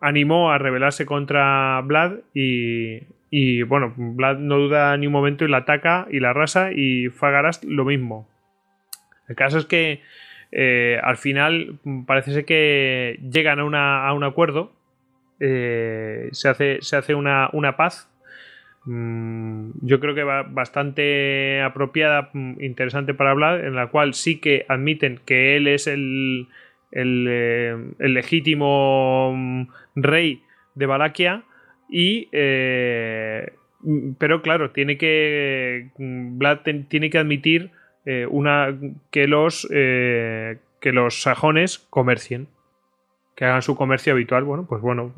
animó a rebelarse contra Vlad y, bueno, Vlad no duda ni un momento y la ataca y la arrasa y Fagarast lo mismo. El caso es que eh, al final parece ser que llegan a un acuerdo eh, se hace, se hace una, paz. Mm, yo creo que va bastante apropiada, mm, interesante para hablar, en la cual sí que admiten que él es el, el, eh, legítimo mm, rey de Valaquia y eh, pero claro tiene que Vlad tiene que admitir una que los que los sajones comercien que hagan su comercio habitual, bueno, pues bueno,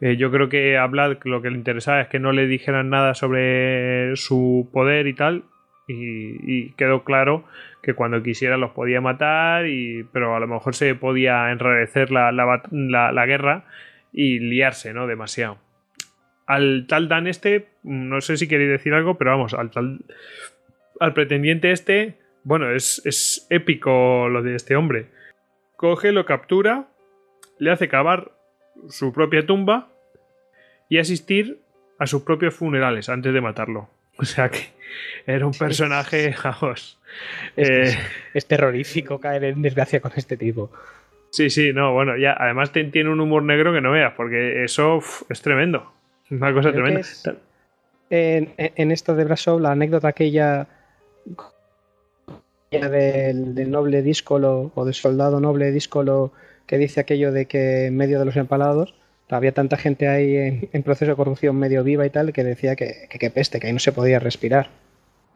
eh, yo creo que a Vlad lo que le interesaba es que no le dijeran nada sobre su poder y tal, y, quedó claro que cuando quisiera los podía matar, y, pero a lo mejor se podía enrarecer la, la, guerra y liarse, ¿no? Demasiado. Al tal Dan este, no sé si queréis decir algo, pero vamos, al tal... Al pretendiente este, bueno, es, es épico lo de este hombre. Coge, lo captura, le hace cavar su propia tumba y asistir a sus propios funerales antes de matarlo. O sea que era un personaje, vamos. Es, es, terrorífico caer en desgracia con este tipo. Sí, sí, no, bueno, ya, además tiene un humor negro que no veas, porque eso es tremendo. Una cosa tremenda. en, esto de Brasov, la anécdota aquella del, noble díscolo o del soldado noble díscolo que dice aquello de que en medio de los empalados había tanta gente ahí en, proceso de corrupción medio viva y tal que decía que, que, peste, que ahí no se podía respirar.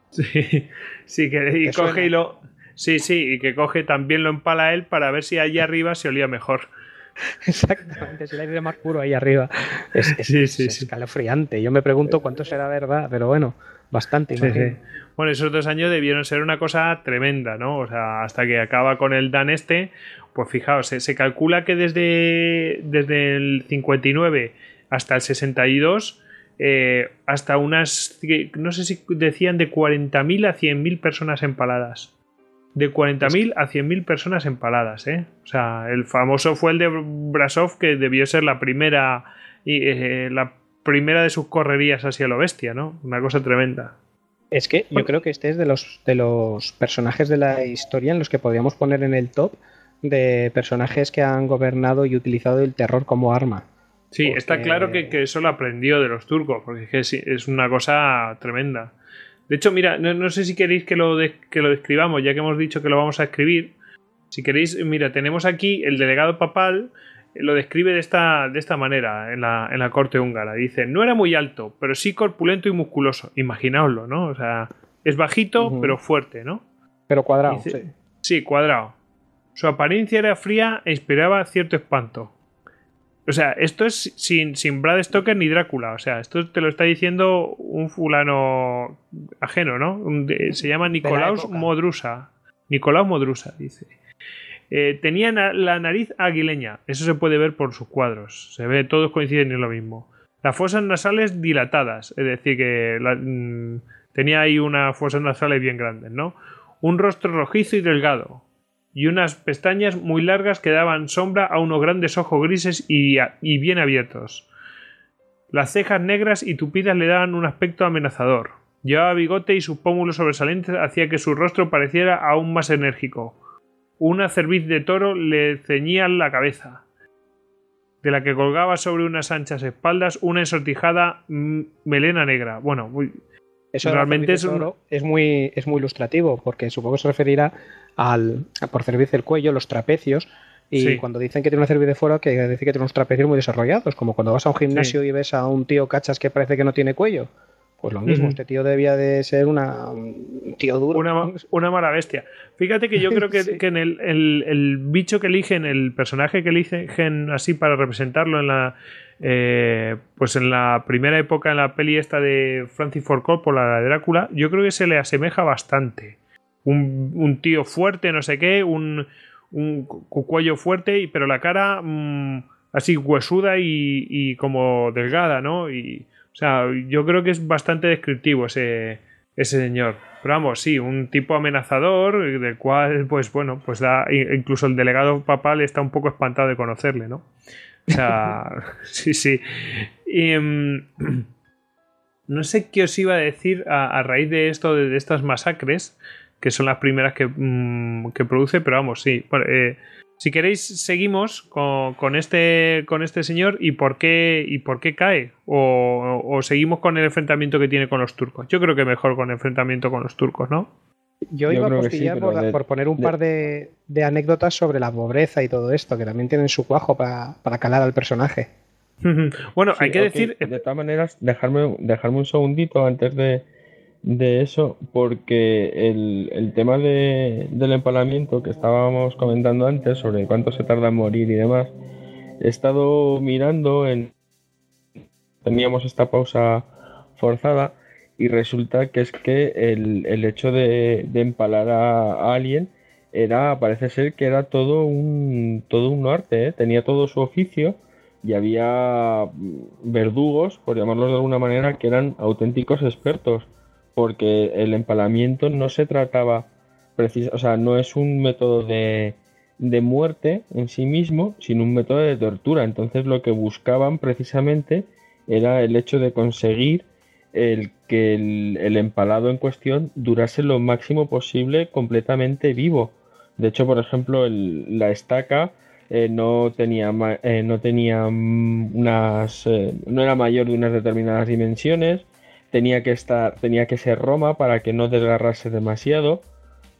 Sí, sí, que y coge y lo. Sí, sí, y que coge también lo empala él para ver si allí arriba se olía mejor. Exactamente, es el aire más puro ahí arriba. Es, sí, sí, escalofriante. Yo me pregunto cuánto será verdad, pero bueno, bastante. Bueno, esos dos años debieron ser una cosa tremenda, ¿no? O sea, hasta que acaba con el Dan este, pues fijaos, se, calcula que desde, desde el 59 hasta el 62, eh, hasta unas, no sé si decían de 40.000 a 100.000 personas empaladas de 40.000 a 100.000 personas empaladas. ¿eh? O sea, el famoso fue el de Brasov, que debió ser la primera, eh, la primera de sus correrías hacia lo bestia, ¿no? Una cosa tremenda. Es que yo creo que este es de los, de los personajes de la historia en los que podríamos poner en el top de personajes que han gobernado y utilizado el terror como arma. Sí, está claro que, eso lo aprendió de los turcos, porque es, es una cosa tremenda. De hecho, mira, no, sé si queréis que lo, que lo describamos, ya que hemos dicho que lo vamos a escribir. Si queréis, mira, tenemos aquí el delegado papal, eh, lo describe de esta, de esta manera en la, en la corte húngara. Dice, no era muy alto, pero sí corpulento y musculoso. Imaginaoslo, ¿no? O sea, es bajito, pero fuerte, ¿no? Pero cuadrado, sí. Sí, cuadrado. Su apariencia era fría e inspiraba cierto espanto. O sea, esto es sin, sin Brad Stoker ni Drácula. O sea, esto te lo está diciendo un fulano ajeno, ¿no? se llama Nicolaus Modrusa. Nicolaus Modrusa, dice. Eh, tenía la nariz aguileña. Eso se puede ver por sus cuadros. Se ve, todos coinciden en lo mismo. Las fosas nasales dilatadas. Es decir, que mm, tenía ahí unas fosas nasales bien grandes, ¿no? Un rostro rojizo y delgado y unas pestañas muy largas que daban sombra a unos grandes ojos grises y, bien abiertos. Las cejas negras y tupidas le daban un aspecto amenazador. Llevaba bigote y sus pómulos sobresalientes hacía que su rostro pareciera aún más enérgico. Una cerviz de toro le ceñía la cabeza, de la que colgaba sobre unas anchas espaldas una ensortijada melena negra. Bueno, eso realmente es, es, muy, es muy ilustrativo, porque supongo que se referirá al, por cerviz del cuello, los trapecios. Y cuando dicen que tiene una cerviz de fuera, que decir que tiene unos trapecios muy desarrollados, como cuando vas a un gimnasio y ves a un tío cachas que parece que no tiene cuello. Pues lo mismo, este tío debía de ser una, un tío duro. Una, una mala bestia. Fíjate que yo creo que, en el, el, bicho que eligen, el personaje que eligen así para representarlo en la, eh, pues en la primera época, en la peli esta de Francis Ford Coppola, la de Drácula, yo creo que se le asemeja bastante. Un, tío fuerte, no sé qué, un, un cuello fuerte, pero la cara mm, así huesuda y, y, como delgada, ¿no? Y, o sea, yo creo que es bastante descriptivo ese, ese señor. Pero vamos, sí, un tipo amenazador, del cual, pues bueno, pues da, incluso el delegado papal está un poco espantado de conocerle, ¿no? O sea, sí, sí. Y, mm, no sé qué os iba a decir a, raíz de esto, de, estas masacres, que son las primeras que, mm, produce, pero vamos, sí. Eh, si queréis, seguimos con, este, con este señor y por qué, y por qué cae. O, o, seguimos con el enfrentamiento que tiene con los turcos. Yo creo que mejor con el enfrentamiento con los turcos, ¿no? Yo, iba a postillar por, poner un par de, anécdotas sobre la pobreza y todo esto, que también tienen su cuajo para, calar al personaje. bueno, hay que decir. De todas maneras, dejarme, dejarme un segundito antes de, eso, porque el, tema del empalamiento que estábamos comentando antes, sobre cuánto se tarda en morir y demás, he estado mirando en. Teníamos esta pausa forzada y resulta que es que el, el hecho de, empalar a, alguien era, parece ser que era todo un, todo un arte, ¿eh? tenía todo su oficio y había verdugos, por llamarlos de alguna manera, que eran auténticos expertos, porque el empalamiento no se trataba, o sea, no es un método de, de muerte en sí mismo, sino un método de tortura. Entonces lo que buscaban precisamente era el hecho de conseguir el que el, empalado en cuestión durase lo máximo posible completamente vivo. De hecho, por ejemplo, la estaca eh, no tenía, eh, no tenía mm, unas, eh, no era mayor de unas determinadas dimensiones, tenía que estar, tenía que ser Roma para que no desgarrase demasiado.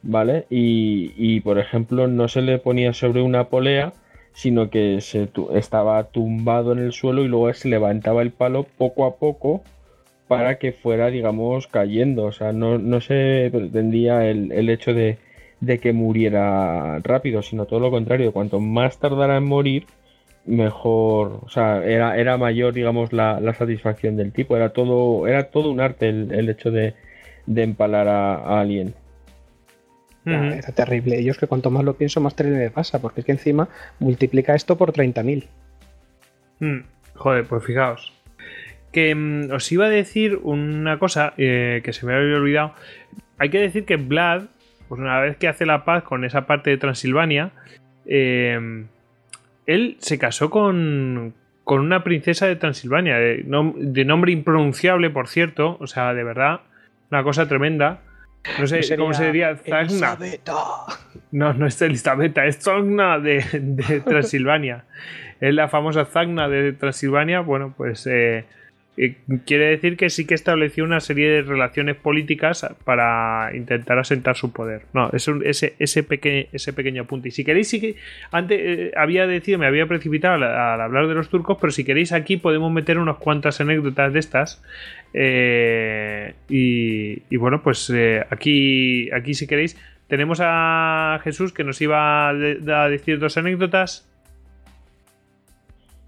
¿vale? Y, y, por ejemplo, no se le ponía sobre una polea, sino que se estaba tumbado en el suelo y luego se levantaba el palo poco a poco para que fuera, digamos, cayendo. O sea, no, no se pretendía el, el hecho de, de, que muriera rápido, sino todo lo contrario. Cuanto más tardara en morir, mejor. O sea, era, era mayor, digamos, la, la satisfacción del tipo. Era todo, era todo un arte el, el hecho de, de empalar a, a alguien. Era terrible. Yo es que cuanto más lo pienso, más terrible me pasa, porque es que encima multiplica esto por 30.000. Mm, joder, pues fijaos. Que mm, os iba a decir una cosa eh, que se me había olvidado. Hay que decir que Vlad, pues una vez que hace la paz con esa parte de Transilvania, eh, él se casó con, con una princesa de Transilvania, de, nom de, nombre impronunciable, por cierto, o sea, de verdad, una cosa tremenda. No sé cómo se diría. Zagna. No, no es Elizabeth, es Zagna de, de Transilvania. es la famosa Zagna de Transilvania. Bueno, pues eh, quiere decir que sí que estableció una serie de relaciones políticas para intentar asentar su poder. No, es un, ese, ese, peque, ese pequeño apunte. Y si queréis, sí que antes eh, había decidido, me había precipitado al, al, hablar de los turcos, pero si queréis aquí podemos meter unas cuantas anécdotas de estas. Eh, y, y, bueno, pues eh, aquí, aquí si queréis, tenemos a Jesús que nos iba a, de, a decir dos anécdotas.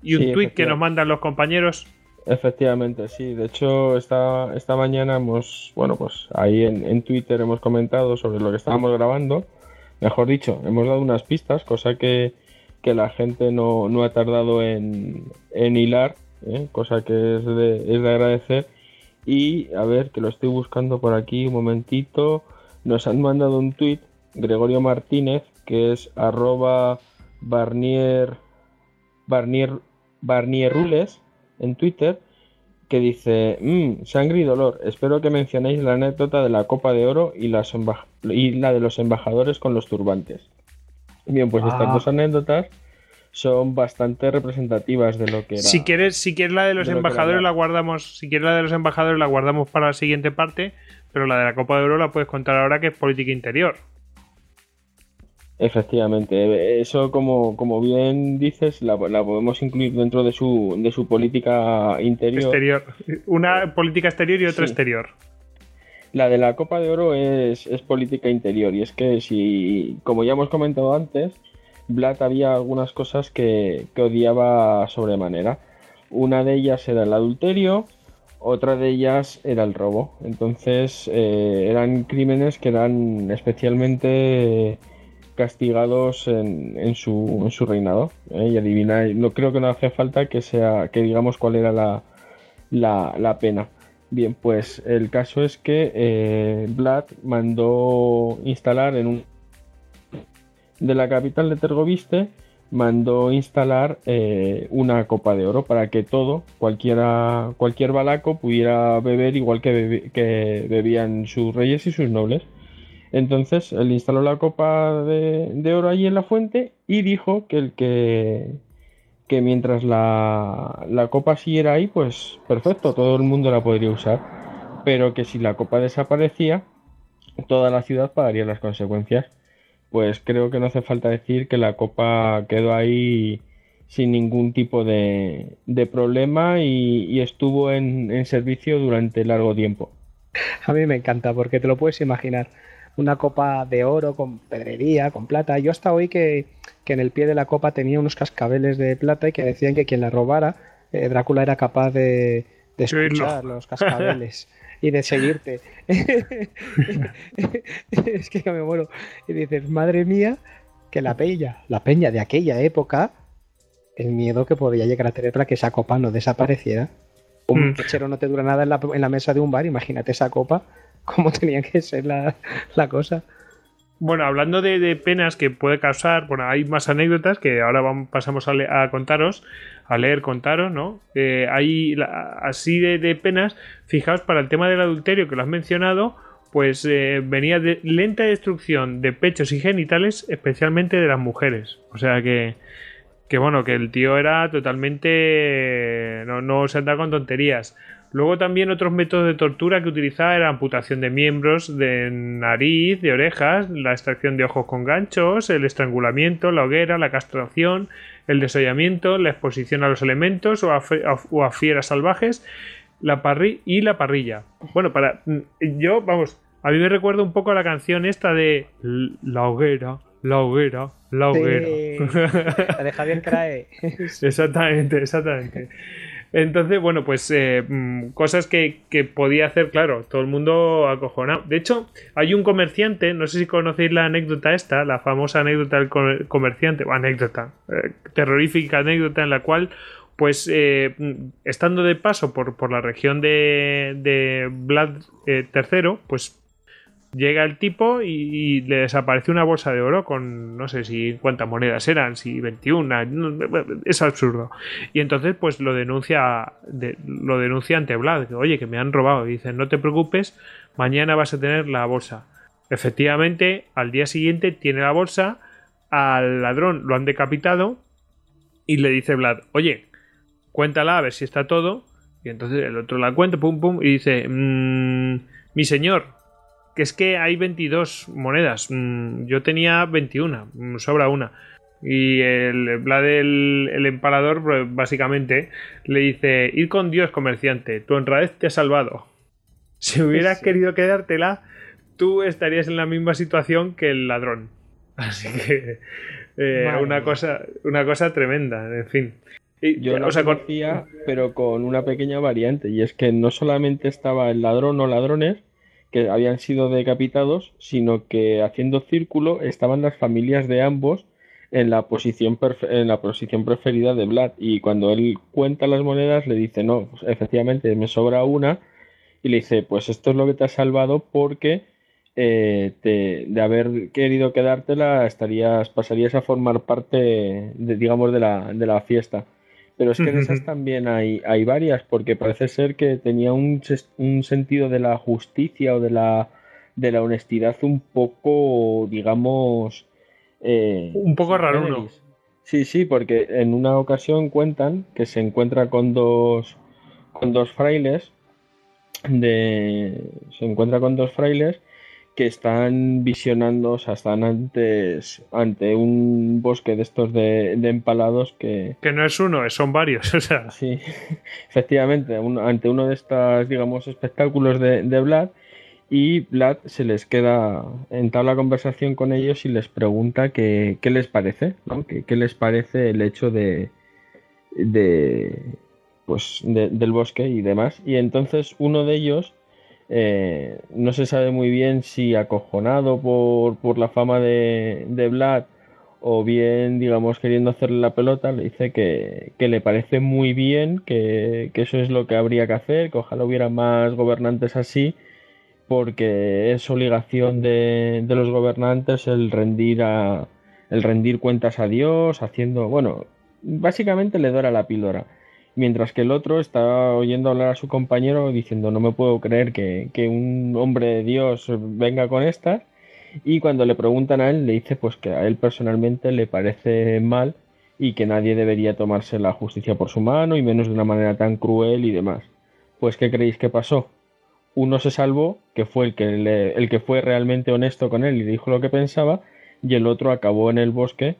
Y un sí, tweet que nos mandan los compañeros. Efectivamente, sí. De hecho, esta, esta mañana hemos, bueno, pues ahí en, en, Twitter hemos comentado sobre lo que estábamos grabando. Mejor dicho, hemos dado unas pistas, cosa que, que la gente no, no, ha tardado en, en hilar, ¿eh? cosa que es de, es de agradecer. Y a ver, que lo estoy buscando por aquí un momentito. Nos han mandado un tweet Gregorio Martínez, que es arroba Barnier, Barnier, Barnier Rules en Twitter que dice, mmm, sangre y dolor, espero que mencionéis la anécdota de la Copa de Oro y, las y la de los embajadores con los turbantes. Bien, pues ah. estas dos anécdotas son bastante representativas de lo que era. Si quieres, si quieres la de los de embajadores la guardamos, si quieres la de los embajadores la guardamos para la siguiente parte, pero la de la Copa de Oro la puedes contar ahora que es política interior. Efectivamente, eso como, como bien dices, la, la, podemos incluir dentro de su, de su política interior. Exterior. Una política exterior y otra sí. exterior. La de la Copa de Oro es, es, política interior y es que si, como ya hemos comentado antes, Vlad había algunas cosas que, que odiaba sobremanera. Una de ellas era el adulterio, otra de ellas era el robo. Entonces eh, eran crímenes que eran especialmente castigados en, en, su, en su, reinado. ¿eh? Y adivina, no creo que no hace falta que sea que digamos cuál era la, la, pena. Bien, pues el caso es que eh, Vlad mandó instalar en un de la capital de Tergoviste mandó instalar eh, una copa de oro para que todo, cualquiera, cualquier balaco pudiera beber igual que bebían sus reyes y sus nobles. Entonces él instaló la copa de, de, oro allí en la fuente y dijo que el que, que mientras la, la, copa siguiera ahí, pues perfecto, todo el mundo la podría usar. Pero que si la copa desaparecía, toda la ciudad pagaría las consecuencias. Pues creo que no hace falta decir que la copa quedó ahí sin ningún tipo de, de problema y, y estuvo en, en servicio durante largo tiempo. A mí me encanta porque te lo puedes imaginar una copa de oro con pedrería, con plata. Yo hasta hoy que, que, en el pie de la copa tenía unos cascabeles de plata y que decían que quien la robara, eh, Drácula era capaz de, de escuchar los cascabeles y de seguirte. es que me muero. Y dices, madre mía, que la peña, la peña de aquella época, el miedo que podía llegar a tener para que esa copa no desapareciera. Un pechero mm. no te dura nada en la, en la mesa de un bar, imagínate esa copa cómo tenía que ser la, cosa. Bueno, hablando de, penas que puede causar, bueno, hay más anécdotas que ahora pasamos a, contaros, a leer, contaros, ¿no? Eh, hay así de, de, penas, fijaos, para el tema del adulterio que lo has mencionado, pues eh, venía de lenta destrucción de pechos y genitales, especialmente de las mujeres. O sea que, que bueno, que el tío era totalmente... no, no se anda con tonterías Luego también otros métodos de tortura que utilizaba eran amputación de miembros, de nariz, de orejas, la extracción de ojos con ganchos, el estrangulamiento, la hoguera, la castración, el desollamiento, la exposición a los elementos o a, fieras salvajes, la parri y la parrilla. Bueno, para yo, vamos, a mí me recuerda un poco a la canción esta de La hoguera, la hoguera, la hoguera. la de Javier Crae. exactamente, exactamente. Entonces, bueno, pues eh, mm, cosas que, podía hacer, claro, todo el mundo acojonado. De hecho, hay un comerciante, no sé si conocéis la anécdota esta, la famosa anécdota del comerciante, o anécdota, eh, terrorífica anécdota en la cual, pues, eh, mm, estando de paso por, por la región de, de Vlad III, pues Llega el tipo y, le desaparece una bolsa de oro con no sé si cuántas monedas eran, si 21, es absurdo. Y entonces pues lo denuncia lo denuncia ante Vlad, que oye, que me han robado. Y dice, no te preocupes, mañana vas a tener la bolsa. Efectivamente, al día siguiente tiene la bolsa, al ladrón lo han decapitado y le dice Vlad, oye, cuéntala a ver si está todo. Y entonces el otro la cuenta, pum, pum, y dice, mm, mi señor, que es que hay 22 monedas. Mm, yo tenía 21, mm, sobra una. Y el Vlad, el, empalador, pues, básicamente le dice: Ir con Dios, comerciante, tu honradez te ha salvado. Si hubieras querido quedártela, tú estarías en la misma situación que el ladrón. Así que. Eh, una, cosa, una cosa tremenda, en fin. Y, yo lo conocía, pero con una pequeña variante, y es que no solamente estaba el ladrón o ladrones, que habían sido decapitados, sino que haciendo círculo estaban las familias de ambos en la posición en la posición preferida de Vlad. Y cuando él cuenta las monedas le dice no pues, efectivamente me sobra una y le dice pues esto es lo que te ha salvado porque eh, de haber querido quedártela estarías pasarías a formar parte de, digamos de la, de la fiesta pero es que en esas también hay, hay varias, porque parece ser que tenía un, un sentido de la justicia o de la, de la honestidad un poco, digamos... Eh, un poco raro, ¿no? Sí, sí, porque en una ocasión cuentan que se encuentra con dos, con dos frailes, de, se encuentra con dos frailes que están visionando, o sea, están antes ante un bosque de estos de, empalados que... Que no es uno, son varios, o sea... Sí, efectivamente, ante uno de estos, digamos, espectáculos de, de Vlad y Vlad se les queda, entabla conversación con ellos y les pregunta qué, qué les parece, ¿no? ¿Qué, ¿Qué, les parece el hecho de... de pues del bosque y demás. Y entonces uno de ellos eh, no se sabe muy bien si acojonado por, la fama de, de, Vlad o bien, digamos, queriendo hacerle la pelota, le dice que, le parece muy bien, que, eso es lo que habría que hacer, que ojalá hubiera más gobernantes así, porque es obligación de, de los gobernantes el rendir, a, el rendir cuentas a Dios, haciendo, bueno, básicamente le dora la píldora mientras que el otro está oyendo hablar a su compañero diciendo no me puedo creer que, un hombre de Dios venga con estas y cuando le preguntan a él le dice pues que a él personalmente le parece mal y que nadie debería tomarse la justicia por su mano y menos de una manera tan cruel y demás. Pues ¿qué creéis que pasó? Uno se salvó, que fue el que, el que fue realmente honesto con él y dijo lo que pensaba, y el otro acabó en el bosque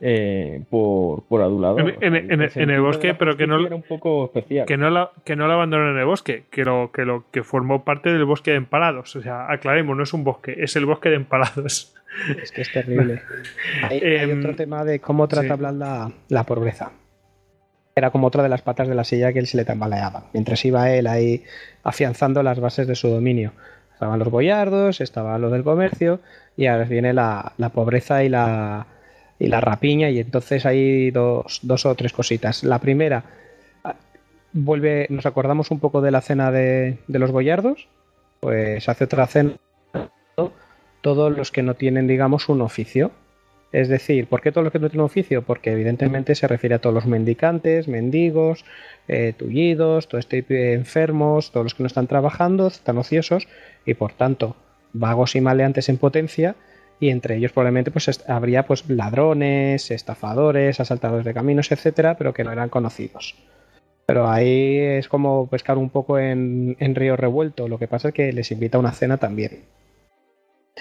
eh, por, por adulado. En, el bosque, pero que no, era un poco especial. que no la, que no la abandonaron en el bosque, que lo, que lo que formó parte del bosque de empalados. O sea, aclaremos, no es un bosque, es el bosque de empalados. Es que es terrible. hay, em, otro tema de cómo trata la, la pobreza era como otra de las patas de la silla que él se le tambaleaba. Mientras iba él ahí afianzando las bases de su dominio. Estaban los boyardos, estaba lo del comercio, y ahora viene la, la pobreza y la, y la rapiña y entonces hay dos, dos o tres cositas. La primera, ah, vuelve, nos acordamos un poco de la cena de, de los boyardos, pues hace otra cena todos los que no tienen, digamos, un oficio. Es decir, ¿por qué todos los que no tienen oficio? Porque evidentemente se refiere a todos los mendicantes, mendigos, eh, tullidos, todo este enfermos, todos los que no están trabajando, están ociosos y por tanto vagos y maleantes en potencia y entre ellos probablemente pues habría pues ladrones, estafadores, asaltadores de caminos, etcétera, pero que no eran conocidos. Pero ahí es como pescar un poco en, en río revuelto. Lo que pasa es que les invita a una cena también.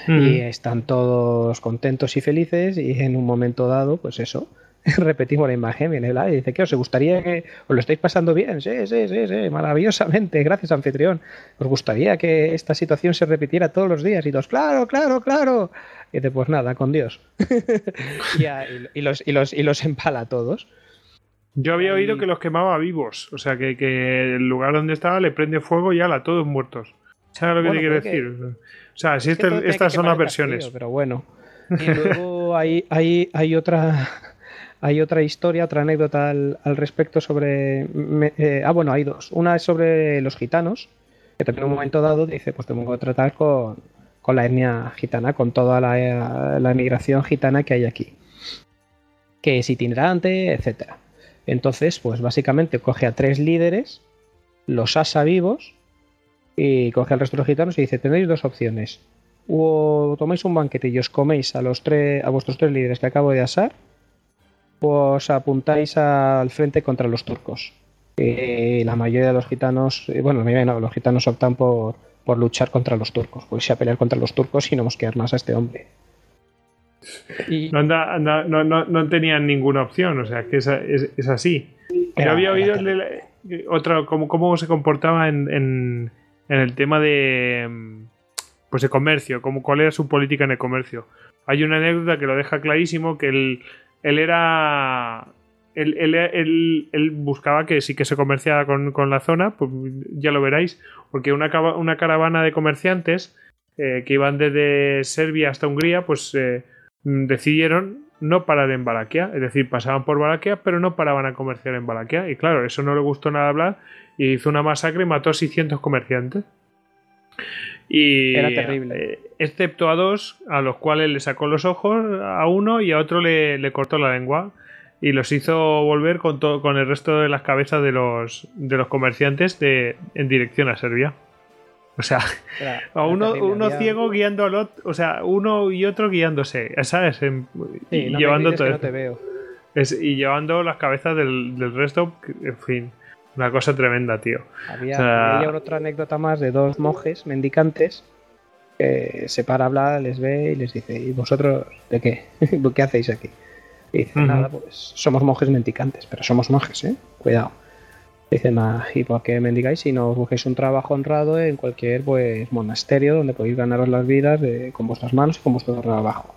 Y están todos contentos y felices y en un momento dado, pues eso, repetimos la imagen, viene el y dice, ¿qué os gustaría que os lo estáis pasando bien? Sí, sí, sí, sí, maravillosamente, gracias anfitrión. ¿Os gustaría que esta situación se repitiera todos los días? Y todos, claro, claro, claro. Y dice, pues nada, con Dios. y, los, y, los, y los empala a todos. Yo había oído que los quemaba vivos, o sea, que, que, el lugar donde estaba le prende fuego y ala, todos muertos. ¿Sabes lo que te quiero decir? O sea, si estas son las versiones. pero bueno. Y luego hay, hay, hay otra hay otra historia, otra anécdota al, respecto sobre. Eh, ah, bueno, hay dos. Una es sobre los gitanos, que también en un momento dado dice: Pues tengo que tratar con, con la etnia gitana, con toda la, la emigración gitana que hay aquí. Que es itinerante, etcétera. Entonces, pues básicamente coge a tres líderes, los asa vivos y coge al resto de los gitanos y dice, tenéis dos opciones. O tomáis un banquete y os coméis a, los tres, a vuestros tres líderes que acabo de asar, o os apuntáis al frente contra los turcos. Y la mayoría de los gitanos, eh, bueno, no, los gitanos optan por, por luchar contra los turcos, pues a pelear contra los turcos y no quedar más a este hombre. Y... No, no, no, tenían ninguna opción, o sea, que es, es, así. Yo había oído otra, cómo, cómo se comportaba en en el tema de pues de comercio, como cuál era su política en el comercio. Hay una anécdota que lo deja clarísimo que él, él era él, él, él, buscaba que sí que se comerciara con, con, la zona, pues ya lo veréis, porque una, una caravana de comerciantes eh, que iban desde Serbia hasta Hungría, pues eh, decidieron no parar en Balaquia, es decir, pasaban por Balaquia, pero no paraban a comerciar en Balaquia, y claro, eso no le gustó nada hablar y hizo una masacre y mató a 600 comerciantes. Y, Era terrible. Eh, excepto a dos, a los cuales le sacó los ojos, a uno y a otro le, cortó la lengua. Y los hizo volver con, todo, con el resto de las cabezas de los, de los comerciantes de, en dirección a Serbia. O sea, a uno, uno ciego guiando al otro, o sea, uno y otro guiándose, ¿sabes? y llevando todo. te veo. y llevando las cabezas del, del resto, en fin. Una cosa tremenda, tío. Había, otra anécdota más de dos monjes mendicantes que se para a hablar, les ve y les dice, ¿y vosotros de qué? ¿Qué hacéis aquí? Y dice, nada, pues somos monjes mendicantes, pero somos monjes, ¿eh? Cuidado. Dice, ¿y por qué mendigáis si no busquéis un trabajo honrado en cualquier pues monasterio donde podéis ganaros las vidas con vuestras manos y con vuestro trabajo?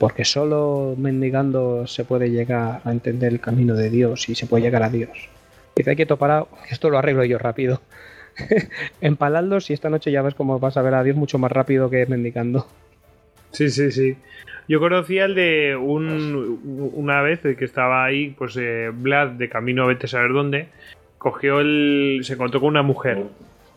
Porque solo mendigando se puede llegar a entender el camino de Dios y se puede llegar a Dios. Dice, quieto parado, esto lo arreglo yo rápido. Empaladlos y esta noche ya ves cómo vas a ver a Dios mucho más rápido que mendicando. Sí, sí, sí. Yo conocía el de un, una vez que estaba ahí, pues eh, Vlad de camino a vete a saber dónde, cogió el. se encontró con una mujer.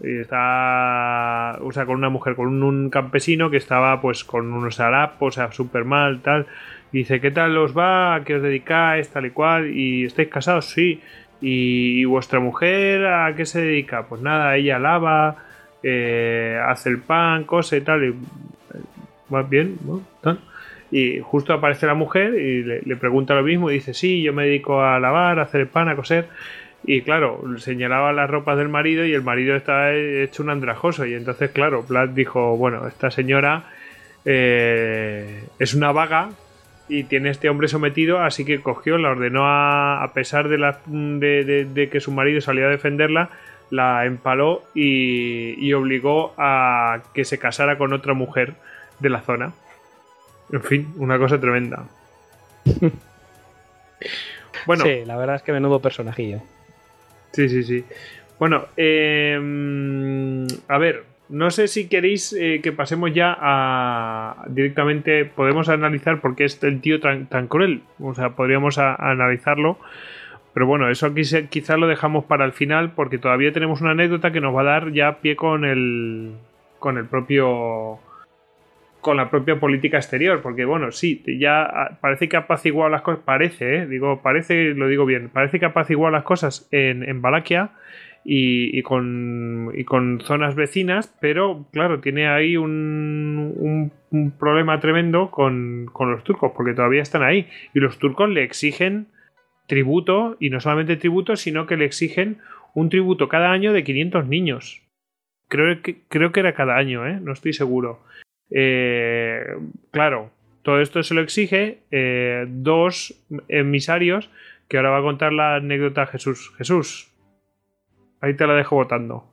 Y está. O sea, con una mujer, con un, campesino que estaba pues con unos harapos, o sea, súper mal, tal. Y dice, ¿qué tal os va? ¿A qué os dedicáis? Tal y cual. ¿Y estáis casados? Sí. ¿Y, vuestra mujer a qué se dedica? Pues nada, ella lava, eh, hace el pan, cose y tal. Y, va bien, Y justo aparece la mujer y le, pregunta lo mismo y dice, sí, yo me dedico a lavar, a hacer pan, a coser. Y claro, señalaba las ropas del marido y el marido estaba hecho un andrajoso. Y entonces, claro, Vlad dijo, bueno, esta señora eh, es una vaga y tiene este hombre sometido, así que cogió, la ordenó a, a pesar de, la, de, que su marido salía a defenderla, la empaló y, obligó a que se casara con otra mujer de la zona. En fin, una cosa tremenda. bueno. Sí, la verdad es que menudo personajillo. Sí, sí, sí. Bueno, em, a ver, no sé si queréis eh, que pasemos ya a directamente, podemos analizar por qué es el tío tan, cruel. O sea, podríamos analizarlo. Pero bueno, eso aquí quizás lo dejamos para el final porque todavía tenemos una anécdota que nos va a dar ya pie con el con el propio con la propia política exterior, porque bueno, sí, ya parece que ha apaciguado las cosas, parece, ¿eh? digo, parece, lo digo bien, parece que ha apaciguado las cosas en, en Valaquia, y, con, y con zonas vecinas, pero claro, tiene ahí un, un, problema tremendo con, con, los turcos, porque todavía están ahí y los turcos le exigen tributo, y no solamente tributo, sino que le exigen un tributo cada año de 500 niños. Creo que, creo que era cada año, ¿eh? no estoy seguro. Eh, claro, todo esto se lo exige eh, dos emisarios que ahora va a contar la anécdota Jesús. Jesús, ahí te la dejo votando.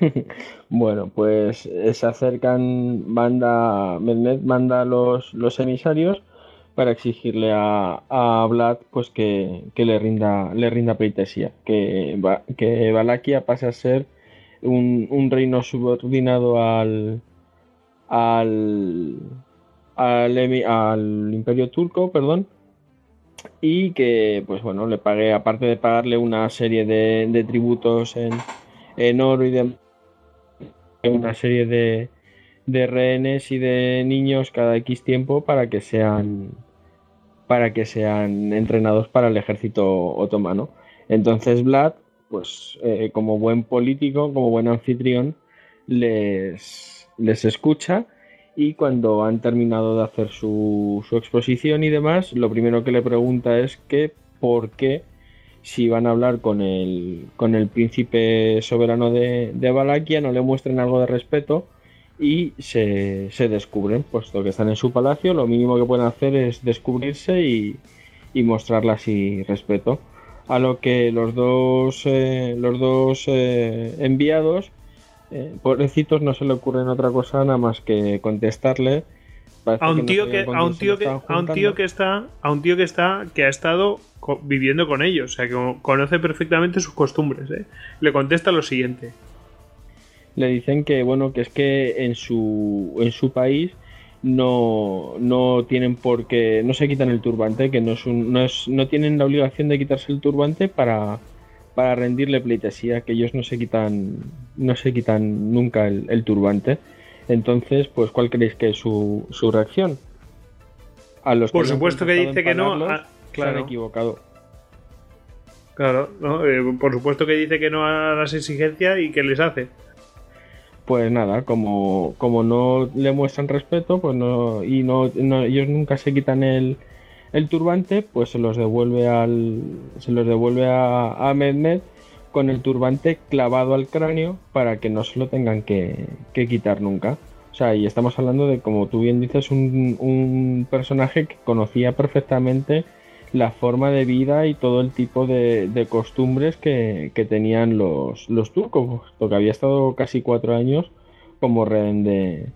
bueno, pues eh, se acercan, manda, manda los, los emisarios para exigirle a, a Vlad pues que, le rinda le rinda pleitesía, que, que Valaquia pase a ser un, un reino subordinado al, al, al, imperio turco, perdón, y que, pues bueno, le pague, aparte de pagarle una serie de, tributos en, en, oro y de una serie de, de rehenes y de niños cada X tiempo para que sean para que sean entrenados para el ejército otomano. Entonces Vlad, pues eh, como buen político, como buen anfitrión, les, les escucha y cuando han terminado de hacer su, exposición y demás, lo primero que le pregunta es que por qué si van a hablar con el, con el príncipe soberano de, de Valaquia no le muestren algo de respeto y se, descubren, puesto que están en su palacio, lo mínimo que pueden hacer es descubrirse y, y mostrarle así respeto. A lo que los dos, eh, los dos eh, enviados eh, pobrecitos no se le ocurre otra cosa nada más que contestarle. A un tío que, a un tío que a un tío que está a un tío que está que ha estado viviendo con ellos o sea que conoce perfectamente sus costumbres ¿eh? le contesta lo siguiente. Le dicen que bueno que es que en su en su país no, no tienen por qué no se quitan el turbante que no es no es no tienen la obligación de quitarse el turbante para para rendirle pleitesía, que ellos no se quitan, no se quitan nunca el, turbante. Entonces, pues, ¿cuál creéis que es su, su reacción? A los Por supuesto que dice que no, ah, claro. Se han equivocado. Claro, eh, por supuesto que dice que no a las exigencias y que les hace. Pues nada, como, como no le muestran respeto, pues no, y no ellos nunca se quitan el, el turbante pues se los devuelve al se los devuelve a, a con el turbante clavado al cráneo para que no se lo tengan que, quitar nunca. O sea, y estamos hablando de, como tú bien dices, un, un personaje que conocía perfectamente la forma de vida y todo el tipo de, de costumbres que, que, tenían los, los turcos, porque había estado casi cuatro años como rehén de,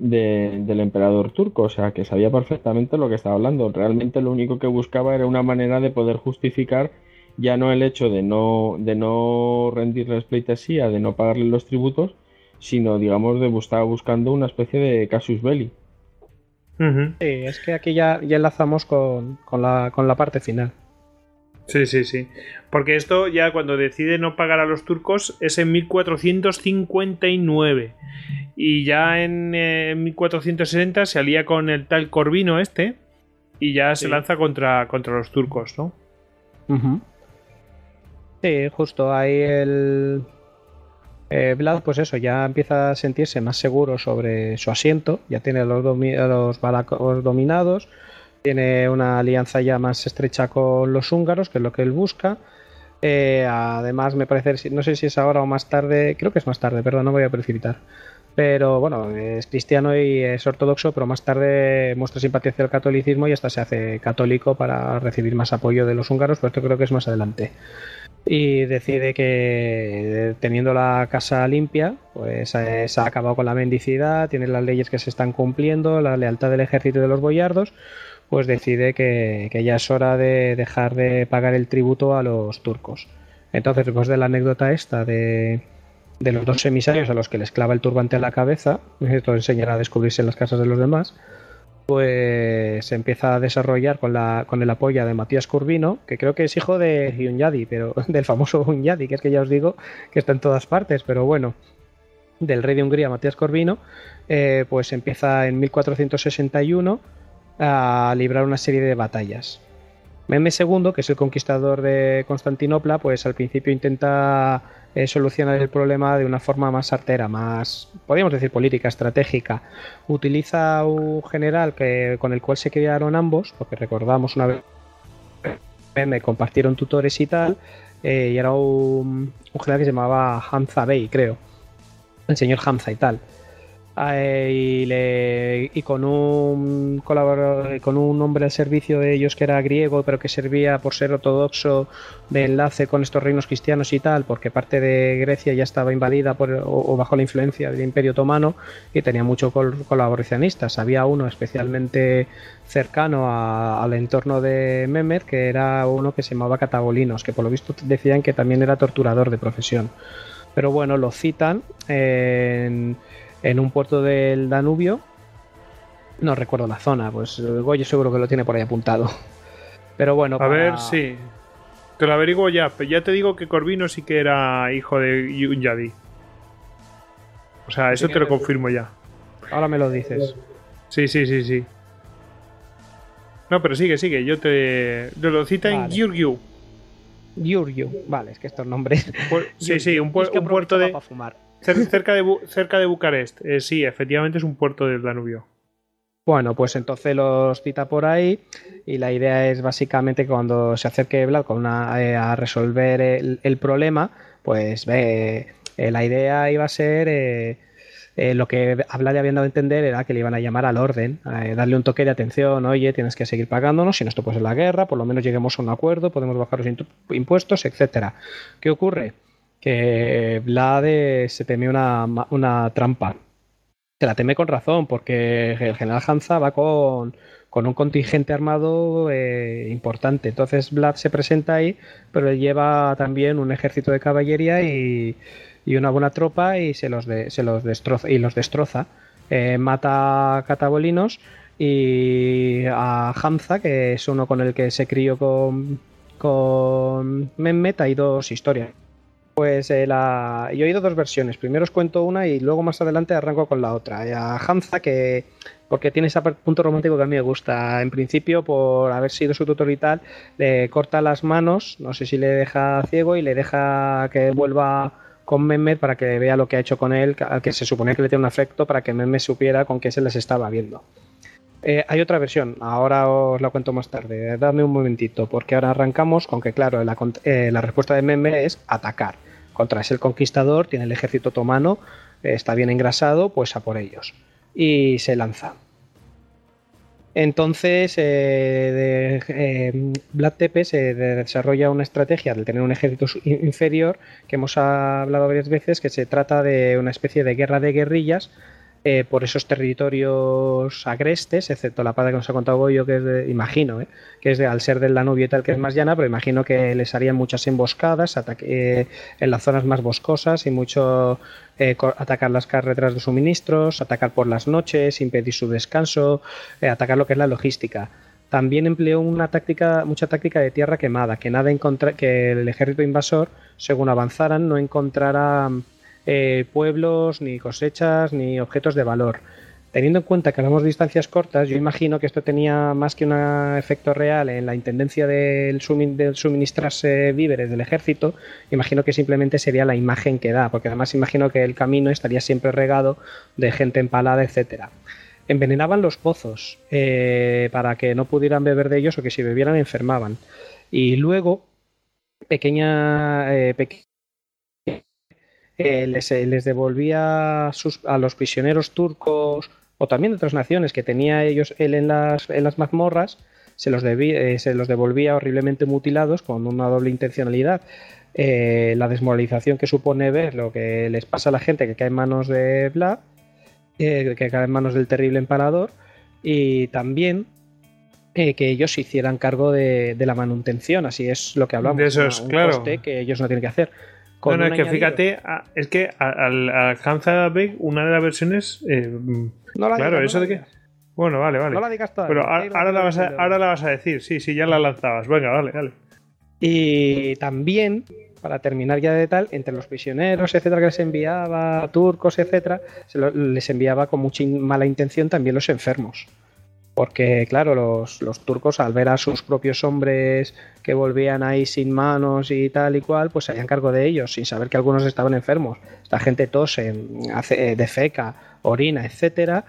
del emperador turco, o sea, que sabía perfectamente lo que estaba hablando. Realmente lo único que buscaba era una manera de poder justificar ya no el hecho de no, de no rendirles pleitesía, de no pagarle los tributos, sino, digamos, de estaba buscando una especie de casus belli. Sí, es que aquí ya, ya enlazamos con, con, la, con la parte final. Sí, sí, sí. Porque esto ya cuando decide no pagar a los turcos es en 1459. Y ya en 1460 se alía con el tal Corvino este y ya se lanza contra, contra los turcos, ¿no? Sí, justo ahí el... Eh, Vlad, pues eso, ya empieza a sentirse más seguro sobre su asiento, ya tiene los, los balacos dominados, tiene una alianza ya más estrecha con los húngaros, que es lo que él busca. Eh, además, me parece, no sé si es ahora o más tarde, creo que es más tarde, perdón, no voy a precipitar. Pero bueno, es cristiano y es ortodoxo, pero más tarde muestra simpatía hacia el catolicismo y hasta se hace católico para recibir más apoyo de los húngaros, pero esto creo que es más adelante. Y decide que teniendo la casa limpia, pues eh, se ha acabado con la mendicidad, tiene las leyes que se están cumpliendo, la lealtad del ejército y de los boyardos, pues decide que, ya es hora de dejar de pagar el tributo a los turcos. Entonces, después de la anécdota esta de, los dos emisarios a los que les clava el turbante a la cabeza, esto enseñará a descubrirse en las casas de los demás, pues se empieza a desarrollar con, la, el apoyo de Matías Curvino, que creo que es hijo de Hunyadi, pero del famoso Hunyadi, que es que ya os digo que está en todas partes, pero bueno, del rey de Hungría, Matías Corvino, eh, pues empieza en 1461 a librar una serie de batallas. Meme II, que es el conquistador de Constantinopla, pues al principio intenta eh, solucionar el problema de una forma más artera, más, podríamos decir, política, estratégica. Utiliza un general que, con el cual se criaron ambos, porque recordamos una vez me compartieron tutores y tal, eh, y era un, un general que se llamaba Hamza Bey, creo. El señor Hamza y tal. Eh, y, con un colaborador, con un hombre al servicio de ellos que era griego, pero que servía por ser ortodoxo de enlace con estos reinos cristianos y tal, porque parte de Grecia ya estaba invadida por, o, bajo la influencia del Imperio Otomano y tenía muchos colaboracionistas. Había uno especialmente cercano al entorno de Mehmet, que era uno que se llamaba Catagolinos, que por lo visto decían que también era torturador de profesión. Pero bueno, lo citan en en un puerto del Danubio. No recuerdo la zona, pues Goyo seguro que lo tiene por ahí apuntado. Pero bueno. A ver, sí. Te lo averiguo ya. Pero ya te digo que Corvino sí que era hijo de Yadi. O sea, eso te lo confirmo ya. Ahora me lo dices. Sí, sí, sí, sí. No, pero sigue, sigue. Yo te. lo cita en Giurgiu. Giurgiu. Vale, es que estos nombres. sí, sí, un, puerto de. Fumar. Cerca de, cerca de Bucarest. Eh, sí, efectivamente es un puerto del Danubio. Bueno, pues entonces los cita por ahí y la idea es básicamente que cuando se acerque Vlad una, eh, a resolver el, problema, pues ve, eh, la idea iba a ser lo que Vlad le habían dado a entender era que le iban a llamar al orden, darle un toque de atención, oye, tienes que seguir pagándonos, si no esto puede ser la guerra, por lo menos lleguemos a un acuerdo, podemos bajar los impuestos, etcétera. ¿Qué ocurre? Que Vlad se teme una, una, trampa. Se la teme con razón, porque el general Hanza va con, con un contingente armado eh, importante. Entonces Vlad se presenta ahí, pero él lleva también un ejército de caballería y, y una buena tropa y se los, se los destroza. Y los destroza. Eh, mata a catabolinos y a Hamza, que es uno con el que se crió con, con Mehmet, hay dos historias. Pues eh, la... yo he oído dos versiones. Primero os cuento una y luego más adelante arranco con la otra. Eh, a Hamza, que porque tiene ese punto romántico que a mí me gusta. En principio, por haber sido su tutor y tal, le corta las manos, no sé si le deja ciego y le deja que vuelva con Mehmet para que vea lo que ha hecho con él, al que se supone que le tiene un afecto para que Mehmet supiera con qué se les estaba viendo. Eh, hay otra versión, ahora os la cuento más tarde. Dadme un momentito, porque ahora arrancamos con que, claro, la, la respuesta de Mehmet es atacar contra es el conquistador, tiene el ejército otomano, está bien engrasado, pues a por ellos. Y se lanza. Entonces, eh, eh, Vlad Tepe se desarrolla una estrategia de tener un ejército inferior, que hemos hablado varias veces, que se trata de una especie de guerra de guerrillas eh, por esos territorios agrestes, excepto la parte que nos ha contado Goyo, que es de, imagino, eh, que es de, al ser del Danubio y tal, que es más llana, pero imagino que les harían muchas emboscadas eh, en las zonas más boscosas y mucho atacar las carreteras de suministros, atacar por las noches, impedir su descanso, atacar lo que es la logística. También empleó una táctica, mucha táctica de tierra quemada, que nada que el ejército invasor, según avanzaran, no encontrara eh, pueblos, ni cosechas, ni objetos de valor. Teniendo en cuenta que hablamos de distancias cortas, yo imagino que esto tenía más que un efecto real en la intendencia del, suministrarse víveres del ejército, imagino que simplemente sería la imagen que da, porque además imagino que el camino estaría siempre regado de gente empalada, etcétera. Envenenaban los pozos eh, para que no pudieran beber de ellos o que si bebieran enfermaban. Y luego, pequeña, eh, eh, les, devolvía a los prisioneros turcos o también de otras naciones que tenía ellos él en las, en las mazmorras, se los, eh, se los devolvía horriblemente mutilados con una doble intencionalidad. Eh, la desmoralización que supone ver lo que les pasa a la gente que cae en manos de Vlad, que cae en manos del terrible empalador, y también que ellos se hicieran cargo de, la manutención, así es lo que hablamos. De eso es, claro. que ellos no tienen que hacer no, es que fíjate, es que al Hansa Beck, una de las versiones. Eh, claro, eso de que. Bueno, vale, vale. No la digas toda, Pero ahora, la vas a, ahora la vas a decir, sí, sí, ya la lanzabas. Venga, vale, vale. Y también, para terminar ya de tal, entre los prisioneros, etcétera, que les enviaba, turcos, etcétera, se les enviaba con mucha mala intención también los enfermos porque claro, los, turcos al ver a sus propios hombres que volvían ahí sin manos y tal y cual, pues se harían cargo de ellos, sin saber que algunos estaban enfermos. Esta gente tose, hace, defeca, orina, etcétera,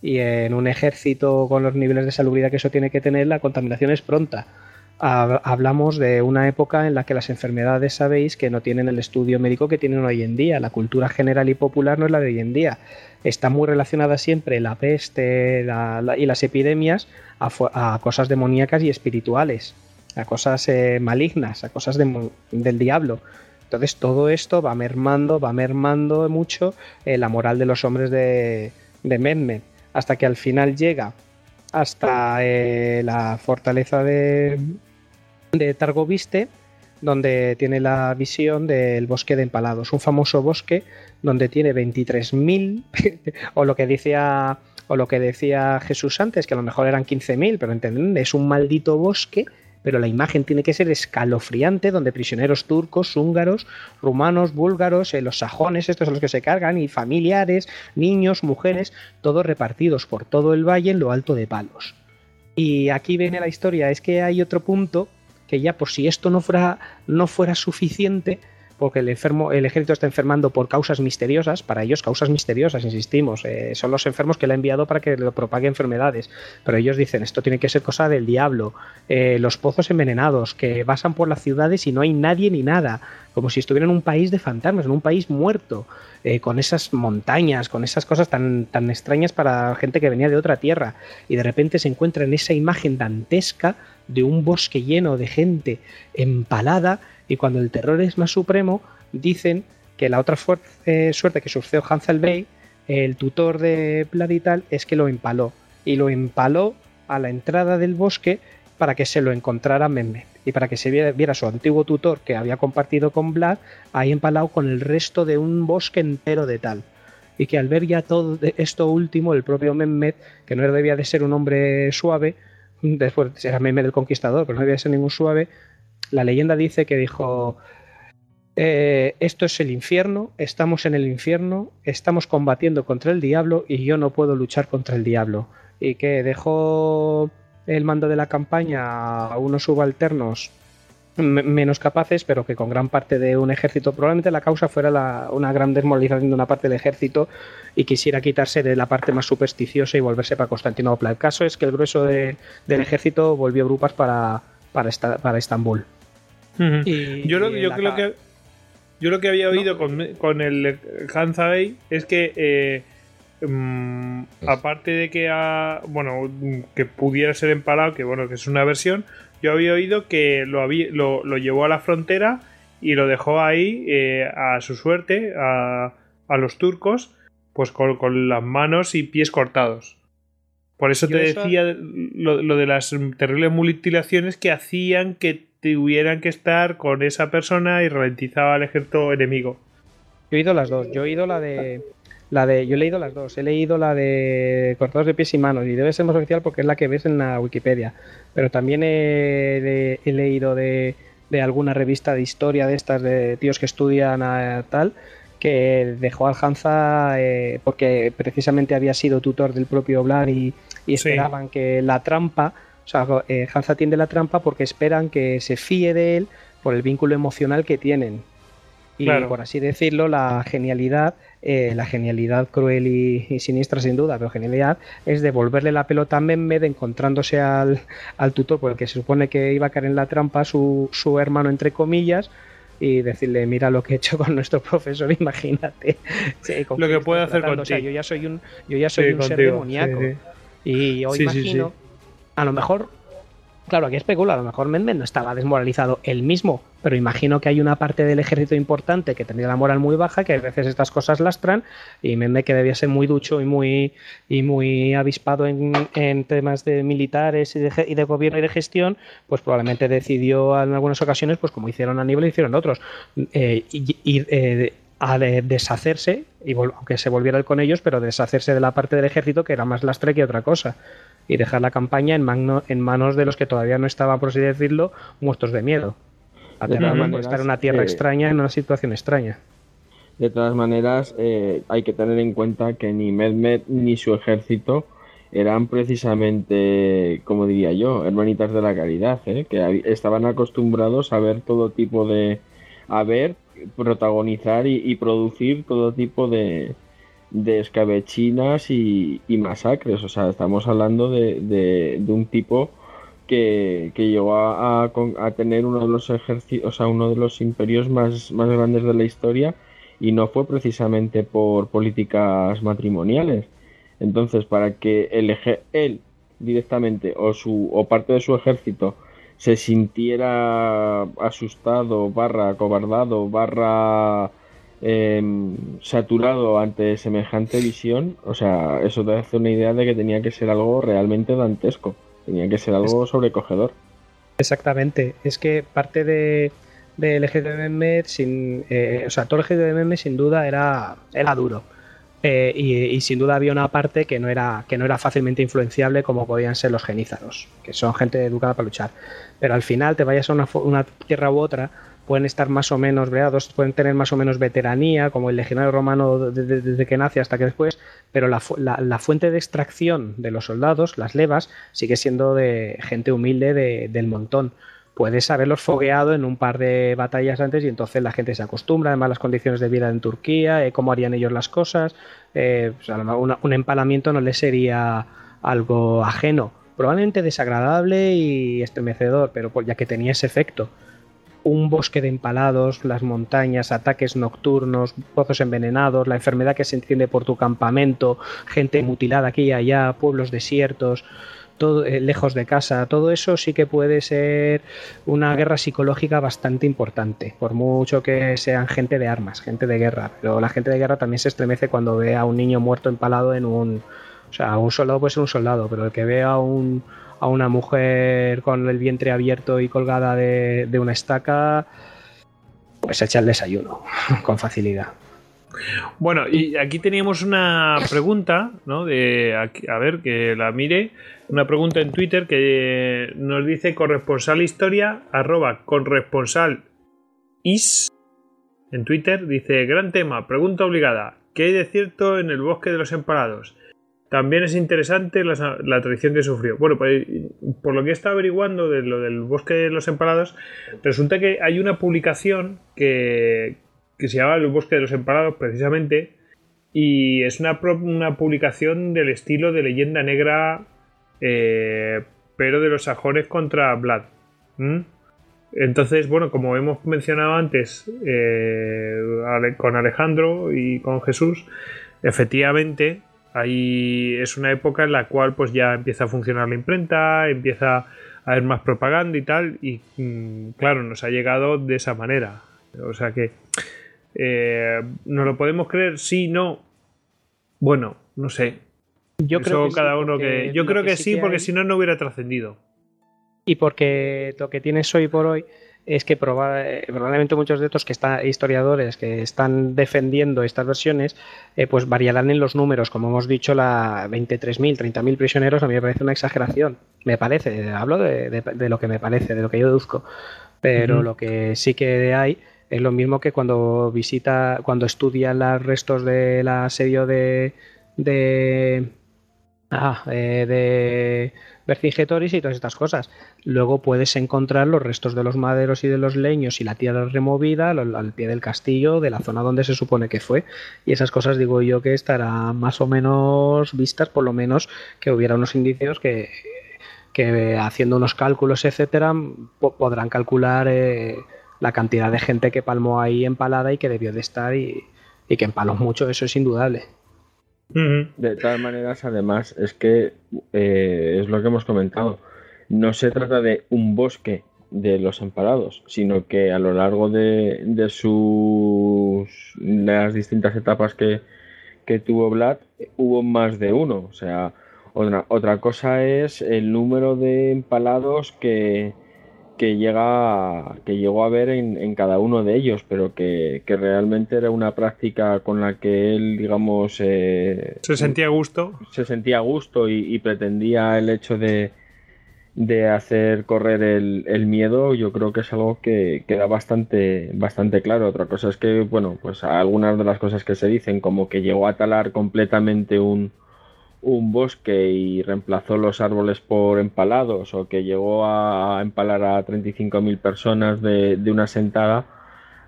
y en un ejército con los niveles de salubridad que eso tiene que tener, la contaminación es pronta. Hablamos de una época en la que las enfermedades sabéis que no tienen el estudio médico que tienen hoy en día. La cultura general y popular no es la de hoy en día. Está muy relacionada siempre la peste y las epidemias a, cosas demoníacas y espirituales, a cosas eh, malignas, a cosas del diablo. Entonces todo esto va mermando, va mermando mucho eh, la moral de los hombres de, de hasta que al final llega hasta eh, la fortaleza de, de Targoviste, donde tiene la visión del bosque de empalados, un famoso bosque donde tiene 23.000, o lo que decía o lo que decía Jesús antes, que a lo mejor eran 15.000, pero entienden, es un maldito bosque, pero la imagen tiene que ser escalofriante, donde prisioneros turcos, húngaros, rumanos, búlgaros, eh, los sajones, estos son los que se cargan, y familiares, niños, mujeres, todos repartidos por todo el valle en lo alto de palos. Y aquí viene la historia, es que hay otro punto que ya por si esto no fuera, no fuera suficiente, porque el enfermo, el ejército está enfermando por causas misteriosas, para ellos causas misteriosas, insistimos, eh, son los enfermos que le ha enviado para que lo propague enfermedades, pero ellos dicen esto tiene que ser cosa del diablo, eh, los pozos envenenados que pasan por las ciudades y no hay nadie ni nada, como si estuvieran en un país de fantasmas, en un país muerto, eh, con esas montañas, con esas cosas tan, tan extrañas para gente que venía de otra tierra, y de repente se encuentra en esa imagen dantesca de un bosque lleno de gente empalada y cuando el terror es más supremo, dicen que la otra eh, suerte que sucedió Hansel Bay, el tutor de Vlad es que lo empaló. Y lo empaló a la entrada del bosque para que se lo encontrara Mehmet y para que se viera, su antiguo tutor que había compartido con Vlad ahí empalado con el resto de un bosque entero de tal. Y que al ver ya todo esto último, el propio Mehmet, que no debía de ser un hombre suave, después era Mehmet el Conquistador, pero no debía de ser ningún suave, la leyenda dice que dijo, eh, esto es el infierno, estamos en el infierno, estamos combatiendo contra el diablo y yo no puedo luchar contra el diablo. Y que dejó el mando de la campaña a unos subalternos menos capaces, pero que con gran parte de un ejército, probablemente la causa fuera una gran desmovilización de una parte del ejército y quisiera quitarse de la parte más supersticiosa y volverse para Constantinopla. El caso es que el grueso del ejército volvió a para, para Estambul yo, lo, yo creo que yo lo que había oído con, el Hansa es que eh, mm, aparte de que bueno que pudiera ser empalado, que bueno que es una versión, yo había oído que lo, había, lo, llevó a la frontera y lo dejó ahí eh, a su suerte a, a los turcos pues con, las manos y pies cortados. Por eso te decía lo, lo, de las terribles mutilaciones que hacían que tuvieran que estar con esa persona y ralentizaba al ejército enemigo. Yo he oído las dos. Yo he oído la de. La de. Yo he leído las dos. He leído la de cortados de pies y manos. Y debe ser más oficial porque es la que ves en la Wikipedia. Pero también he, leído de, de, alguna revista de historia de estas de tíos que estudian a, tal. Que dejó al Hanza eh, porque precisamente había sido tutor del propio Vlad y, esperaban que la trampa o sea, eh, Hansa tiende la trampa porque esperan que se fíe de él por el vínculo emocional que tienen. Y por así decirlo, la genialidad, eh, la genialidad cruel y, siniestra sin duda, pero genialidad es devolverle la pelota a Mehmed encontrándose al, tutor por el que se supone que iba a caer en la trampa su, su hermano entre comillas y decirle mira lo que he hecho con nuestro profesor imagínate lo que puede hacer contigo o sea, yo ya soy un yo ya soy un ser demoníaco. Y hoy imagino a lo mejor, claro, aquí especulo, a lo mejor Mehmed no estaba desmoralizado él mismo, pero imagino que hay una parte del ejército importante que tenía la moral muy baja, que a veces estas cosas lastran, y Mehmed que debía ser muy ducho y muy, y muy avispado en, temas de militares y de, gobierno y de gestión, pues probablemente decidió en algunas ocasiones, pues como hicieron a nivel, hicieron otros, eh, ir eh, a deshacerse, y aunque se volviera con ellos, pero deshacerse de la parte del ejército que era más lastre que otra cosa y dejar la campaña en, en manos de los que todavía no estaban, por así decirlo, muertos de miedo. A tener estar en una tierra eh, extraña, en una situación extraña. De todas maneras, eh, hay que tener en cuenta que ni Medmed ni su ejército eran precisamente, como diría yo, hermanitas de la caridad, ¿eh? que estaban acostumbrados a ver todo tipo de. a ver, protagonizar y producir todo tipo de, de escabechinas y, masacres. O sea, estamos hablando de, un tipo que, llegó a, tener uno de los ejércitos, o sea, uno de los imperios más, más grandes de la historia y no fue precisamente por políticas matrimoniales. Entonces, para que el él directamente o su o parte de su ejército se sintiera asustado, barra acobardado, barra em, saturado ante semejante visión, o sea, eso te hace una idea de que tenía que ser algo realmente dantesco, tenía que ser algo sobrecogedor. Exactamente, es que parte de del EGDM sin, eh, o sea, todo el EGDM sin duda era, era duro. Eh, y, sin duda había una parte que no era que no era fácilmente influenciable como podían ser los genízaros, que son gente educada para luchar. Pero al final te vayas a una, tierra u otra, pueden estar más o menos breados, pueden tener más o menos veteranía, como el legionario romano desde, que nace hasta que después, pero la, la, fuente de extracción de los soldados, las levas, sigue siendo de gente humilde del montón puedes haberlos fogueado en un par de batallas antes y entonces la gente se acostumbra, además las condiciones de vida en Turquía, eh, cómo harían ellos las cosas, eh, un empalamiento no les sería algo ajeno, probablemente desagradable y estremecedor, pero ya que tenía ese efecto. Un bosque de empalados, las montañas, ataques nocturnos, pozos envenenados, la enfermedad que se entiende por tu campamento, gente mutilada aquí y allá, pueblos desiertos, todo, eh, lejos de casa, todo eso sí que puede ser una guerra psicológica bastante importante, por mucho que sean gente de armas, gente de guerra, pero la gente de guerra también se estremece cuando ve a un niño muerto empalado en un... O sea, un soldado puede ser un soldado, pero el que ve a, un, a una mujer con el vientre abierto y colgada de, de una estaca, pues echa el desayuno con facilidad. Bueno, y aquí teníamos una pregunta, ¿no? De, a ver, que la mire. Una pregunta en Twitter que nos dice corresponsal historia, arroba corresponsal is. En Twitter dice, gran tema, pregunta obligada. ¿Qué hay de cierto en el bosque de los emparados? También es interesante la, tradición que sufrió. Bueno, pues, por lo que he estado averiguando de lo del bosque de los emparados, resulta que hay una publicación que, que se llama El Bosque de los Emparados, precisamente, y es una, una publicación del estilo de leyenda negra, eh, pero de los sajones contra Vlad. Entonces, bueno, como hemos mencionado antes eh, con Alejandro y con Jesús, efectivamente, ahí es una época en la cual pues ya empieza a funcionar la imprenta, empieza a haber más propaganda y tal, y mm, claro, nos ha llegado de esa manera. O sea que eh, ¿Nos lo podemos creer? Sí, no. Bueno, no sé. Yo creo que cada uno que. Yo creo que, sí, porque si no, no hubiera trascendido. Y porque lo que tienes hoy por hoy es que probablemente muchos de estos que están historiadores que están defendiendo estas versiones, eh, pues variarán en los números. Como hemos dicho, la 23.000, 30.000 prisioneros a mí me parece una exageración. Me parece, hablo de, lo que me parece, de lo que yo deduzco. Pero lo que sí que hay es lo mismo que cuando visita, cuando estudia los restos del asedio de. de. Ah, eh, de Vercingetoris y todas estas cosas. Luego puedes encontrar los restos de los maderos y de los leños y la tierra removida al, pie del castillo, de la zona donde se supone que fue. Y esas cosas digo yo que estarán más o menos vistas, por lo menos que hubiera unos indicios que, que haciendo unos cálculos, etcétera, podrán calcular. Eh, la cantidad de gente que palmó ahí empalada y que debió de estar y, que empaló mucho, eso es indudable. De todas maneras, además, es que eh, es lo que hemos comentado. No se trata de un bosque de los empalados, sino que a lo largo de, de sus las distintas etapas que, que tuvo Vlad, hubo más de uno. O sea, otra, otra cosa es el número de empalados que, que llega que llegó a ver en, cada uno de ellos pero que, realmente era una práctica con la que él digamos eh, se sentía a gusto. se sentía a gusto y, pretendía el hecho de, de hacer correr el, miedo yo creo que es algo que queda bastante bastante claro. Otra cosa es que bueno pues algunas de las cosas que se dicen como que llegó a talar completamente un un bosque y reemplazó los árboles por empalados o que llegó a empalar a 35.000 personas de, una sentada,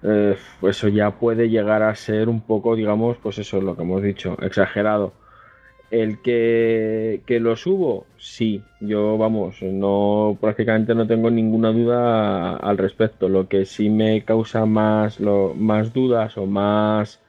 eh, pues eso ya puede llegar a ser un poco, digamos, pues eso es lo que hemos dicho, exagerado. El que, que lo subo, sí. Yo, vamos, no prácticamente no tengo ninguna duda al respecto. Lo que sí me causa más, lo, más dudas o más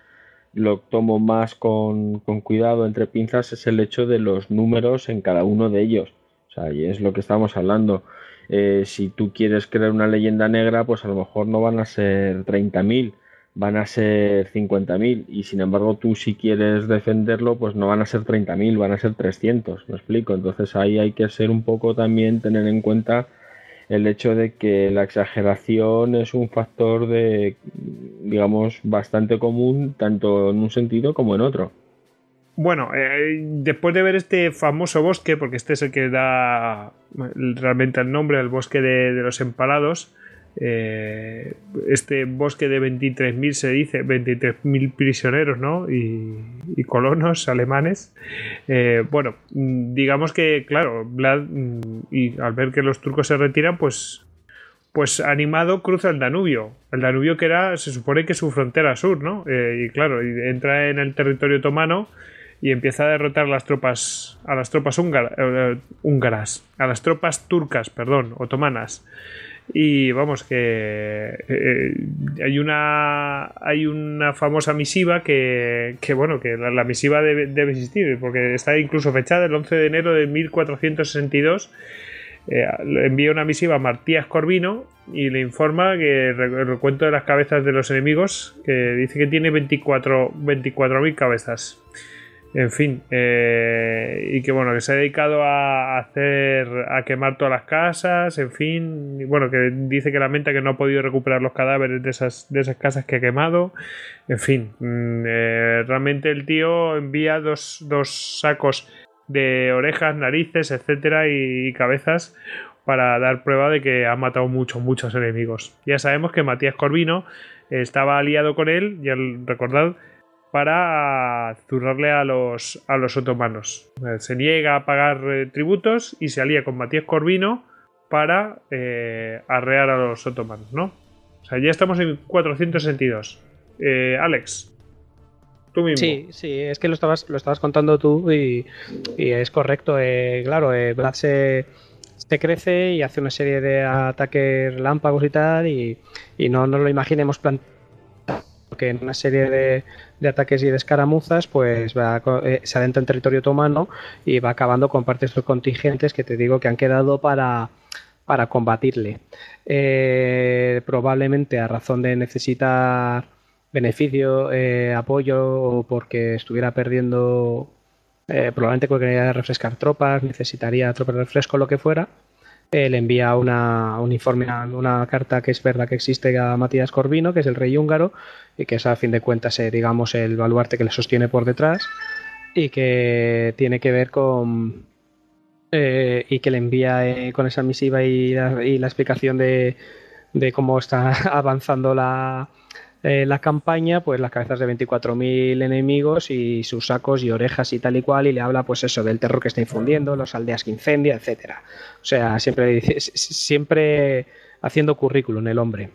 lo tomo más con, con, cuidado entre pinzas es el hecho de los números en cada uno de ellos. O sea, y es lo que estamos hablando. Eh, si tú quieres crear una leyenda negra, pues a lo mejor no van a ser 30.000 van a ser 50.000 y sin embargo tú si quieres defenderlo pues no van a ser 30.000, van a ser 300, me explico. Entonces ahí hay que ser un poco también tener en cuenta el hecho de que la exageración es un factor de digamos bastante común tanto en un sentido como en otro. Bueno, eh, después de ver este famoso bosque, porque este es el que da realmente el nombre al bosque de los empalados, eh, este bosque de 23.000 se dice 23.000 prisioneros ¿no? y, colonos alemanes eh, bueno digamos que claro Vlad mm, y al ver que los turcos se retiran pues pues animado cruza el Danubio el Danubio que era se supone que su frontera sur ¿no? Eh, y claro entra en el territorio otomano y empieza a derrotar a las tropas a las tropas húngaras a las tropas turcas perdón otomanas y vamos, que eh, hay una hay una famosa misiva que, que bueno, que la, misiva debe, debe, existir, porque está incluso fechada el 11 de enero de 1462. Eh, envía una misiva a Martías Corvino y le informa que el recuento de las cabezas de los enemigos, que dice que tiene 24.000 24 cabezas. En fin, eh, y que bueno, que se ha dedicado a hacer, a quemar todas las casas, en fin, y bueno, que dice que lamenta que no ha podido recuperar los cadáveres de esas, de esas casas que ha quemado, en fin, mm, eh, realmente el tío envía dos, dos, sacos de orejas, narices, etcétera, y, cabezas para dar prueba de que ha matado muchos, muchos enemigos. Ya sabemos que Matías Corvino estaba aliado con él, ya recordad, para zurrarle a los, a los otomanos. Eh, se niega a pagar eh, tributos y se alía con Matías Corvino para eh, arrear a los otomanos, ¿no? O sea, ya estamos en 462. Alex, tú mismo. Sí, sí, es que lo estabas, lo estabas contando tú y, es correcto. claro, Vlad se, crece y hace una serie de ataques relámpagos y tal y, no nos lo imaginemos planteado que en una serie de, ataques y de escaramuzas, pues va, eh, se adentra en territorio otomano y va acabando con partes de los contingentes que te digo que han quedado para, para combatirle. Eh, probablemente a razón de necesitar beneficio, eh, apoyo o porque estuviera perdiendo, probablemente porque quería refrescar tropas, necesitaría tropas de refresco, lo que fuera le envía una, un informe, una carta que es verdad que existe a Matías Corvino, que es el rey húngaro, y que es a fin de cuentas, eh, digamos, el baluarte que le sostiene por detrás, y que tiene que ver con. Eh, y que le envía eh, con esa misiva y la, explicación de, de cómo está avanzando la, eh, la campaña, pues las cabezas de 24.000 enemigos y sus sacos y orejas y tal y cual, y le habla pues eso del terror que está infundiendo, las aldeas que incendia, etcétera. O sea, siempre, siempre haciendo currículum el hombre.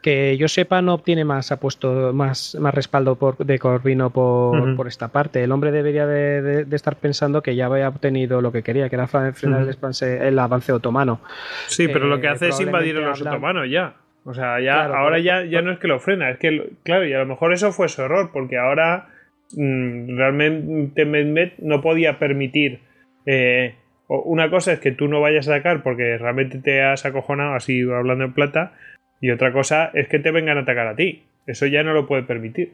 Que yo sepa, no obtiene más apuesto, más, más respaldo por, de Corvino por, por, esta parte. El hombre debería de, estar pensando que ya había obtenido lo que quería, que era frenar el, avance otomano. Sí, pero lo que eh, hace es invadir a los otomanos ya. O sea, ya, ahora ya, ya no es que lo frena, es que, claro, y a lo mejor eso fue su error, porque ahora mm, realmente Mehmet no podía permitir. Eh, una cosa es que tú no vayas a atacar porque realmente te has acojonado, así hablando en plata, y otra cosa es que te vengan a atacar a ti. Eso ya no lo puede permitir.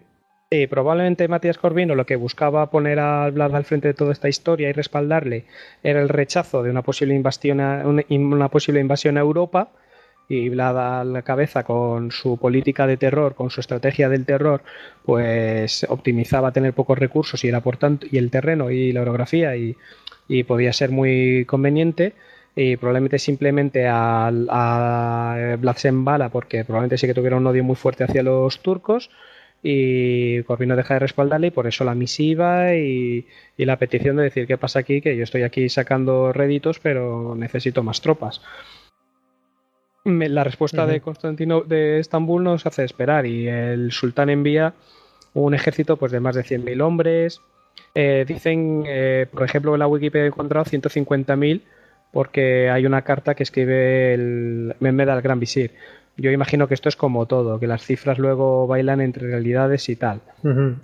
Sí, probablemente Matías Corvino lo que buscaba poner a Vlad al frente de toda esta historia y respaldarle era el rechazo de una posible invasión una posible invasión a Europa y Vlad a la cabeza con su política de terror, con su estrategia del terror, pues optimizaba tener pocos recursos y era por tanto y el terreno y la orografía y, podía ser muy conveniente y probablemente simplemente a, a embala porque probablemente sí que tuviera un odio muy fuerte hacia los turcos y Corvino deja de respaldarle y por eso la misiva y, y, la petición de decir qué pasa aquí, que yo estoy aquí sacando réditos pero necesito más tropas la respuesta de Constantino de Estambul nos hace esperar y el sultán envía un ejército pues de más de 100.000 hombres Eh, dicen, eh, por ejemplo, en la Wikipedia he encontrado 150.000 porque hay una carta que escribe el Mehmed al Gran Visir. Yo imagino que esto es como todo, que las cifras luego bailan entre realidades y tal.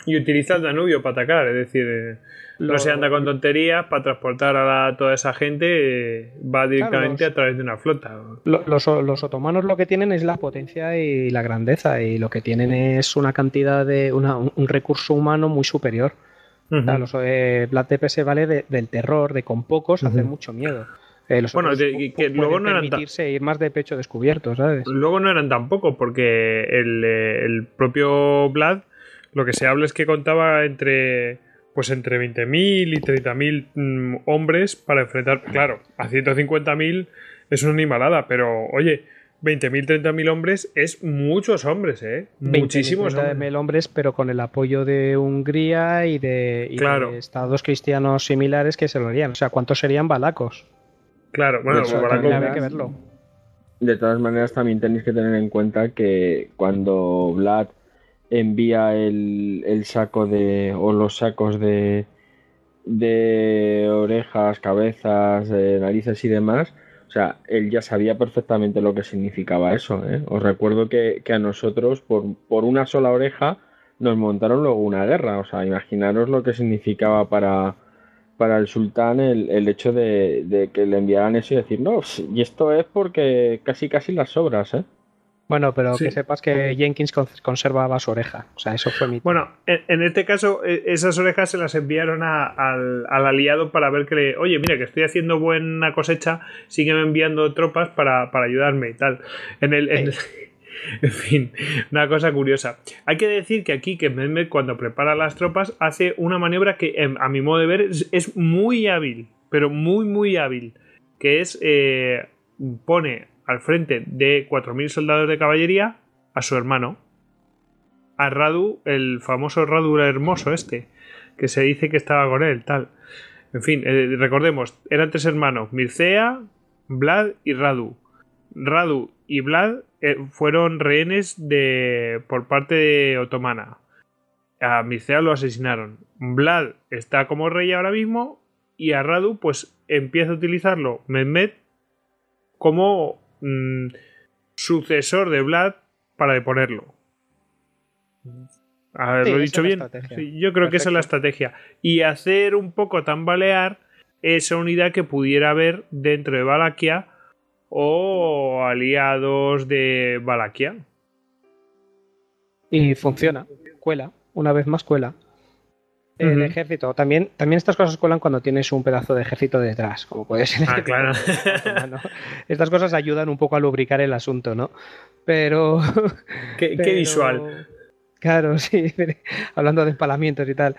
Y utiliza el Danubio para atacar, es decir, eh, no se anda con tonterías para transportar a toda esa gente, va directamente a través de una flota. Los, otomanos lo que tienen es la potencia y la grandeza, y lo que tienen es una cantidad de un recurso humano muy superior. los, eh, Black se vale del terror, de con pocos hacer mucho miedo. Eh, bueno, que luego no eran ir más de pecho descubierto, ¿sabes? Luego no eran tampoco, porque el, eh, el, propio Vlad, lo que se habla es que contaba entre pues entre 20.000 y 30.000 mm, hombres para enfrentar, claro, a 150.000 es una animalada, pero oye, 20.000, 30.000 hombres es muchos hombres, ¿eh? Muchísimos hombres. hombres, pero con el apoyo de Hungría y de, estados cristianos similares que se lo harían. O sea, ¿cuántos serían balacos? Claro, bueno, de, que verlo. De todas maneras, también tenéis que tener en cuenta que cuando Vlad envía el, el saco de. o los sacos de. de orejas, cabezas, narices y demás. O sea, él ya sabía perfectamente lo que significaba eso. ¿eh? Os recuerdo que, que a nosotros, por, por, una sola oreja, nos montaron luego una guerra. O sea, imaginaros lo que significaba para, para el sultán el, el hecho de, que le enviaran eso y decir, no, y esto es porque casi casi las sobras, ¿eh? Bueno, pero que sepas que Jenkins conservaba su oreja. O sea, eso fue mi. Bueno, en, este caso, e, esas orejas se las enviaron al, aliado para ver que le. Oye, mira, que estoy haciendo buena cosecha, sígueme enviando tropas para, ayudarme y tal. En el. En fin, una cosa curiosa. Hay que decir que aquí que Mehmet cuando prepara las tropas hace una maniobra que em, a mi modo de ver es, muy hábil, pero muy muy hábil, que es eh, pone al frente de 4.000 soldados de caballería a su hermano, a Radu, el famoso Radu hermoso este, que se dice que estaba con él, tal. En fin, eh, recordemos, eran tres hermanos, Mircea, Vlad y Radu. Radu y Vlad eh, fueron rehenes de por parte de otomana. A Mircea lo asesinaron. Vlad está como rey ahora mismo y a Radu pues empieza a utilizarlo Mehmed como mm, sucesor de Vlad para deponerlo. A ver, lo he dicho bien. yo creo que esa es la estrategia. Y hacer un poco tambalear esa unidad que pudiera haber dentro de Valaquia o aliados de Valaquia. Y funciona, cuela, una vez más cuela. El ejército. También, también estas cosas cuelan cuando tienes un pedazo de ejército detrás, como puede ser. Ah, claro. Estas cosas ayudan un poco a lubricar el asunto, ¿no? Pero. Qué, visual. Claro, sí, hablando de empalamientos y tal.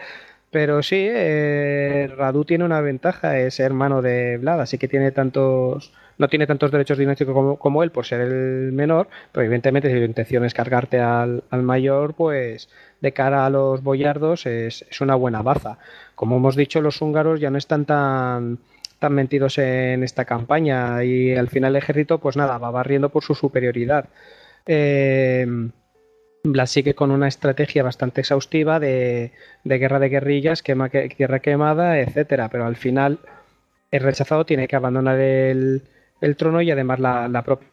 Pero sí, eh, Radu tiene una ventaja, es hermano de Vlad, así que tiene tantos no tiene tantos derechos dinásticos como, él por ser el menor, pero evidentemente si tu intención es cargarte al, mayor, pues de cara a los boyardos es, una buena baza. Como hemos dicho, los húngaros ya no están tan tan metidos en esta campaña y al final el ejército pues nada, va barriendo por su superioridad. Eh, Blas sigue con una estrategia bastante exhaustiva de, guerra de guerrillas, quema, quemada, etcétera, pero al final el rechazado tiene que abandonar el, el trono y además la, propia...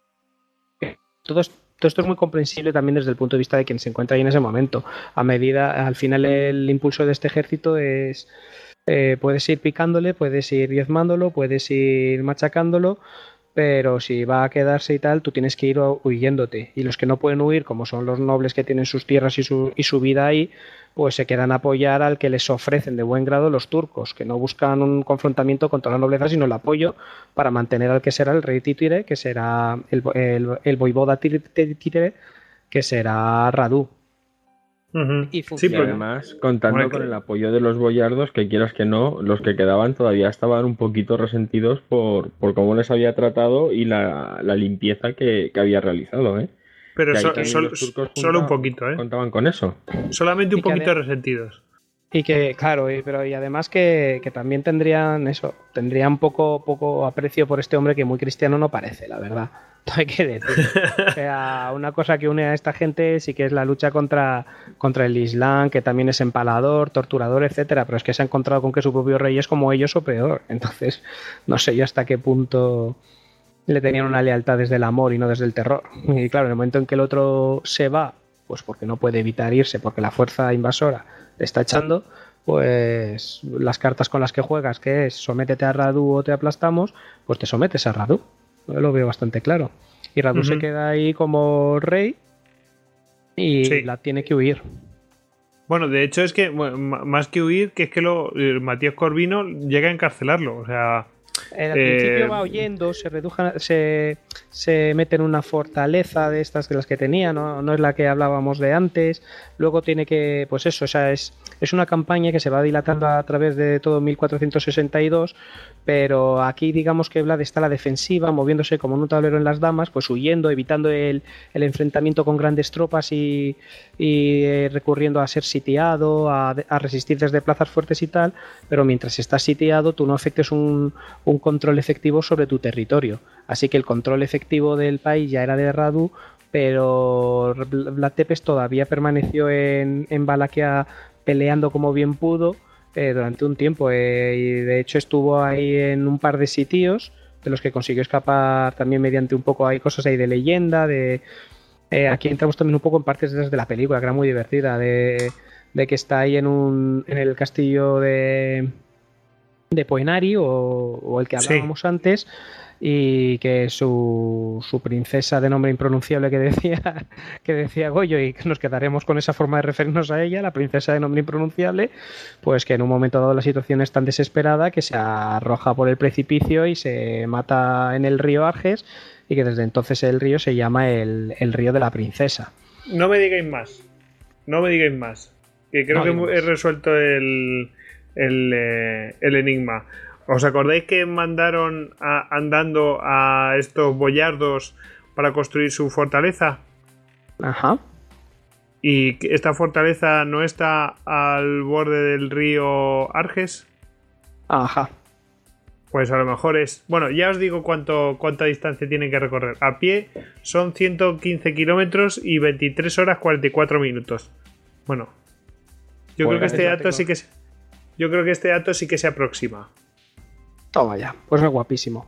Todo, esto es muy comprensible también desde el punto de vista de quien se encuentra ahí en ese momento. A medida, al final el impulso de este ejército es... Eh, puedes ir picándole, puedes ir diezmándolo, puedes ir machacándolo, pero si va a quedarse y tal, tú tienes que ir huyéndote. Y los que no pueden huir, como son los nobles que tienen sus tierras y su, y su vida ahí, pues se quedan a apoyar al que les ofrecen de buen grado los turcos, que no buscan un confrontamiento contra la nobleza, sino el apoyo para mantener al que será el rey Titire, que será el, el, el voivoda Titire, que será Radu. Y, además, contando con el apoyo de los boyardos, que quieras que no, los que quedaban todavía estaban un poquito resentidos por, por cómo les había tratado y la, limpieza que, que había realizado, ¿eh? Pero solo un poquito, ¿eh? Contaban con eso. Solamente un poquito resentidos. Y que, claro, y, pero y además que, también tendrían eso, tendrían poco, poco aprecio por este hombre que muy cristiano no parece, la verdad. hay que decir. O sea, una cosa que une a esta gente sí que es la lucha contra, contra el Islam, que también es empalador, torturador, etcétera, pero es que se ha encontrado con que su propio rey es como ellos o peor. Entonces, no sé yo hasta qué punto le tenían una lealtad desde el amor y no desde el terror. Y claro, en el momento en que el otro se va, pues porque no puede evitar irse, porque la fuerza invasora le está echando, pues las cartas con las que juegas, que es sométete a Radu o te aplastamos, pues te sometes a Radu. Lo veo bastante claro. Y Radu se queda ahí como rey y la tiene que huir. Bueno, de hecho es que, más que huir, que es que lo, eh, Matías Corvino llega a encarcelarlo. O sea, al principio eh, va huyendo, se reduja, se, se, mete en una fortaleza de estas de las que tenía, ¿no? no es la que hablábamos de antes. Luego tiene que, pues eso, o sea, es, es una campaña que se va dilatando a través de todo 1462, pero aquí digamos que Vlad está a la defensiva, moviéndose como en un tablero en las damas, pues huyendo, evitando el, enfrentamiento con grandes tropas y, y eh, recurriendo a ser sitiado, a, resistir desde plazas fuertes y tal, pero mientras estás sitiado tú no afectes un, un control efectivo sobre tu territorio. Así que el control efectivo del país ya era de Radu, pero Vlad Tepes todavía permaneció en, en Valaquia peleando como bien pudo eh, durante un tiempo. Eh, y de hecho estuvo ahí en un par de sitios de los que consiguió escapar también mediante un poco hay cosas ahí de leyenda, de eh, aquí entramos también un poco en partes de la película, que era muy divertida, de, de que está ahí en un en el castillo de de Poenari o, el que hablábamos antes y que su, su, princesa de nombre impronunciable que decía que decía Goyo y que nos quedaremos con esa forma de referirnos a ella, la princesa de nombre impronunciable, pues que en un momento dado la situación es tan desesperada que se arroja por el precipicio y se mata en el río Arges y que desde entonces el río se llama el, río de la princesa. No me digáis más, no me digáis más, que creo que he resuelto el, el, eh, el enigma. ¿Os acordáis que mandaron andando a estos boyardos para construir su fortaleza? Ajá. ¿Y esta fortaleza no está al borde del río Arges? Ajá. Pues a lo mejor es. Bueno, ya os digo cuánto, cuánta distancia tienen que recorrer. A pie son 115 kilómetros y 23 horas 44 minutos. Bueno, yo creo que este dato sí que se, Yo creo que este dato sí que se aproxima. Toma ya, pues es guapísimo.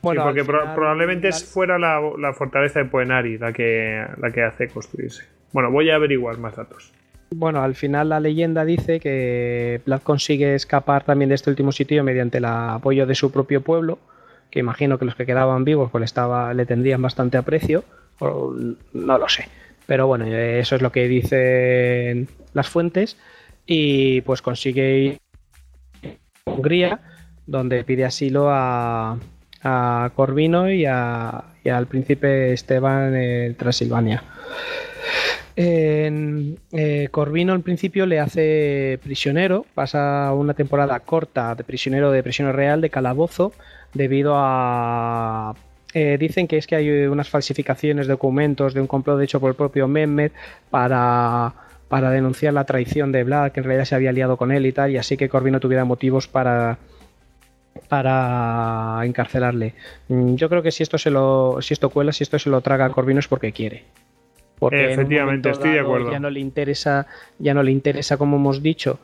Bueno, porque probablemente es fuera la, fortaleza de Poenari la que, la que hace construirse. Bueno, voy a averiguar más datos. Bueno, al final la leyenda dice que Vlad consigue escapar también de este último sitio mediante el apoyo de su propio pueblo, que imagino que los que quedaban vivos pues le, estaba, le tendrían bastante aprecio, o, no lo sé. Pero bueno, eso es lo que dicen las fuentes y pues consigue ir a Hungría donde pide asilo a, Corvino y, al príncipe Esteban en Transilvania. En, eh, Corvino al principio le hace prisionero, pasa una temporada corta de prisionero de prisión real, de calabozo, debido a... Eh, dicen que es que hay unas falsificaciones de documentos de un complot hecho por el propio Mehmet para, para denunciar la traición de Vlad, que en realidad se había liado con él y tal, y así que Corvino tuviera motivos para, para encarcelarle. Mm, yo creo que si esto se lo, si esto cuela, si esto se lo traga a Corvino es porque quiere. Porque Efectivamente, estoy de acuerdo. Ya no le interesa, ya no le interesa, como hemos dicho.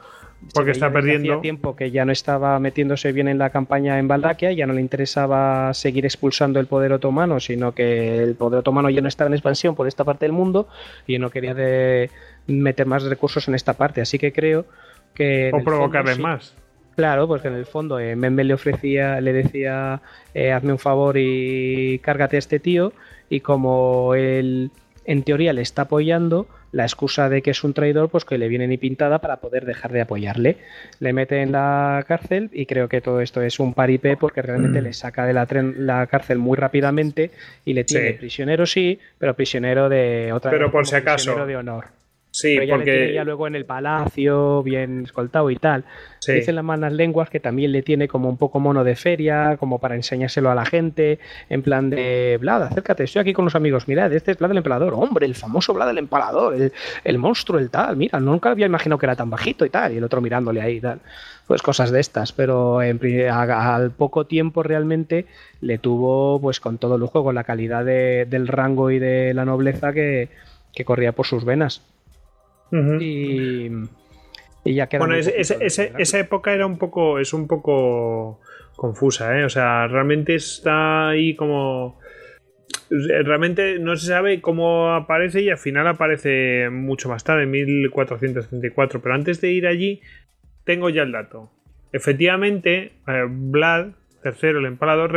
Porque está perdiendo tiempo que ya no estaba metiéndose bien en la campaña en Valdaquia, ya no le interesaba seguir expulsando el poder otomano, sino que el poder otomano ya no estaba en expansión por esta parte del mundo y no quería de meter más recursos en esta parte. Así que creo que. O provocarle más. Claro, porque en el fondo eh, le ofrecía, le decía, eh, hazme un favor y cárgate a este tío, y como él en teoría le está apoyando, la excusa de que es un traidor, pues que le viene ni pintada para poder dejar de apoyarle. Le mete en la cárcel y creo que todo esto es un paripé porque realmente mm. le saca de la, la, cárcel muy rápidamente y le tiene prisionero sí, pero prisionero de otra pero por si acaso de honor. Sí, pero ya porque... le tiene ya luego en el palacio, bien escoltado y tal. Dicen las malas lenguas que también le tiene como un poco mono de feria, como para enseñárselo a la gente, en plan de, Vlad, acércate, estoy aquí con los amigos, mirad, este es Vlad el Empalador, hombre, el famoso Vlad el Empalador, el, monstruo, el tal, mira, nunca había imaginado que era tan bajito y tal, y el otro mirándole ahí y tal. Pues cosas de estas, pero en, al poco tiempo realmente le tuvo pues con todo lujo, con la calidad del rango y de la nobleza que corría por sus venas y, ya queda. Bueno, esa época era un poco. Es un poco confusa, ¿eh? O sea, realmente está ahí como. Realmente no se sabe cómo aparece y al final aparece mucho más tarde, en 1474. Pero antes de ir allí, tengo ya el dato. Efectivamente, eh, Vlad III, el empalador,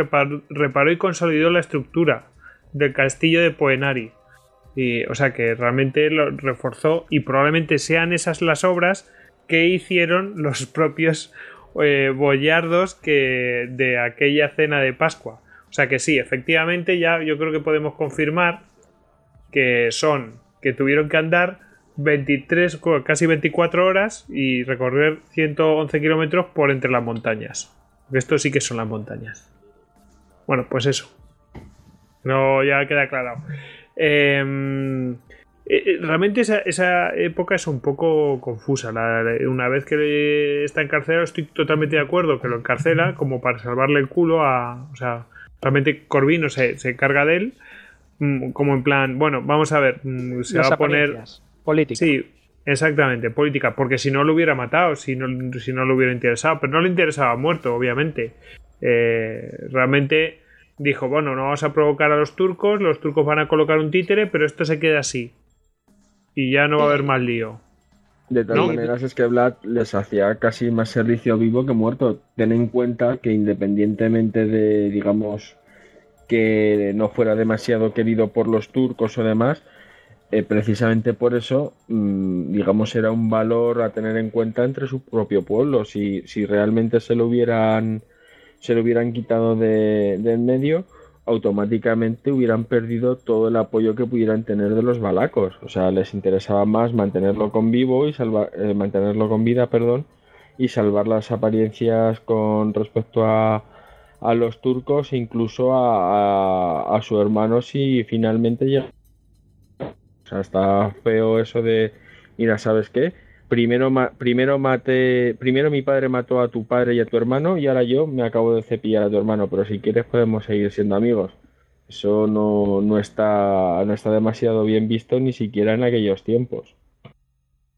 reparó y consolidó la estructura del castillo de Poenari y, o sea que realmente lo reforzó y probablemente sean esas las obras que hicieron los propios eh, boyardos que de aquella cena de Pascua. O sea que sí, efectivamente ya yo creo que podemos confirmar que son, que tuvieron que andar 23, casi 24 horas y recorrer 111 kilómetros por entre las montañas. Esto sí que son las montañas. Bueno, pues eso. No, ya queda aclarado. Em, eh, eh, realmente esa, época es un poco confusa. una vez que está encarcelado, estoy totalmente de acuerdo que lo encarcela como para salvarle el culo a. O sea, realmente Corvino se, se encarga de él. Mm, como en plan, bueno, vamos a ver, mm, se va a poner. Política. Sí, exactamente, política. Porque si no lo hubiera matado, si no, si no lo hubiera interesado. Pero no le interesaba muerto, obviamente. Eh, realmente dijo, bueno, no vamos a provocar a los turcos, los turcos van a colocar un títere, pero esto se queda así. Y ya no va a haber más lío. De todas maneras es que Vlad les hacía casi más servicio vivo que muerto. Ten en cuenta que independientemente de, digamos, que no fuera demasiado querido por los turcos o demás, eh, precisamente por eso, mm, digamos, era un valor a tener en cuenta entre su propio pueblo. Si, si realmente se lo hubieran se lo hubieran quitado de, en medio, automáticamente hubieran perdido todo el apoyo que pudieran tener de los balacos. O sea, les interesaba más mantenerlo con vivo y salvar, eh, mantenerlo con vida, perdón, y salvar las apariencias con respecto a, a los turcos, incluso a, a, su hermano si finalmente llega. O sea, está feo eso de, mira, ¿sabes qué? Primero, primero mate, primero mi padre mató a tu padre y a tu hermano y ahora yo me acabo de cepillar a tu hermano, pero si quieres podemos seguir siendo amigos. Eso no, no, está, no está demasiado bien visto ni siquiera en aquellos tiempos.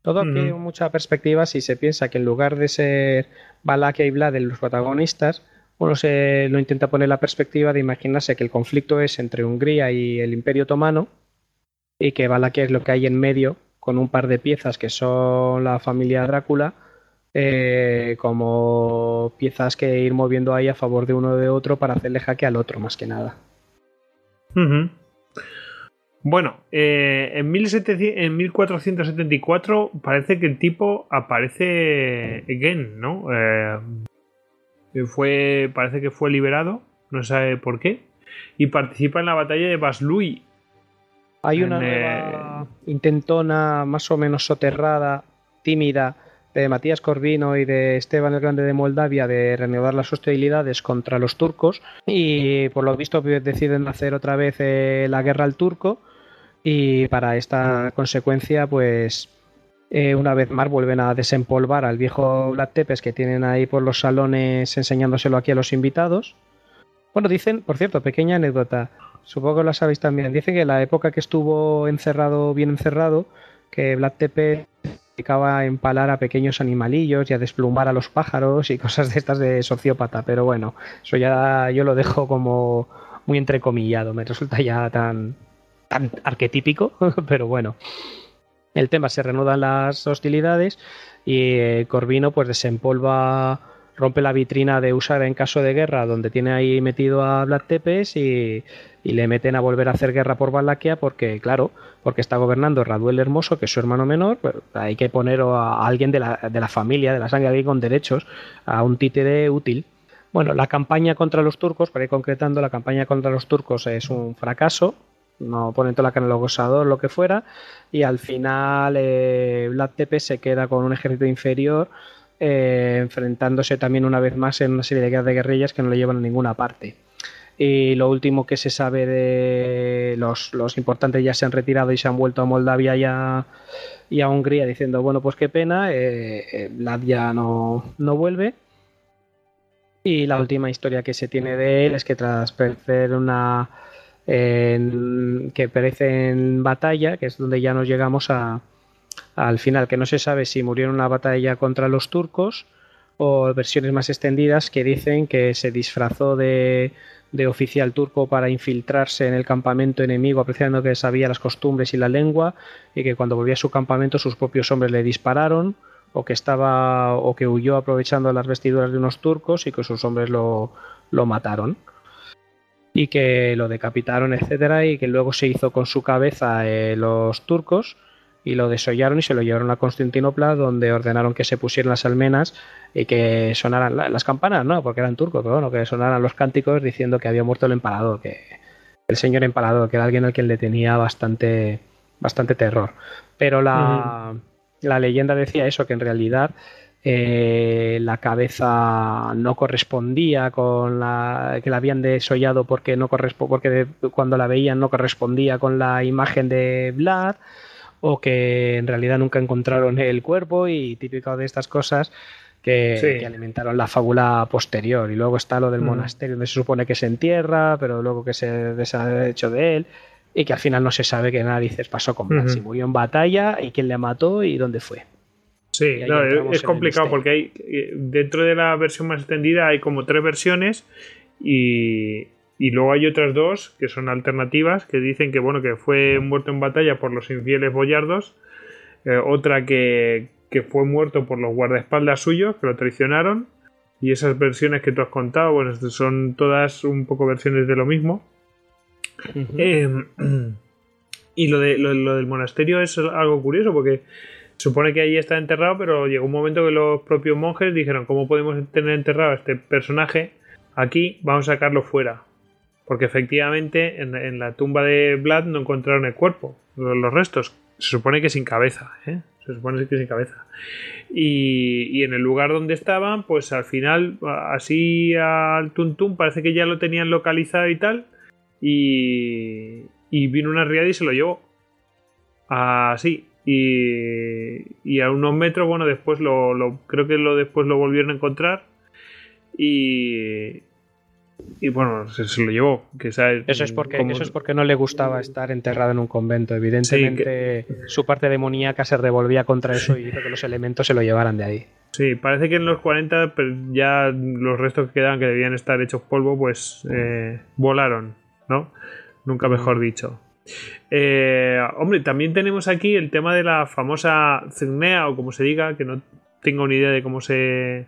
Todo tiene mucha perspectiva si se piensa que en lugar de ser Valaquia y Vlad los protagonistas, uno se lo intenta poner la perspectiva de imaginarse que el conflicto es entre Hungría y el Imperio Otomano y que Valaquia es lo que hay en medio con un par de piezas que son la familia Drácula, eh, como piezas que ir moviendo ahí a favor de uno de otro para hacerle jaque al otro, más que nada. Bueno, eh, en, en 1474 parece que el tipo aparece again, ¿no? Eh, fue, parece que fue liberado, no sabe por qué, y participa en la batalla de Vaslui hay una nueva intentona más o menos soterrada, tímida, de Matías Corvino y de Esteban el Grande de Moldavia de renovar las hostilidades contra los turcos. Y por lo visto deciden hacer otra vez eh, la guerra al turco. Y para esta consecuencia pues eh, una vez más vuelven a desempolvar al viejo Vlad Tepes que tienen ahí por los salones enseñándoselo aquí a los invitados. Bueno, dicen, por cierto, pequeña anécdota, Supongo que lo sabéis también. Dice que la época que estuvo encerrado, bien encerrado, que Vlad Tepe dedicaba a empalar a pequeños animalillos y a desplumar a los pájaros y cosas de estas de sociópata. Pero bueno, eso ya yo lo dejo como muy entrecomillado. Me resulta ya tan, tan arquetípico, pero bueno. El tema se reanudan las hostilidades y eh, Corvino pues desempolva rompe la vitrina de usar en caso de guerra, donde tiene ahí metido a Vlad Tepes y, le meten a volver a hacer guerra por Valaquia porque, claro, porque está gobernando Raduel Hermoso, que es su hermano menor, hay que poner a alguien de la, de la familia, de la sangre, alguien con derechos, a un títere útil. Bueno, la campaña contra los turcos, para ir concretando, la campaña contra los turcos es un fracaso, no ponen toda la carne gozador, lo que fuera, y al final eh, Vlad Tepe se queda con un ejército inferior eh, enfrentándose también una vez más en una serie de guerrillas que no le llevan a ninguna parte. Y lo último que se sabe de los, los importantes ya se han retirado y se han vuelto a Moldavia y a, y a Hungría diciendo, bueno, pues qué pena, eh, Vlad ya no, no vuelve. Y la última historia que se tiene de él es que tras perder una, que perece en batalla, que es donde ya nos llegamos a, al final, que no se sabe si murió en una batalla contra los turcos o versiones más extendidas que dicen que se disfrazó de, de oficial turco para infiltrarse en el campamento enemigo apreciando que sabía las costumbres y la lengua y que cuando volvía a su campamento sus propios hombres le dispararon o que estaba o que huyó aprovechando las vestiduras de unos turcos y que sus hombres lo, lo mataron. Y que lo decapitaron, etcétera, y que luego se hizo con su cabeza eh, los turcos y lo desollaron y se lo llevaron a Constantinopla, donde ordenaron que se pusieran las almenas y que sonaran las campanas, no, porque eran turcos, pero bueno, que sonaran los cánticos diciendo que había muerto el empalador, que el señor empalador, que era alguien al quien le tenía bastante, bastante terror. Pero la, la leyenda decía eso, que en realidad eh, la cabeza no correspondía con la que la habían desollado porque no porque cuando la veían no correspondía con la imagen de Vlad o que en realidad nunca encontraron el cuerpo y típico de estas cosas que, alimentaron la fábula posterior. Y luego está lo del monasterio donde se supone que se entierra, pero luego que se ha hecho de él y que al final no se sabe qué narices pasó con Vlad, si murió en batalla y quién le mató y dónde fue. Sí, es complicado porque hay eh, dentro de la versión más extendida hay como tres versiones y, luego hay otras dos que son alternativas que dicen que bueno que fue muerto en batalla por los infieles boyardos, eh, otra que, fue muerto por los guardaespaldas suyos que lo traicionaron y esas versiones que tú has contado bueno son todas un poco versiones de lo mismo. Em, y lo, de, lo del monasterio es algo curioso porque supone que allí está enterrado, pero llegó un momento que los propios monjes dijeron, ¿cómo podemos tener enterrado a este personaje aquí? Vamos a sacarlo fuera. Porque efectivamente en, la tumba de Vlad no encontraron el cuerpo, los, restos. Se supone que sin cabeza, ¿eh? Se supone que sin cabeza. Y, en el lugar donde estaban, pues al final, así al tuntum, parece que ya lo tenían localizado y tal. Y, y vino una riada y se lo llevó. Así, y, a unos metros, bueno, después lo, creo que lo después lo volvieron a encontrar y, y bueno, se, lo llevó. Que eso, es porque, eso es porque no le gustaba estar enterrado en un convento. Evidentemente, su parte demoníaca se revolvía contra eso y hizo que los elementos se lo llevaran de ahí. Sí, parece que en los 40 pues, ya los restos que quedaban, que debían estar hechos polvo, pues eh, volaron, ¿no? Nunca mejor dicho. Eh, hombre, también tenemos aquí el tema de la famosa Cernea, o como se diga, que no tengo ni idea de cómo se,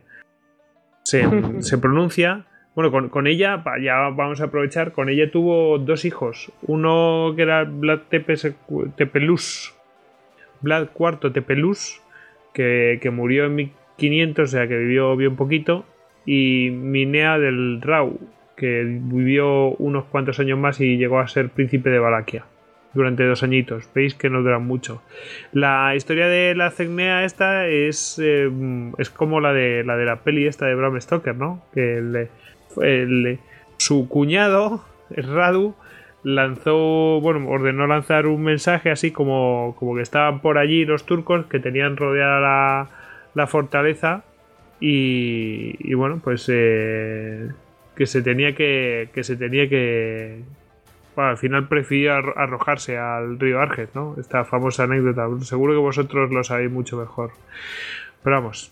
se, pronuncia. Bueno, con, ella, ya vamos a aprovechar, con ella tuvo dos hijos. Uno que era Vlad Tepelus, Vlad IV Tepelus, que, que, murió en 1500, o sea que vivió bien poquito, y Minea del Rau, que vivió unos cuantos años más y llegó a ser príncipe de Valaquia durante dos añitos. Veis que no duran mucho. La historia de la Cernea esta es, eh, es como la de la de la peli esta de Bram Stoker, ¿no? Que su cuñado, Radu, lanzó, bueno, ordenó lanzar un mensaje así como, como que estaban por allí los turcos que tenían rodeada la, fortaleza y, bueno, pues eh, que se tenía que, que se tenía que, al final prefirió arrojarse al río Arget, ¿no? Esta famosa anécdota. Seguro que vosotros lo sabéis mucho mejor. Pero vamos.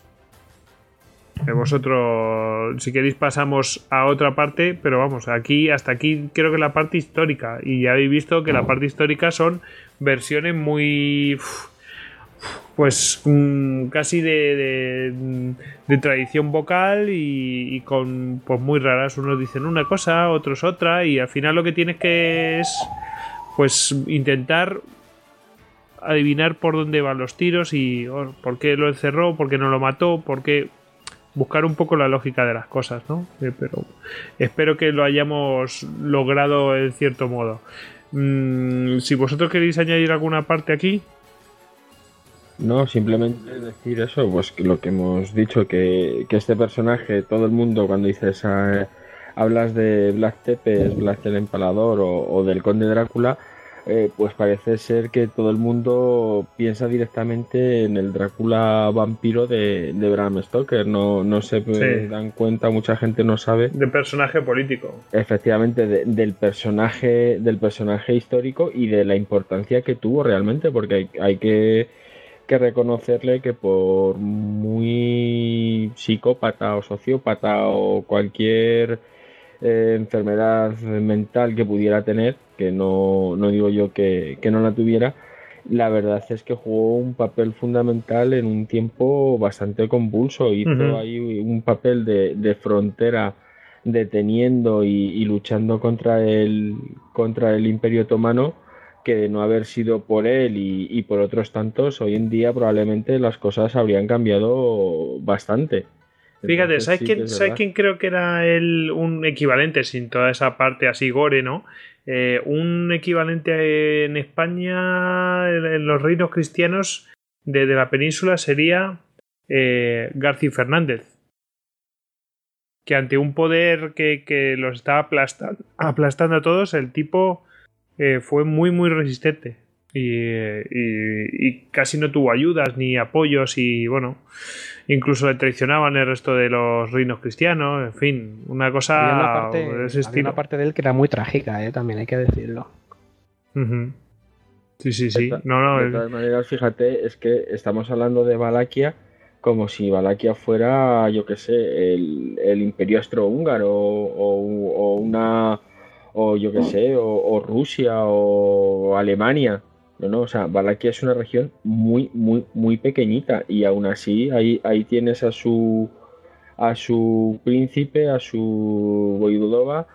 Vosotros, si queréis, pasamos a otra parte, pero vamos, aquí, hasta aquí creo que la parte histórica. Y ya habéis visto que la parte histórica son versiones muy pues mm, casi de, de, tradición vocal y, con pues muy raras. Unos dicen una cosa, otros otra y al final lo que tienes que es pues intentar adivinar por dónde van los tiros y oh, por qué lo encerró, por qué no lo mató, por qué buscar un poco la lógica de las cosas, ¿no? Eh, pero espero que lo hayamos logrado en cierto modo. Mm, si vosotros queréis añadir alguna parte aquí. No, simplemente decir eso, pues que lo que hemos dicho, que, que este personaje, todo el mundo cuando dices, ah, hablas de Black Tepes, Black el Empalador o del Conde Drácula, eh, pues parece ser que todo el mundo piensa directamente en el Drácula vampiro de, Bram Stoker. No, no se dan cuenta, mucha gente no sabe. De personaje político. Efectivamente, del personaje, del personaje histórico y de la importancia que tuvo realmente, porque hay, que, que reconocerle que por muy psicópata o sociópata o cualquier eh, enfermedad mental que pudiera tener, que no, no digo yo que, no la tuviera, la verdad es que jugó un papel fundamental en un tiempo bastante convulso. Hizo ahí un papel de, frontera deteniendo y, luchando contra el, contra el Imperio Otomano que de no haber sido por él y, por otros tantos, hoy en día probablemente las cosas habrían cambiado bastante. Fíjate, ¿sabes, quién, creo que era el, un equivalente sin toda esa parte así gore, ¿no? Eh, un equivalente en España, en los reinos cristianos de, la península sería eh, García Fernández. Que ante un poder que, los estaba aplastando, aplastando, a todos, el tipo eh, fue muy, muy resistente. y, casi no tuvo ayudas ni apoyos y bueno incluso le traicionaban el resto de los reinos cristianos, en fin, una cosa una parte, una parte de él que era muy trágica, ¿eh? también hay que decirlo. Sí, sí, sí. no, no, de todas maneras, fíjate, es que estamos hablando de Valaquia como si Valaquia fuera, yo qué sé, el, imperio austrohúngaro o, o, una, o yo qué sé, o Rusia o Alemania. No, no, o sea, Valaquia es una región muy, muy, muy pequeñita y aún así ahí, ahí tienes a su a su príncipe, a su Voidudova,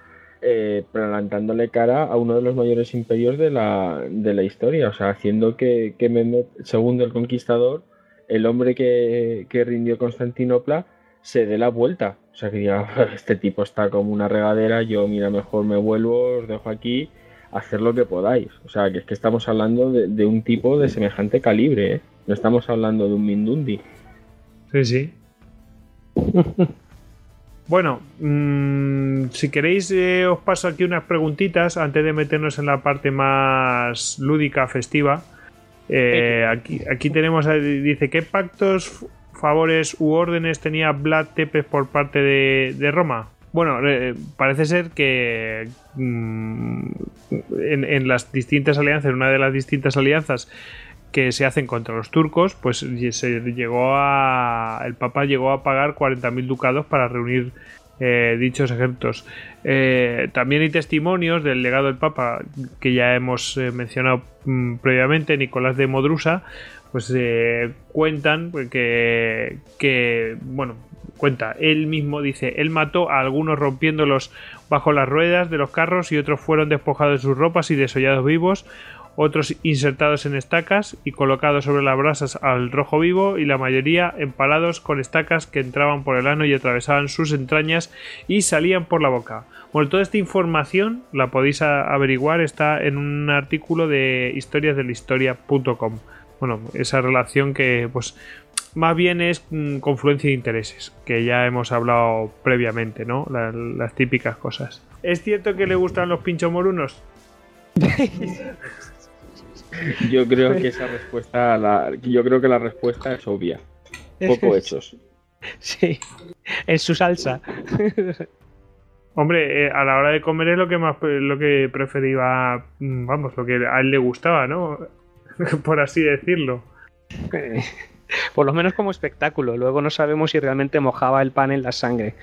eh, plantándole cara a uno de los mayores imperios de la, de la historia, o sea, haciendo que, que Mehmet II el Conquistador, el hombre que, que rindió Constantinopla, se dé la vuelta. O sea, que diga, este tipo está como una regadera, yo mira, mejor me vuelvo, os dejo aquí hacer lo que podáis. O sea, que es que estamos hablando de, un tipo de semejante calibre, ¿eh? No estamos hablando de un Mindundi. Sí, sí. bueno, mm, si queréis eh, os paso aquí unas preguntitas antes de meternos en la parte más lúdica, festiva. Eh, aquí, aquí tenemos, dice, ¿qué pactos, favores u órdenes tenía Vlad Tepes por parte de Roma? Bueno, eh, parece ser que mm, en, las distintas alianzas, en una de las distintas alianzas que se hacen contra los turcos, pues se llegó a. El Papa llegó a pagar 40.000 ducados para reunir eh, dichos ejércitos. Eh, también hay testimonios del legado del Papa que ya hemos mencionado mm, previamente, Nicolás de Modrusa, pues cuentan que, que, bueno, cuenta, él mismo dice, él mató a algunos rompiéndolos bajo las ruedas de los carros y otros fueron despojados de sus ropas y desollados vivos, otros insertados en estacas y colocados sobre las brasas al rojo vivo y la mayoría empalados con estacas que entraban por el ano y atravesaban sus entrañas y salían por la boca. Bueno, toda esta información la podéis averiguar, está en un artículo de historiasdelahistoria.com. Bueno, esa relación que pues más bien es mm, confluencia de intereses, que ya hemos hablado previamente, ¿no? las típicas cosas. ¿Es cierto que le gustan los pinchos morunos? yo creo que esa respuesta, la, yo creo que la respuesta es obvia. Poco hechos. Sí, en su salsa. Hombre, eh, a la hora de comer es lo que más lo que prefería, mm, vamos, lo que a él le gustaba, ¿no? Por así decirlo. Por lo menos como espectáculo. Luego no sabemos si realmente mojaba el pan en la sangre.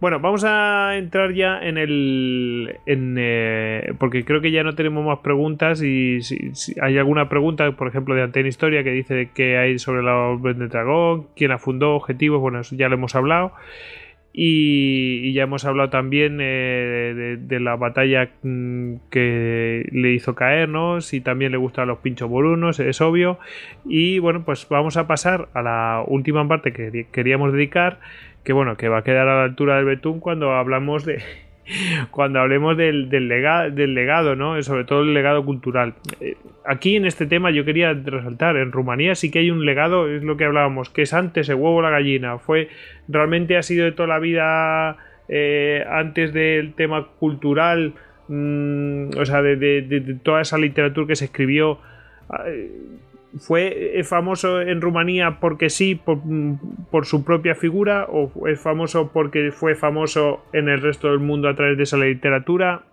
Bueno, vamos a entrar ya en el. Eh, porque creo que ya no tenemos más preguntas. Y si, hay alguna pregunta, por ejemplo, de Antena Historia que dice que hay sobre la Orden de Dragón, quién la fundó, objetivos, bueno, eso ya lo hemos hablado. Y, ya hemos hablado también eh, de, la batalla mm, que le hizo caer, ¿no? Si también le gustan los pinchos borunos, es obvio. Y bueno, pues vamos a pasar a la última parte que queríamos dedicar, que bueno, que va a quedar a la altura del betún cuando hablamos de, cuando hablemos del, del, del legado, ¿no? Sobre todo el legado cultural. Eh, aquí en este tema yo quería resaltar, en Rumanía sí que hay un legado, es lo que hablábamos, que es antes el huevo la gallina. Fue, realmente ha sido de toda la vida eh, antes del tema cultural, mm, o sea, de, toda esa literatura que se escribió. Eh, ¿Fue famoso en Rumanía porque sí, por, su propia figura? ¿O es famoso porque fue famoso en el resto del mundo a través de esa literatura?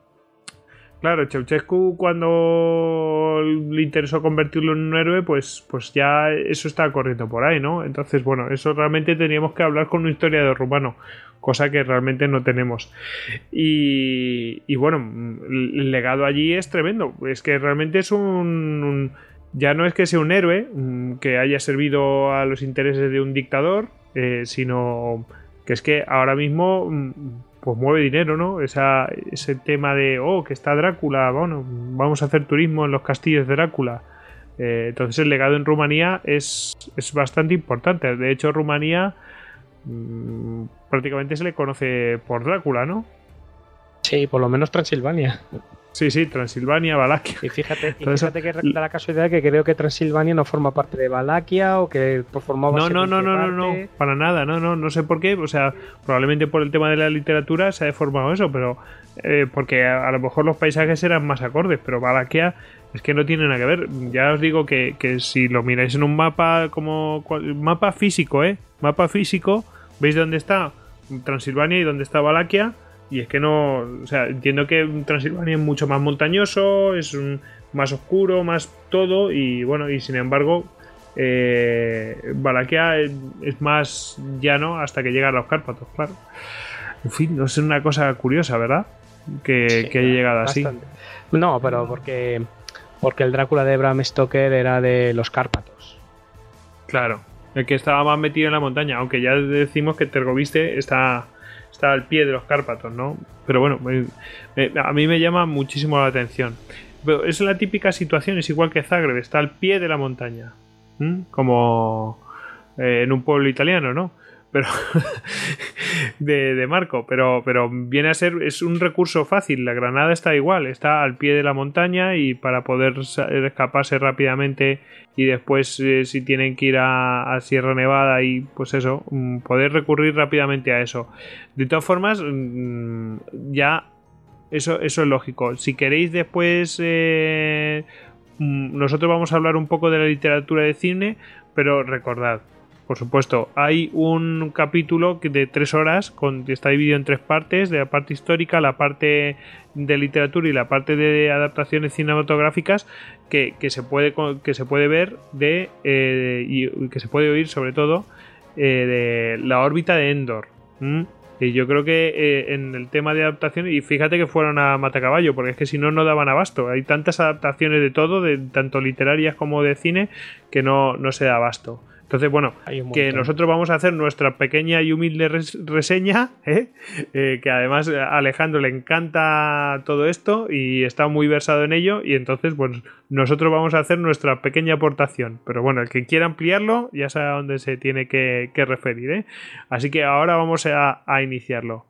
Claro, Ceausescu cuando le interesó convertirlo en un héroe, pues, pues ya eso está corriendo por ahí, ¿no? Entonces, bueno, eso realmente teníamos que hablar con un historiador rumano, cosa que realmente no tenemos. Y, y bueno, el legado allí es tremendo, es que realmente es un ya no es que sea un héroe mm, que haya servido a los intereses de un dictador, eh, sino que es que ahora mismo mm, pues mueve dinero, ¿no? Esa, ese tema de, oh, que está Drácula, bueno, vamos a hacer turismo en los castillos de Drácula. Eh, entonces el legado en Rumanía es, es, bastante importante. De hecho, Rumanía mm, prácticamente se le conoce por Drácula, ¿no? Sí, por lo menos Transilvania. Sí, sí, Transilvania, Valaquia. Y fíjate, fíjate que da la casualidad que creo que Transilvania no forma parte de Valaquia o que formaba No, no, no, no, no, no, para nada, no, no, no sé por qué, o sea, probablemente por el tema de la literatura se ha formado eso, pero eh, porque a, lo mejor los paisajes eran más acordes, pero Valaquia es que no tiene nada que ver. Ya os digo que, que si lo miráis en un mapa como mapa físico, ¿eh? Mapa físico, veis dónde está Transilvania y dónde está Valaquia y es que no, o sea, entiendo que Transilvania es mucho más montañoso, es más oscuro, más todo, y bueno, y sin embargo, eh, Valaquia es, más llano hasta que llega a los Cárpatos, claro. En fin, no es una cosa curiosa, ¿verdad? Que, haya llegado así. No, pero porque, porque el Drácula de Bram Stoker era de los Cárpatos. Claro, el que estaba más metido en la montaña, aunque ya decimos que Tergoviste está está al pie de los Cárpatos, ¿no? Pero bueno, a mí me llama muchísimo la atención. Pero es la típica situación, es igual que Zagreb, está al pie de la montaña. Como eh, en un pueblo italiano, ¿no? Pero de, Marco, pero, pero viene a ser, es un recurso fácil, la granada está igual, está al pie de la montaña y para poder escaparse rápidamente y después eh, si tienen que ir a, Sierra Nevada y pues eso, mm, poder recurrir rápidamente a eso. De todas formas, mm, ya eso, eso es lógico. Si queréis después... Eh, mm, nosotros vamos a hablar un poco de la literatura de cine, pero recordad, por supuesto, hay un capítulo de tres horas con, está dividido en tres partes, de la parte histórica, la parte de literatura y la parte de adaptaciones cinematográficas que, se, puede, que se puede ver de, eh, y que se puede oír sobre todo eh, de la órbita de Endor. Y yo creo que eh, en el tema de adaptación, y fíjate que fueron a Matacaballo, porque es que si no, no daban abasto. Hay tantas adaptaciones de todo, de tanto literarias como de cine, que no, no se da abasto. Entonces, bueno, que nosotros vamos a hacer nuestra pequeña y humilde reseña, ¿eh? Eh, que además a Alejandro le encanta todo esto y está muy versado en ello, y entonces, pues nosotros vamos a hacer nuestra pequeña aportación. Pero bueno, el que quiera ampliarlo ya sabe a dónde se tiene que, referir. ¿eh? Así que ahora vamos a iniciarlo.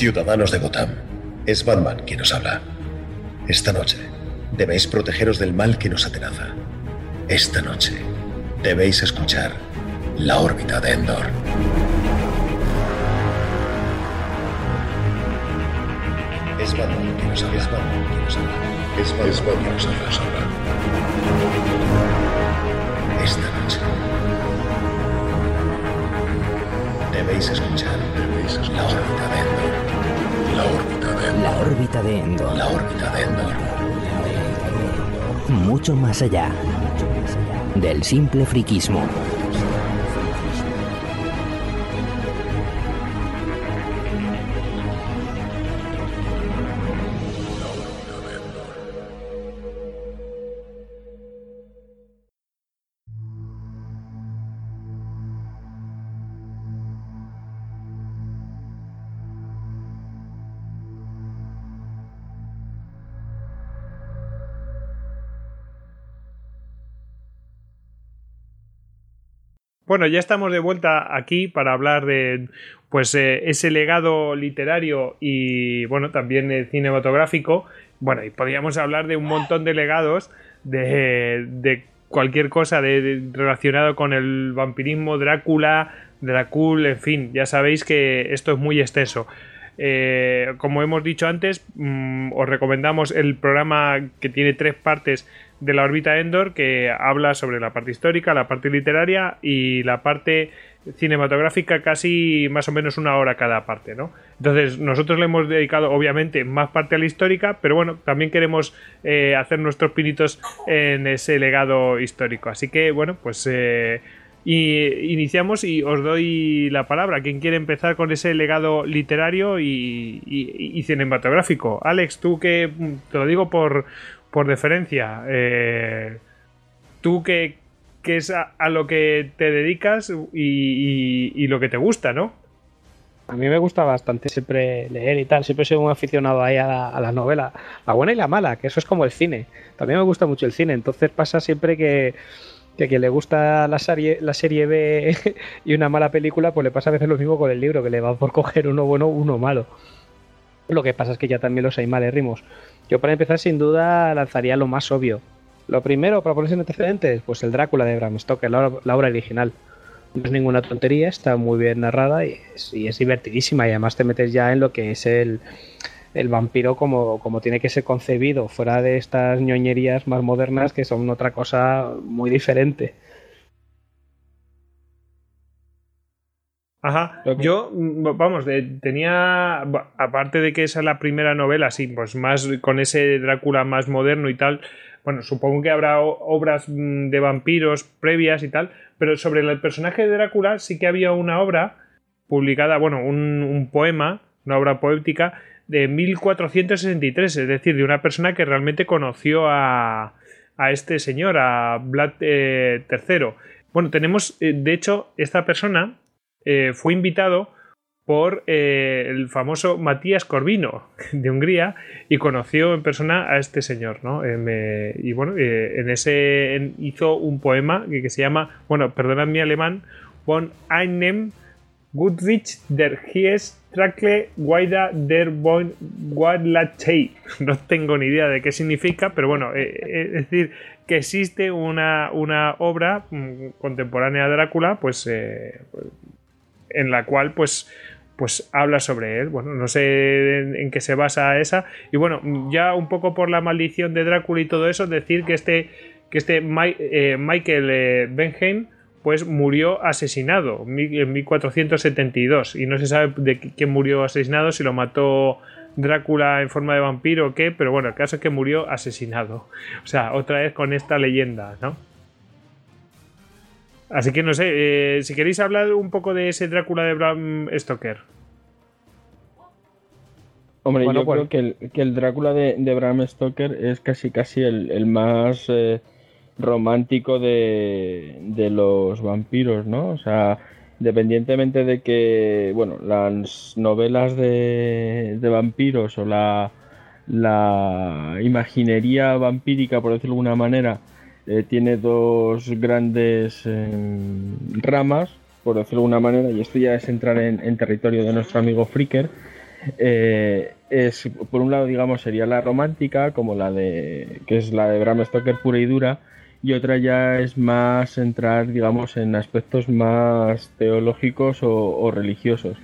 Ciudadanos de Gotham, es Batman quien os habla. Esta noche debéis protegeros del mal que nos atenaza. Esta noche debéis escuchar la órbita de Endor. Es Batman quien nos habla. Es Batman quien nos habla. Es Batman, quien nos habla. Esta noche debéis escuchar, debéis escuchar la órbita de Endor. La órbita de Endor. La órbita de Endor. La órbita de Endor. Mucho más allá del simple friquismo. Bueno, ya estamos de vuelta aquí para hablar de pues eh, ese legado literario y bueno, también cinematográfico. Bueno, y podríamos hablar de un montón de legados de, de cualquier cosa de, relacionado con el vampirismo, Drácula, Dracul, en fin, ya sabéis que esto es muy extenso. Eh, como hemos dicho antes, mm, os recomendamos el programa que tiene tres partes de la órbita Endor, que habla sobre la parte histórica, la parte literaria y la parte cinematográfica casi más o menos una hora cada parte, ¿no? Entonces nosotros le hemos dedicado obviamente más parte a la histórica, pero bueno, también queremos eh, hacer nuestros pinitos en ese legado histórico. Así que bueno, pues eh, y iniciamos y os doy la palabra. ¿Quién quiere empezar con ese legado literario y, cinematográfico? Alex, tú que te lo digo por, por deferencia, eh, tú que, es a, lo que te dedicas y, lo que te gusta, ¿no? A mí me gusta bastante siempre leer y tal. Siempre soy un aficionado ahí a la, a la novela, la buena y la mala, que eso es como el cine. También me gusta mucho el cine. Entonces pasa siempre que que a quien le gusta la serie, la serie B y una mala película, pues le pasa a veces lo mismo con el libro, que le va por coger uno bueno, uno malo. Lo que pasa es que ya también los hay rimos. Yo para empezar, sin duda, lanzaría lo más obvio. Lo primero, para ponerse en antecedentes, pues el Drácula de Bram Stoker, la, obra original. No es ninguna tontería, está muy bien narrada y es divertidísima. Y además te metes ya en lo que es el, el vampiro como, como tiene que ser concebido, fuera de estas ñoñerías más modernas que son otra cosa muy diferente. Ajá, yo, mm, vamos, tenía, aparte de que esa es la primera novela, sí, pues más con ese Drácula más moderno y tal, bueno, supongo que habrá obras mm, de vampiros previas y tal, pero sobre el personaje de Drácula sí que había una obra publicada, bueno, un, un poema, una obra poética, de 1463, es decir, de una persona que realmente conoció a, a este señor, a Vlad III. Eh, bueno, tenemos, eh, de hecho, esta persona eh, fue invitado por el famoso Matías Corvino de Hungría y conoció en persona a este señor, ¿no? y bueno, en ese hizo un poema que, se llama, bueno, perdonad mi alemán, von einem Goodrich der Hies Trackle Guaida der Boin No tengo ni idea de qué significa, pero bueno, eh, eh, es decir, que existe una, una obra mm, contemporánea de Drácula, pues, eh, en la cual, pues, pues habla sobre él. Bueno, no sé en, qué se basa esa. Y bueno, ya un poco por la maldición de Drácula y todo eso, decir que este, que este Michael Benheim pues murió asesinado en 1472 y no se sabe de quién murió asesinado, si lo mató Drácula en forma de vampiro o qué, pero bueno, el caso es que murió asesinado. O sea, otra vez con esta leyenda, ¿no? Así que no sé, eh, si queréis hablar un poco de ese Drácula de Bram Stoker. Hombre, yo creo que el, que el Drácula de, Bram Stoker es casi casi el, más... Eh, romántico de, de los vampiros, ¿no? O sea, independientemente de que, bueno, las novelas de, de vampiros o la, la imaginería vampírica, por decirlo de alguna manera, eh, tiene dos grandes em, ramas, por decirlo de alguna manera, y esto ya es entrar en, territorio de nuestro amigo Fricker. Eh, es por un lado digamos sería la romántica como la de que es la de Bram Stoker pura y dura y otra ya es más entrar, digamos, en aspectos más teológicos o, religiosos.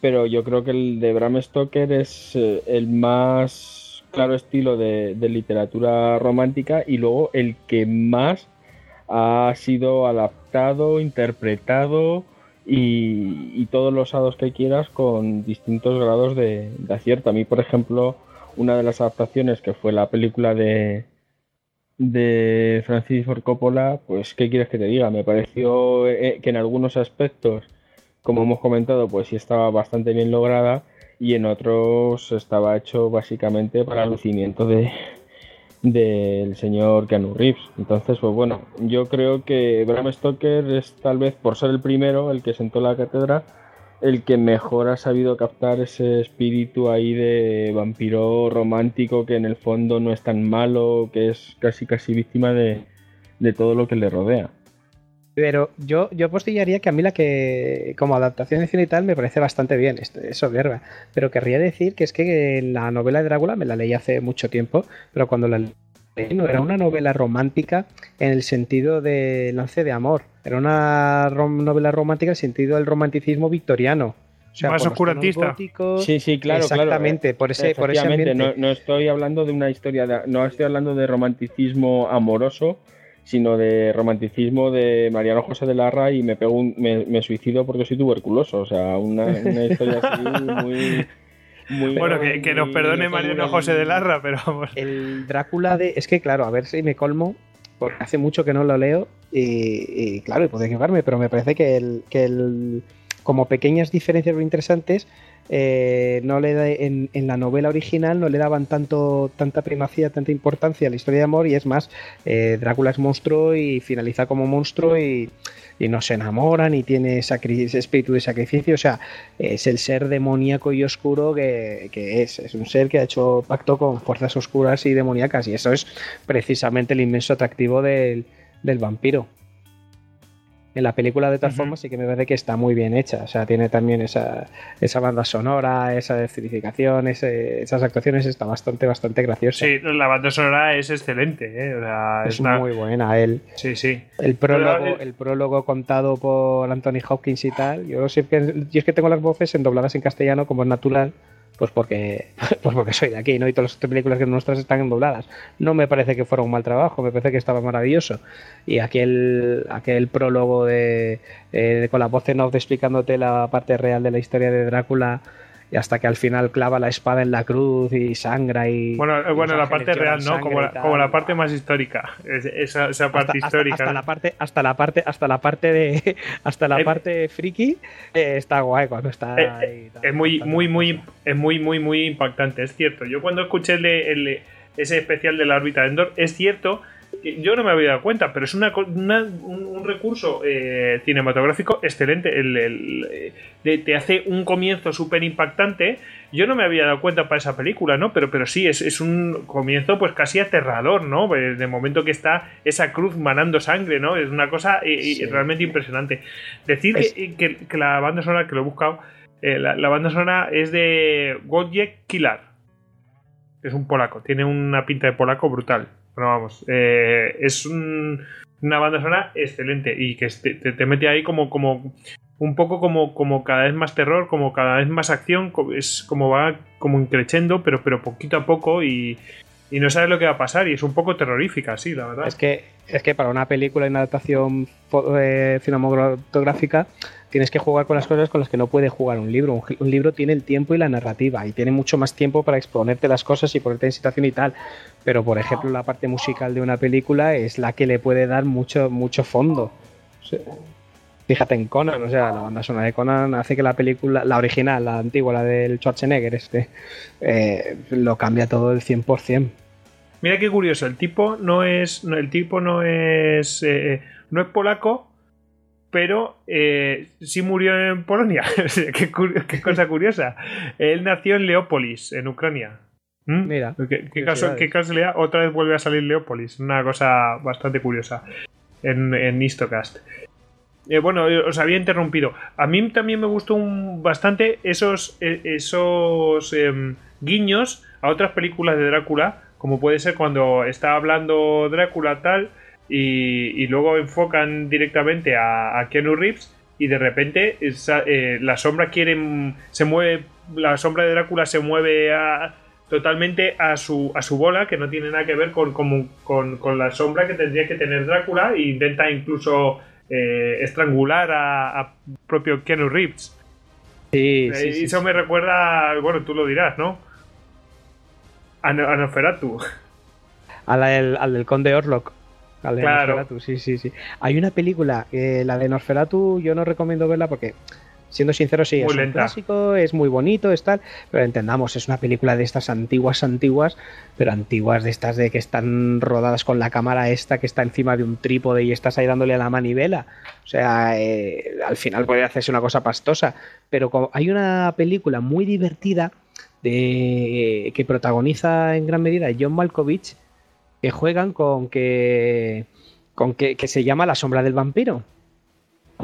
Pero yo creo que el de Bram Stoker es eh, el más claro estilo de, literatura romántica y luego el que más ha sido adaptado, interpretado y, todos los hados que quieras con distintos grados de, de acierto. A mí, por ejemplo, una de las adaptaciones que fue la película de, de Francis Ford Coppola, pues qué quieres que te diga, me pareció eh, que en algunos aspectos, como hemos comentado, pues sí estaba bastante bien lograda y en otros estaba hecho básicamente para el lucimiento de del señor Keanu Reeves. Entonces, pues bueno, yo creo que Bram Stoker es tal vez por ser el primero, el que sentó la cátedra, el que mejor ha sabido captar ese espíritu ahí de vampiro romántico que en el fondo no es tan malo, que es casi casi víctima de, todo lo que le rodea. Pero yo, yo postillaría que a mí la que, como adaptación de cine y tal, me parece bastante bien, eso verga. Pero querría decir que es que la novela de Drácula me la leí hace mucho tiempo, pero cuando la leí no era una novela romántica en el sentido de lance de amor. Era una novela romántica en el sentido del romanticismo victoriano. O sea, más oscurantista. sí, sí, claro. Exactamente, por ese, por ese ambiente. No, no, estoy hablando de una historia, de, no estoy hablando de romanticismo amoroso, sino de romanticismo de Mariano José de Larra y me pego me, suicido porque soy tuberculoso. O sea, una, historia así muy. Muy, bueno, que, nos perdone Mariano José de Larra, pero vamos. El Drácula de. Es que, claro, a ver si me colmo, porque hace mucho que no lo leo y, claro, y puedo equivocarme, pero me parece que el, que el. Como pequeñas diferencias muy interesantes, eh, no le en, la novela original no le daban tanto tanta primacía, tanta importancia a la historia de amor y es más, eh, Drácula es monstruo y finaliza como monstruo y, no se enamoran y tiene ese espíritu de sacrificio, o sea, es el ser demoníaco y oscuro que, es, es un ser que ha hecho pacto con fuerzas oscuras y demoníacas y eso es precisamente el inmenso atractivo del vampiro. En la película, de todas formas, sí que me parece que está muy bien hecha. O sea, tiene también esa, esa banda sonora, esa estilificación, esas actuaciones, está bastante, bastante graciosa. Sí, la banda sonora es excelente. ¿eh? es muy buena. él sí, sí. El prólogo, el prólogo contado por Anthony Hopkins y tal. Yo, yo es que tengo las voces en dobladas en castellano, como es natural pues porque, pues porque soy de aquí, ¿no? Y todas las películas que nuestras están dobladas. No me parece que fuera un mal trabajo, me parece que estaba maravilloso. Y aquel, aquel prólogo de, eh, con la voz en off explicándote la parte real de la historia de Drácula y hasta que al final clava la espada en la cruz y sangra y bueno eh, bueno la parte real no como la, como la, parte más histórica esa, esa parte histórica hasta, la parte hasta la parte hasta la parte de hasta la eh, parte friki eh, está guay cuando está ahí, es muy muy muy es muy muy muy impactante es cierto. Yo cuando escuché el, ese especial de la órbita de Endor es cierto yo no me había dado cuenta, pero es una, un, recurso eh, cinematográfico excelente. El, te hace un comienzo súper impactante. Yo no me había dado cuenta para esa película, ¿no? Pero, pero sí, es, es un comienzo pues casi aterrador, ¿no? De momento que está esa cruz manando sangre, ¿no? Es una cosa eh, realmente impresionante. Decir que, la banda sonora que lo he buscado, eh, la, banda sonora es de Wojciech Kilar. Es un polaco, tiene una pinta de polaco brutal. Bueno, vamos, eh, es una banda sonora excelente y que te, mete ahí como, como un poco como, como cada vez más terror, como cada vez más acción, es como va como increchendo, pero, pero poquito a poco y, y no sabes lo que va a pasar y es un poco terrorífica, sí, la verdad. Es que, es que para una película y una adaptación eh, cinematográfica tienes que jugar con las cosas con las que no puede jugar un libro. Un, libro tiene el tiempo y la narrativa y tiene mucho más tiempo para exponerte las cosas y ponerte en situación y tal. Pero, por ejemplo, la parte musical de una película es la que le puede dar mucho, mucho fondo. fíjate en Conan, o sea, la banda sonora de Conan hace que la película, la original, la antigua, la del Schwarzenegger, este, eh, lo cambia todo el 100%. Mira qué curioso, el tipo no es, el tipo no es, eh, no es polaco, pero eh, sí murió en Polonia. qué, cosa curiosa. Él nació en Leópolis, en Ucrania. ¿Mm? Mira. Qué, casualidad. Otra vez vuelve a salir Leópolis. Una cosa bastante curiosa en, en Istocast. Eh, bueno, eh, os había interrumpido. A mí también me gustó bastante esos, esos em, guiños a otras películas de Drácula, como puede ser cuando está hablando Drácula tal y, luego enfocan directamente a, a, Keanu Reeves y de repente eh, la sombra quiere se mueve la sombra de Drácula se mueve totalmente a su, a su bola que no tiene nada que ver con, con, la sombra que tendría que tener Drácula e intenta incluso eh, estrangular a, propio Keanu Reeves. Sí, sí, eso me recuerda bueno tú lo dirás ¿no? a, Nosferatu al del conde Orlok claro. sí, sí, sí. Hay una película, eh, la de Nosferatu, yo no recomiendo verla porque, siendo sincero, sí, es un clásico, es muy bonito, es tal, pero entendamos, es una película de estas antiguas, antiguas, pero antiguas de estas de que están rodadas con la cámara esta que está encima de un trípode y estás ahí dándole a la manivela. O sea, eh, al final puede hacerse una cosa pastosa, pero hay una película muy divertida de, que protagoniza en gran medida John Malkovich que juegan con que con que, se llama La sombra del vampiro.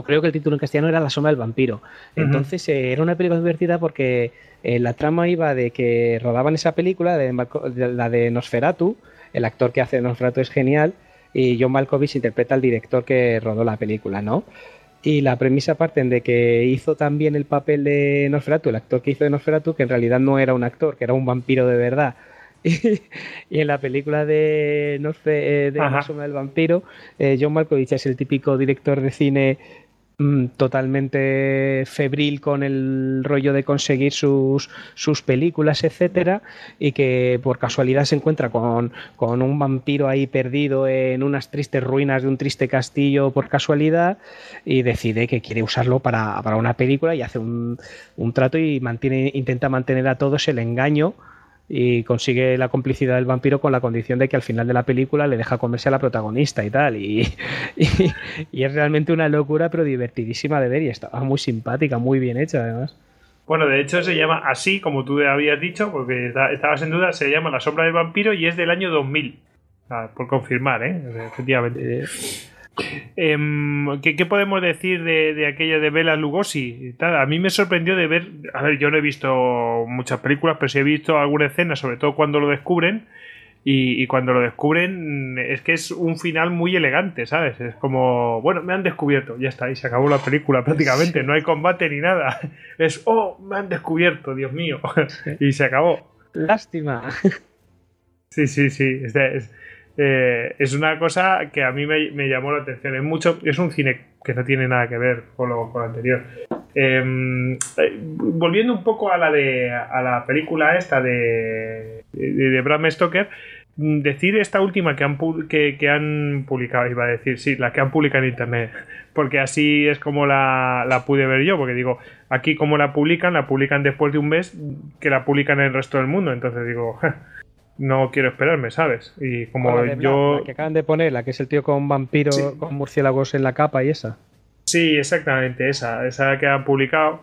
creo que el título en castellano era La sombra del vampiro. Entonces eh, era una película divertida porque eh, la trama iba de que rodaban esa película, de, la de Nosferatu, el actor que hace Nosferatu es genial, y John Malkovich interpreta al director que rodó la película, ¿no? Y la premisa parte de que hizo también el papel de Nosferatu, el actor que hizo de Nosferatu, que en realidad no era un actor, que era un vampiro de verdad. Y, en la película de, Nosferatu, de La sombra del vampiro, John Malkovich es el típico director de cine Mm, totalmente febril con el rollo de conseguir sus, sus películas, etcétera, y que por casualidad se encuentra con, un vampiro ahí perdido en unas tristes ruinas de un triste castillo por casualidad y decide que quiere usarlo para, una película y hace un, un trato y mantiene, intenta mantener a todos el engaño y consigue la complicidad del vampiro con la condición de que al final de la película le deja comerse a la protagonista y tal. Y, y, es realmente una locura, pero divertidísima de ver y estaba muy simpática, muy bien hecha además. Bueno, de hecho se llama así, como tú habías dicho, porque estabas en duda, se llama La sombra del vampiro y es del año 2000. por confirmar, ¿eh? Efectivamente. Eh, Em, ¿qué, podemos decir de, aquella de Bela Lugosi? A mí me sorprendió de ver. A ver, yo no he visto muchas películas, pero sí he visto alguna escena, sobre todo cuando lo descubren. Y, cuando lo descubren, es que es un final muy elegante, ¿sabes? Es como, bueno, me han descubierto, ya está, y se acabó la película prácticamente. No hay combate ni nada. Es, oh, me han descubierto, Dios mío. y se acabó. Lástima. Sí, sí, sí. es, eh, es una cosa que a mí me, llamó la atención. Es, mucho, es un cine que no tiene nada que ver con lo, anterior. Em, eh, volviendo un poco a la de a la película esta de, de, Bram Stoker, mm, decir esta última que han, que, han publicado, iba a decir, sí, la que han publicado en internet, porque así es como la, la pude ver yo, porque digo, aquí como la publican, la publican después de un mes que la publican en el resto del mundo, entonces digo, no quiero esperarme, ¿sabes? Y como yo. La que acaban de poner, la que es el tío con vampiros, con murciélagos en la capa y esa. Sí, exactamente, esa. Esa que han publicado.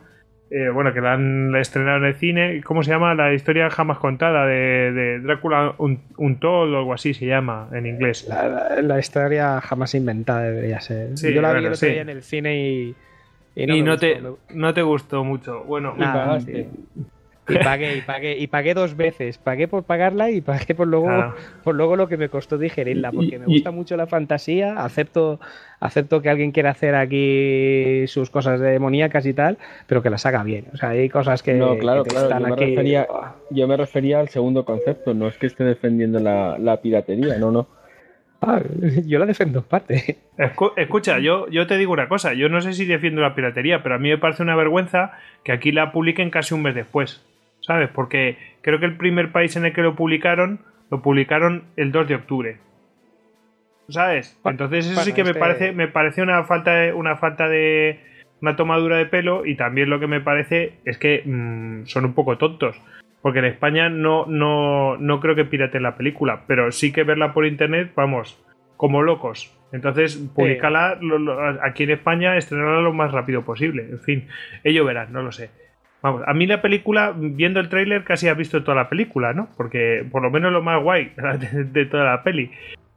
Eh, bueno, que la han estrenado en el cine. ¿Cómo se llama? La historia jamás contada de, Drácula un, un o algo así se llama en inglés. La, historia jamás inventada debería ser. yo la vi el en el cine y. Y no, te, no te gustó mucho. Bueno, y pagué, y pagué, y pagué dos veces. Pagué por pagarla y pagué por luego, por luego lo que me costó digerirla, porque me gusta mucho la fantasía, acepto, acepto que alguien quiera hacer aquí sus cosas demoníacas y tal, pero que las haga bien. O sea, hay cosas que, no, claro, claro. yo Me refería, yo me refería al segundo concepto, no es que esté defendiendo la, la piratería, no, no. Ah, yo la defiendo en parte. Escucha, yo, yo te digo una cosa, yo no sé si defiendo la piratería, pero a mí me parece una vergüenza que aquí la publiquen casi un mes después. ¿Sabes? Porque creo que el primer país en el que lo publicaron, lo publicaron el 2 de octubre. ¿Sabes? Entonces eso sí que me parece, me parece una falta de, una falta de una tomadura de pelo y también lo que me parece es que mm, son un poco tontos. Porque en España no, no, no creo que piraten la película, pero sí que verla por internet, vamos, como locos. Entonces, publicarla aquí en España, estrenarla lo más rápido posible. En fin, ello verán, no lo sé. Vamos, a mí la película, viendo el tráiler, casi has visto toda la película, ¿no? Porque por lo menos lo más guay de, toda la peli.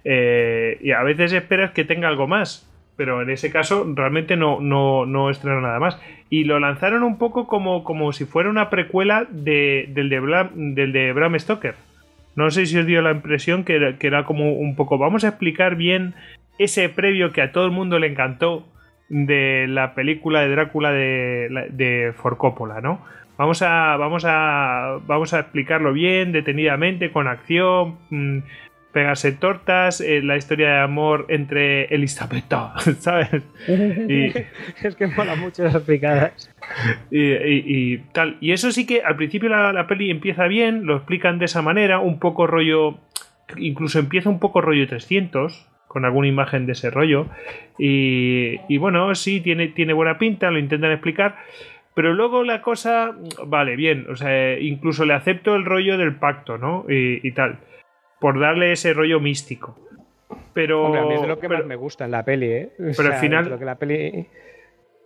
Eh, y a veces esperas que tenga algo más, pero en ese caso realmente no, no, no nada más. Y lo lanzaron un poco como, como si fuera una precuela de, del, de Bram, del de Bram Stoker. No sé si os dio la impresión que que era como un poco, vamos a explicar bien ese previo que a todo el mundo le encantó de la película de Drácula de, de For Coppola, ¿no? Vamos a, vamos a, vamos a explicarlo bien, detenidamente, con acción, mmm, pegarse tortas, eh, la historia de amor entre Elizabeth, ¿sabes? Y, es que mola mucho las picadas. Y, tal. Y eso sí que al principio la, la, peli empieza bien, lo explican de esa manera, un poco rollo. Incluso empieza un poco rollo 300, con alguna imagen de ese rollo. Y, bueno, sí, tiene, tiene buena pinta, lo intentan explicar. Pero luego la cosa, vale, bien, o sea, incluso le acepto el rollo del pacto, ¿no? Y, tal, por darle ese rollo místico. Pero. a mí es lo que más me gusta en la peli, ¿eh? pero al final. que la peli...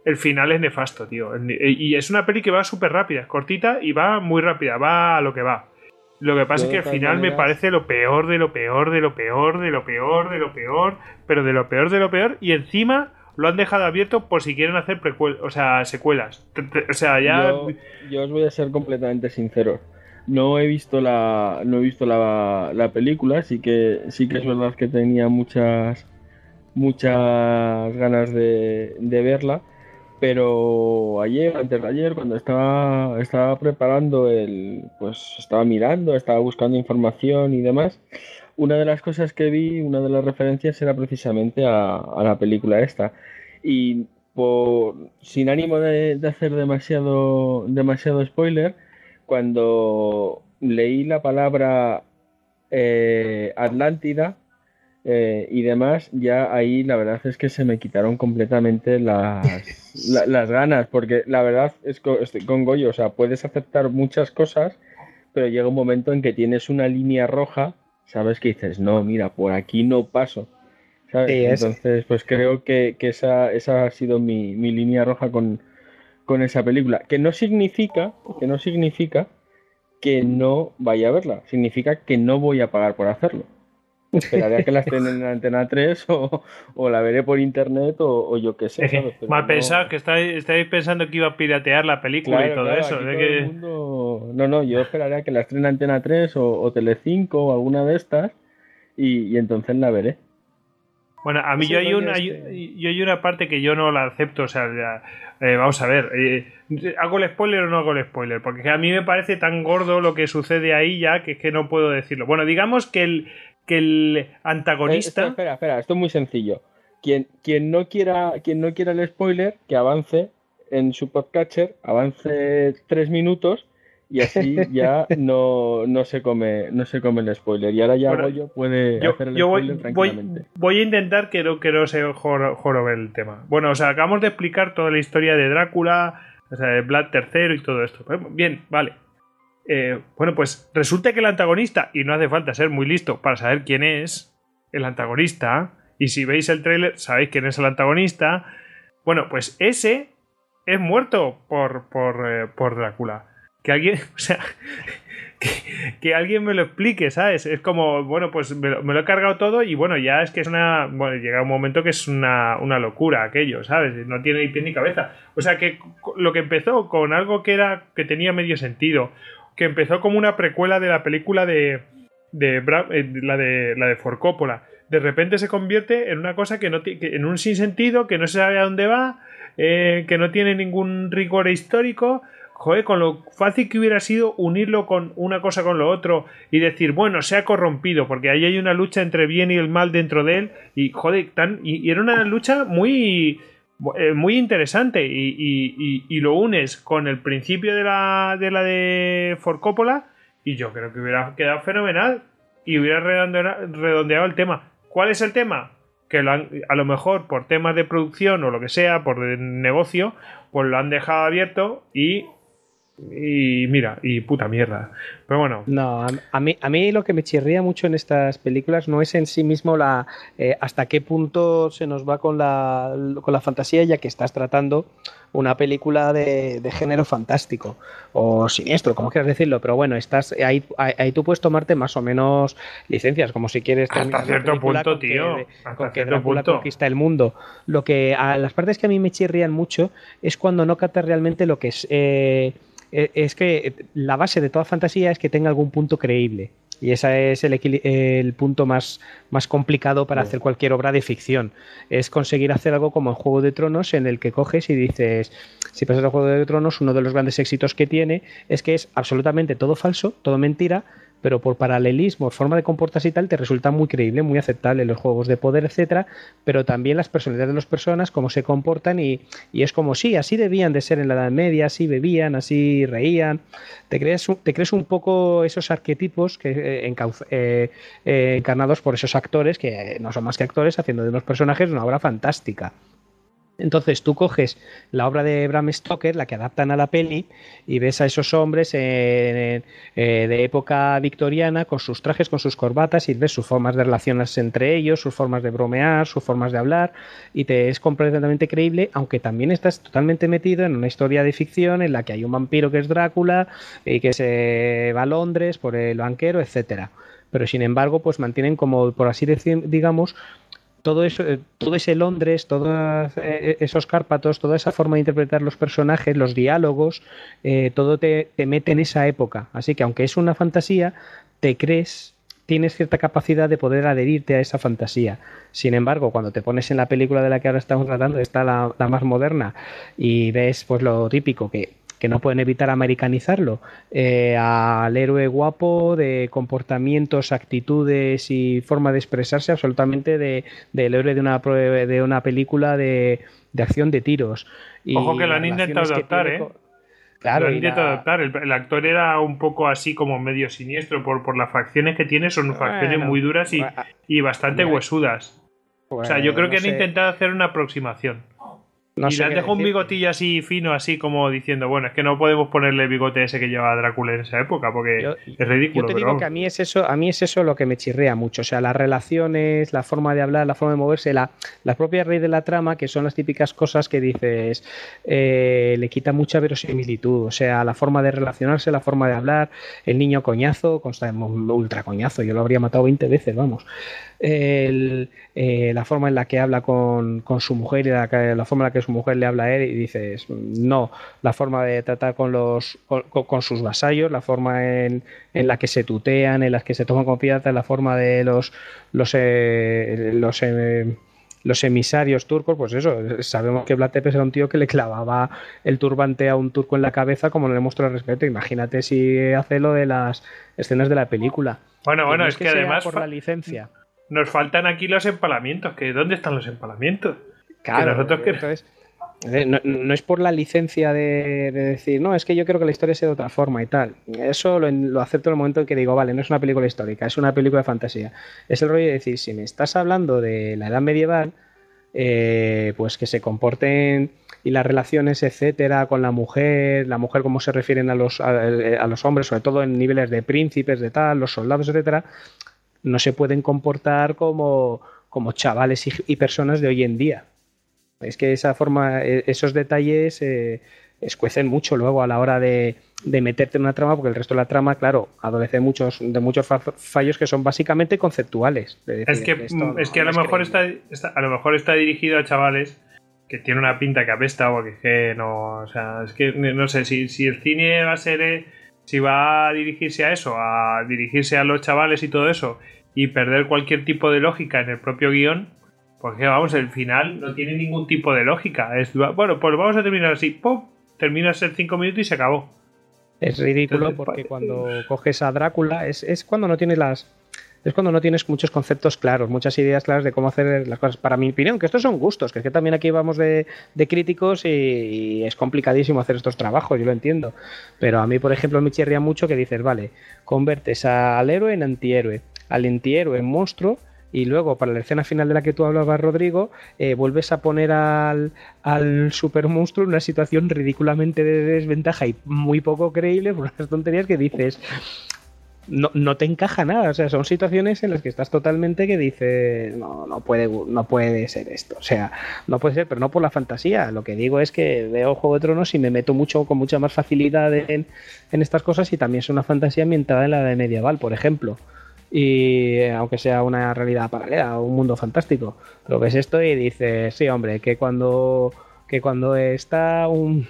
El final es nefasto, tío. Y es una peli que va súper rápida, es cortita y va muy rápida, va a lo que va. Lo que pasa es que al final me parece lo peor de lo peor de lo peor de lo peor de lo peor, pero de lo peor de lo peor. Y encima lo han dejado abierto por si quieren hacer o sea, secuelas. O sea, ya. Yo, os voy a ser completamente sincero. No he visto la, no he visto la, la película, sí que, sí que es verdad que tenía muchas, muchas ganas de, de verla pero ayer, antes de ayer, cuando estaba, estaba preparando el, pues estaba mirando, estaba buscando información y demás, una de las cosas que vi, una de las referencias era precisamente a, la película esta. Y por, sin ánimo de, hacer demasiado, demasiado spoiler, cuando leí la palabra eh, Atlántida, eh, y demás, ya ahí la verdad es que se me quitaron completamente las, las ganas, porque la verdad es que estoy con Goyo, o sea, puedes aceptar muchas cosas, pero llega un momento en que tienes una línea roja, sabes que dices, no, mira, por aquí no paso. Entonces, pues creo que, esa, esa ha sido mi, mi línea roja con, con esa película. Que no significa, que no significa que no vaya a verla. Significa que no voy a pagar por hacerlo. Esperaré a que la estén en la antena 3 o, o la veré por internet o, yo qué sé. Mal pensado que estáis, pensando que iba a piratear la película y todo eso. No, no, yo esperaré a que la estrene en antena 3 o, o Telecinco o alguna de estas y, entonces la veré. Bueno, a mí yo hay, una, yo, hay una parte que yo no la acepto, o sea, eh, vamos a ver, eh, ¿hago el spoiler o no hago el spoiler? Porque a mí me parece tan gordo lo que sucede ahí ya que es que no puedo decirlo. Bueno, digamos que el, que el antagonista. Eh, espera, espera, esto es muy sencillo. Quien, quien, no quiera, quien no quiera el spoiler, que avance en su podcatcher, avance tres minutos y así ya no, no, se come, no se come el spoiler. Y ahora ya Goyo puede hacer el spoiler voy, tranquilamente. Voy, a intentar que no, que no se jorobe el tema. Bueno, o sea, acabamos de explicar toda la historia de Drácula, o sea, de Vlad III y todo esto. Bien, vale. Eh, bueno, pues resulta que el antagonista, y no hace falta ser muy listo para saber quién es el antagonista, y si veis el tráiler sabéis quién es el antagonista, bueno, pues ese es muerto por, por, eh, por Drácula. Que alguien, o sea, que, alguien me lo explique, ¿sabes? Es como, bueno, pues me lo, he cargado todo y bueno, ya es que es una, llega un momento que es una, una locura aquello, ¿sabes? No tiene ni pie ni cabeza. O sea que lo que empezó con algo que era, que tenía medio sentido, que empezó como una precuela de la película de, de, eh, la de la de Forcópola. De repente se convierte en una cosa que no tiene, en un sinsentido, que no se sabe a dónde va, eh, que no tiene ningún rigor histórico. Joder, con lo fácil que hubiera sido unirlo con una cosa con lo otro y decir, bueno, se ha corrompido, porque ahí hay una lucha entre bien y el mal dentro de él, y joder, tan, y era una lucha muy, eh, muy interesante y, lo unes con el principio de la de la de Forcópola y yo creo que hubiera quedado fenomenal y hubiera redondeado el tema. ¿Cuál es el tema? Que a lo mejor por temas de producción o lo que sea, por negocio, pues lo han dejado abierto y y mira, y puta mierda. Pero bueno. No, a, mí, a mí lo que me chirría mucho en estas películas no es en sí mismo la eh, hasta qué punto se nos va con la, con la fantasía, ya que estás tratando una película de, género fantástico o siniestro, como quieras decirlo. Pero bueno, estás ahí, ahí, tú puedes tomarte más o menos licencias, como si quieres. Hasta cierto punto, tío. con que Drácula conquista el mundo. Lo que a las partes que a mí me chirrían mucho es cuando no captas realmente lo que es. Eh, es que la base de toda fantasía es que tenga algún punto creíble. Y ese es el, punto más, más, complicado para hacer cualquier obra de ficción. Es conseguir hacer algo como en Juego de Tronos, en el que coges y dices, si pasas a Juego de Tronos, uno de los grandes éxitos que tiene es que es absolutamente todo falso, todo mentira, pero por paralelismo, forma de comportarse y tal, te resulta muy creíble, muy aceptable los juegos de poder, etcétera, pero también las personalidades de las personas, cómo se comportan y, es como sí, así debían de ser en la Edad Media, así bebían, así reían. Te crees, te crees un poco esos arquetipos que, eh, eh, eh, encarnados por esos actores que no son más que actores haciendo de unos personajes una obra fantástica. Entonces tú coges la obra de Bram Stoker, la que adaptan a la peli, y ves a esos hombres eh, de época victoriana con sus trajes, con sus corbatas, y ves sus formas de relacionarse entre ellos, sus formas de bromear, sus formas de hablar, y te es completamente creíble, aunque también estás totalmente metido en una historia de ficción en la que hay un vampiro que es Drácula y que se va a Londres por el banquero, etcétera. Pero sin embargo, pues mantienen como, por así decir, digamos, todo eso, eh, todo ese Londres, todos eh, esos Cárpatos, toda esa forma de interpretar los personajes, los diálogos, eh, todo te, te, mete en esa época. Así que aunque es una fantasía, te crees, tienes cierta capacidad de poder adherirte a esa fantasía. Sin embargo, cuando te pones en la película de la que ahora estamos tratando, está la, la más moderna, y ves pues lo típico que que no pueden evitar americanizarlo, eh, al héroe guapo de comportamientos, actitudes y forma de expresarse absolutamente del de, héroe de una, de una película de, de acción de tiros. Y Ojo que lo han intentado adaptar, ¿eh? Claro, lo han intentado la... adaptar. El, el, actor era un poco así como medio siniestro por, por las facciones que tiene, son facciones muy duras y, y bastante bueno, huesudas. O sea, yo creo que han sé. intentado hacer una aproximación. No y le dejó un bigotillo así fino, así como diciendo, bueno, es que no podemos ponerle el bigote ese que llevaba Drácula en esa época, porque yo, es ridículo. Yo te digo pero... que a mí es eso, a mí es eso lo que me chirrea mucho. O sea, las relaciones, la forma de hablar, la forma de moverse, la, la propia raíz de la trama, que son las típicas cosas que dices, eh, le quita mucha verosimilitud. O sea, la forma de relacionarse, la forma de hablar, el niño coñazo, consta ultra coñazo, yo lo habría matado 20 veces, vamos el, eh, la forma en la que habla con, con su mujer y la, la, forma en la que su mujer le habla a él y dices no, la forma de tratar con los con, con sus vasallos, la forma en, en, la que se tutean, en las que se toman confianza, la forma de los los eh, los eh, los emisarios turcos, pues eso, sabemos que Vlad Tepes era un tío que le clavaba el turbante a un turco en la cabeza como no le muestra respeto. Imagínate si hace lo de las escenas de la película. Bueno, bueno, es, es que, que además por la licencia. Nos faltan aquí los empalamientos, que ¿dónde están los empalamientos? Claro, que nosotros que... entonces, no, no, es por la licencia de, de, decir, no, es que yo quiero que la historia sea de otra forma y tal. Eso lo, lo, acepto en el momento en que digo, vale, no es una película histórica, es una película de fantasía. Es el rollo de decir, si me estás hablando de la edad medieval, eh, pues que se comporten y las relaciones, etcétera, con la mujer, la mujer cómo se refieren a los, a, a los hombres, sobre todo en niveles de príncipes, de tal, los soldados, etcétera, no se pueden comportar como, como chavales y, y, personas de hoy en día. Es que esa forma, esos detalles eh, escuecen mucho luego a la hora de, de, meterte en una trama, porque el resto de la trama, claro, adolece muchos, de muchos fallos que son básicamente conceptuales. De decir, es que, esto no, es que a, no lo mejor está, está, a lo mejor está dirigido a chavales que tiene una pinta que apesta o que, que no, o sea, es que no sé, si, si el cine va a ser... Eh, si va a dirigirse a eso, a dirigirse a los chavales y todo eso, y perder cualquier tipo de lógica en el propio guion, porque vamos, el final no tiene ningún tipo de lógica. Es, bueno, pues vamos a terminar así, ¡pum! Terminas en 5 minutos y se acabó. Es ridículo Entonces, porque cuando coges a Drácula es, es cuando no tienes las, es cuando no tienes muchos conceptos claros, muchas ideas claras de cómo hacer las cosas. Para mi opinión, que estos son gustos, que es que también aquí vamos de, de críticos y, es complicadísimo hacer estos trabajos, yo lo entiendo. Pero a mí, por ejemplo, me chirría mucho que dices, vale, convertes al héroe en antihéroe, al antihéroe en monstruo y luego para la escena final de la que tú hablabas, Rodrigo, eh, vuelves a poner al, al super monstruo en una situación ridículamente de desventaja y muy poco creíble por unas tonterías que dices. No, no, te encaja nada, o sea, son situaciones en las que estás totalmente que dices, no, no puede, no puede ser esto, o sea, no puede ser, pero no por la fantasía, lo que digo es que veo Juego de Tronos y me meto mucho, con mucha más facilidad en, en estas cosas y también es una fantasía ambientada en la de medieval, por ejemplo. Y aunque sea una realidad paralela, un mundo fantástico. Pero ves esto y dices, sí, hombre, que cuando que cuando está un,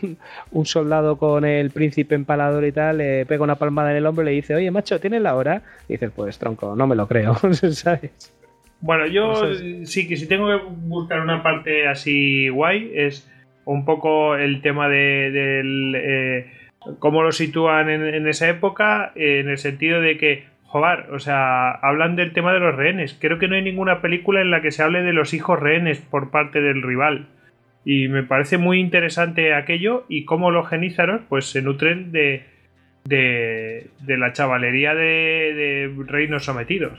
un, soldado con el príncipe empalador y tal, le pega una palmada en el hombro y le dice, oye, macho, ¿tienes la hora? Y dices, pues tronco, no me lo creo, ¿sabes? Bueno, yo sí que si tengo que buscar una parte así guay, es un poco el tema de, del... Eh, cómo lo sitúan en, en esa época, eh, en el sentido de que Joder, o sea, hablan del tema de los rehenes. Creo que no hay ninguna película en la que se hable de los hijos rehenes por parte del rival. Y me parece muy interesante aquello y cómo los genízaros pues se nutren de, de, de la chavalería de, de, reinos sometidos.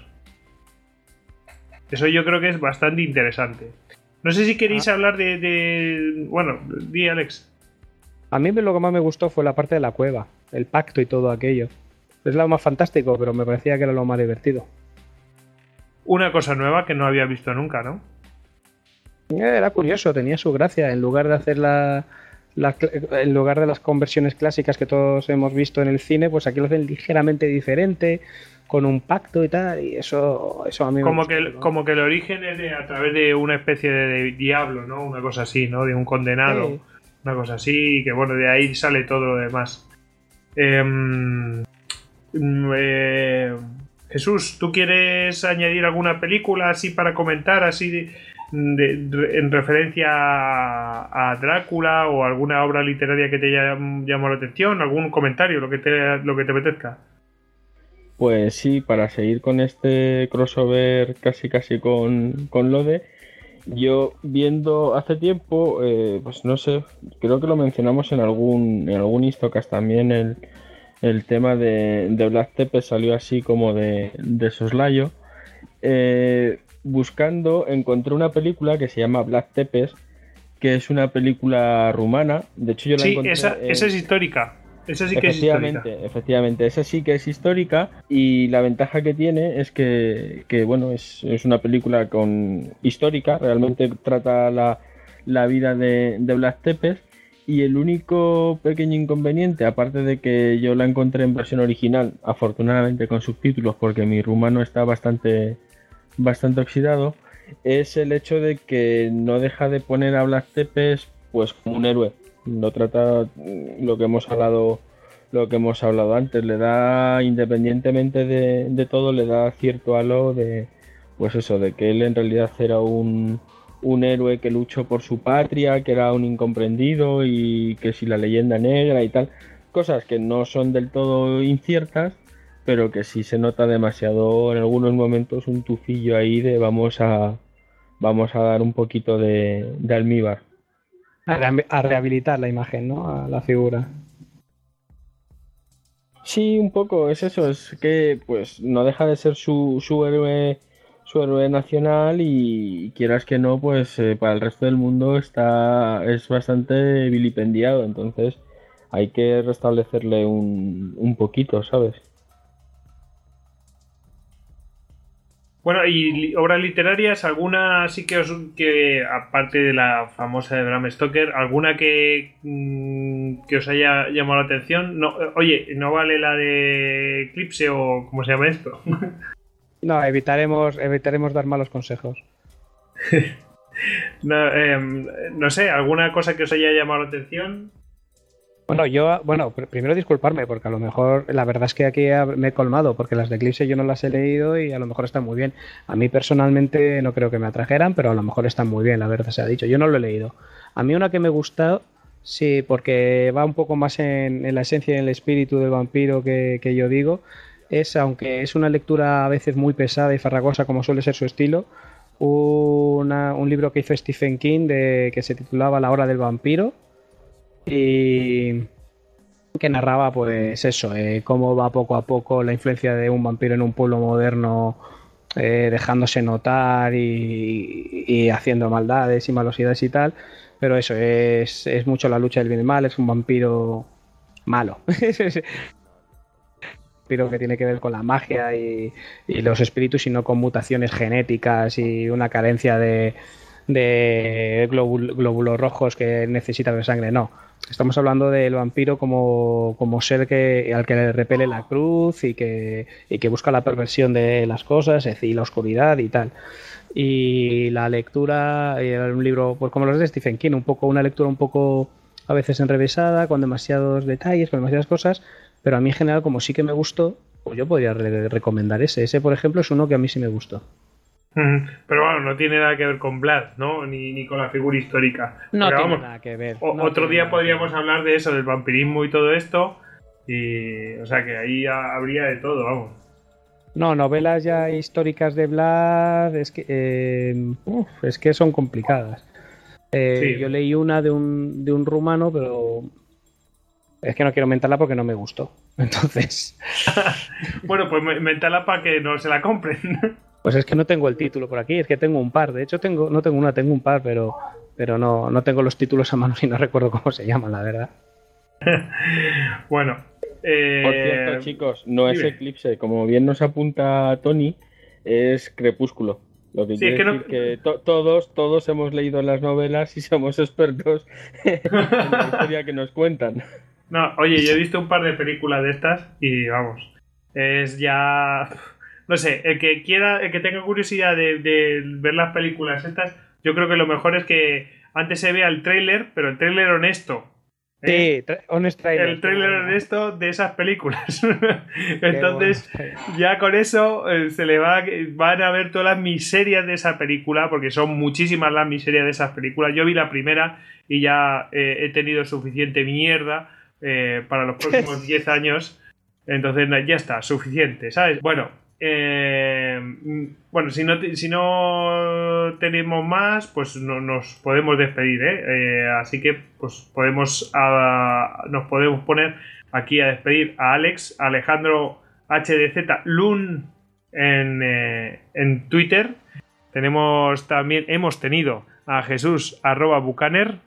Eso yo creo que es bastante interesante. No sé si queréis ah. hablar de, de... Bueno, di Alex. A mí lo que más me gustó fue la parte de la cueva, el pacto y todo aquello. Es lo más fantástico, pero me parecía que era lo más divertido. Una cosa nueva que no había visto nunca, ¿no? Era curioso, tenía su gracia. En lugar de hacer la, en lugar de las conversiones clásicas que todos hemos visto en el cine, pues aquí lo hacen ligeramente diferente, con un pacto y tal, y eso, eso a mí como que Como que el origen es a través de una especie de, diablo, ¿no? Una cosa así, ¿no? De un condenado, una cosa así, y que bueno, de ahí sale todo lo demás. Em, mm, eh, Jesús, ¿tú quieres añadir alguna película así para comentar, así en referencia a, Drácula o alguna obra literaria que te haya llamado la atención? ¿Algún comentario, lo que te, lo que te apetezca? Pues sí, para seguir con este crossover casi casi con, con Lode, yo viendo hace tiempo, eh, pues no sé, creo que lo mencionamos en algún, en algún Istocast también, el, el tema de, de Black Tepe salió así como de, de soslayo. Eh, buscando encontré una película que se llama Black Tepes, que es una película rumana. De hecho, yo la sí, esa, esa es histórica. Esa sí que efectivamente, es histórica. Efectivamente, esa sí que es histórica y la ventaja que tiene es que, que bueno, es, es, una película con histórica, realmente trata la, la vida de, de Black Tepes y el único pequeño inconveniente, aparte de que yo la encontré en versión original, afortunadamente con subtítulos, porque mi rumano está bastante, bastante oxidado, es el hecho de que no deja de poner a Black Tepes pues como un héroe. No trata lo que hemos hablado lo que hemos hablado antes, le da, independientemente de, de todo, le da cierto halo de, pues eso, de que él en realidad era un, un héroe que luchó por su patria, que era un incomprendido y que si la leyenda negra y tal, cosas que no son del todo inciertas, pero que sí se nota demasiado en algunos momentos un tufillo ahí de vamos a vamos a dar un poquito de, de almíbar. A, rehabilitar la imagen, ¿no? A la figura. Sí, un poco, es eso, es que pues no deja de ser su, su héroe su héroe nacional y quieras que no, pues eh, para el resto del mundo está es bastante vilipendiado, entonces hay que restablecerle un, un poquito, ¿sabes? Bueno, y obras literarias, alguna sí que os, que aparte de la famosa de Bram Stoker, alguna que, mm, que os haya llamado la atención. No, oye, ¿no vale la de Eclipse o cómo se llama esto? No, evitaremos, evitaremos dar malos consejos. Em, no, sé, ¿alguna cosa que os haya llamado la atención? Bueno, yo, bueno, primero disculparme, porque a lo mejor la verdad es que aquí me he colmado, porque las de Eclipse yo no las he leído y a lo mejor están muy bien. A mí personalmente no creo que me atrajeran, pero a lo mejor están muy bien, la verdad se ha dicho. Yo no lo he leído. A mí una que me gusta, sí, porque va un poco más en, la esencia y en el espíritu del vampiro que, que yo digo, es, aunque es una lectura a veces muy pesada y farragosa como suele ser su estilo, un libro que hizo Stephen King de, que se titulaba La hora del vampiro y que narraba pues eso, eh, cómo va poco a poco la influencia de un vampiro en un pueblo moderno eh, dejándose notar y, haciendo maldades y malosidades y tal, pero eso es, es mucho la lucha del bien y mal, es un vampiro malo. que tiene que ver con la magia y, los espíritus y no con mutaciones genéticas y una carencia de, glóbulos rojos que necesita de sangre. No, estamos hablando del vampiro como, ser que, al que le repele la cruz y que, que busca la perversión de las cosas, decir, la oscuridad y tal. Y la lectura, eh, un libro, pues como los de Stephen King, un poco, una lectura un poco a veces enrevesada, con demasiados detalles, con demasiadas cosas, pero a mí en general, como sí que me gustó, pues yo podría recomendar ese. Ese, por ejemplo, es uno que a mí sí me gustó. Pero bueno, no tiene nada que ver con Vlad, ¿no? Ni, con la figura histórica. No tiene nada que ver. otro día podríamos hablar de eso, del vampirismo y todo esto. Y, o sea que ahí habría de todo, vamos. No, novelas ya históricas de Vlad es que, eh, es que son complicadas. Eh, yo leí una de un, de un rumano, pero es que no quiero mentarla porque no me gustó. Entonces. bueno, pues mentala para que no se la compren. Pues es que no tengo el título por aquí, es que tengo un par. De hecho, tengo, no tengo una, tengo un par, pero, pero no, no tengo los títulos a mano y no recuerdo cómo se llaman, la verdad. bueno. Eh... Por cierto, chicos, no es Eclipse. Como bien nos apunta Tony, es Crepúsculo. Lo que Sí, quiere es que no- decir que to- todos, todos hemos leído las novelas y somos expertos en la historia que nos cuentan. No, oye, yo he visto un par de películas de estas y vamos, es ya... No sé, el que quiera, el que tenga curiosidad de, de ver las películas estas, yo creo que lo mejor es que antes se vea el tráiler, pero el tráiler honesto. ¿eh? Sí, honest trailer. El tráiler honesto de esas películas. Entonces, ya con eso eh, se le va van a ver todas las miserias de esa película porque son muchísimas las miserias de esas películas yo vi la primera y ya eh, he tenido suficiente mierda eh, para los próximos 10 años entonces ya está suficiente sabes bueno eh, bueno si no si no tenemos más pues no, nos podemos despedir ¿eh? Eh, así que pues podemos ah, nos podemos poner aquí a despedir a Alex Alejandro HDZ Lun en, en Twitter. Tenemos también, hemos tenido a Jesús arroba Bucaner.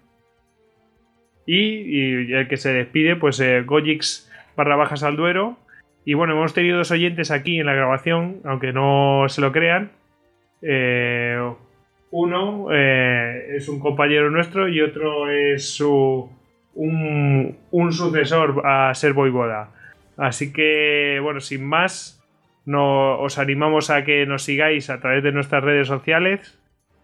Y, el que se despide, pues Gojix barra bajas al duero. Y bueno, hemos tenido dos oyentes aquí en la grabación, aunque no se lo crean. Eh, uno eh, es un compañero nuestro y otro es su, un, sucesor a ser Voivoda. Así que, bueno, sin más, no, os animamos a que nos sigáis a través de nuestras redes sociales,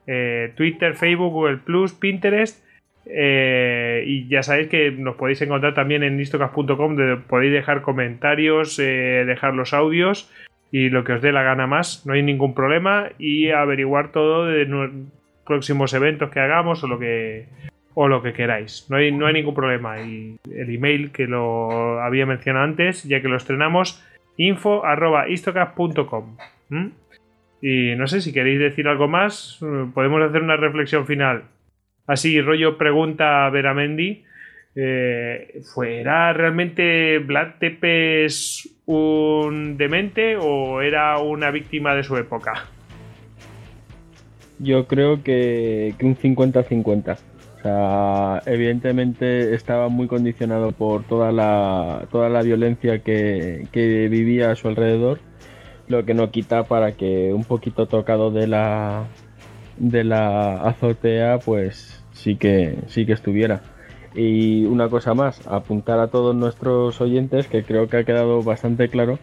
eh, Twitter, Facebook, Google Pinterest. Eh, y ya sabéis que nos podéis encontrar también en istocas.com, donde podéis dejar comentarios, eh, dejar los audios y lo que os dé la gana más, no hay ningún problema. Y averiguar todo de próximos eventos que hagamos o lo que, o lo que queráis. No hay, no hay ningún problema. Y el email que lo había mencionado antes, ya que lo estrenamos, info. Y no sé si queréis decir algo más, podemos hacer una reflexión final. Así, rollo pregunta a Veramendi. Eh, ¿Fuera realmente Vlad Tepes un demente o era una víctima de su época? Yo creo que, que un 50-50. O sea, evidentemente estaba muy condicionado por toda la, toda la violencia que, que vivía a su alrededor, lo que no quita para que un poquito tocado de la, de la azotea, pues sí que, sí que estuviera. Y una cosa más, apuntar a todos nuestros oyentes, que creo que ha quedado bastante claro,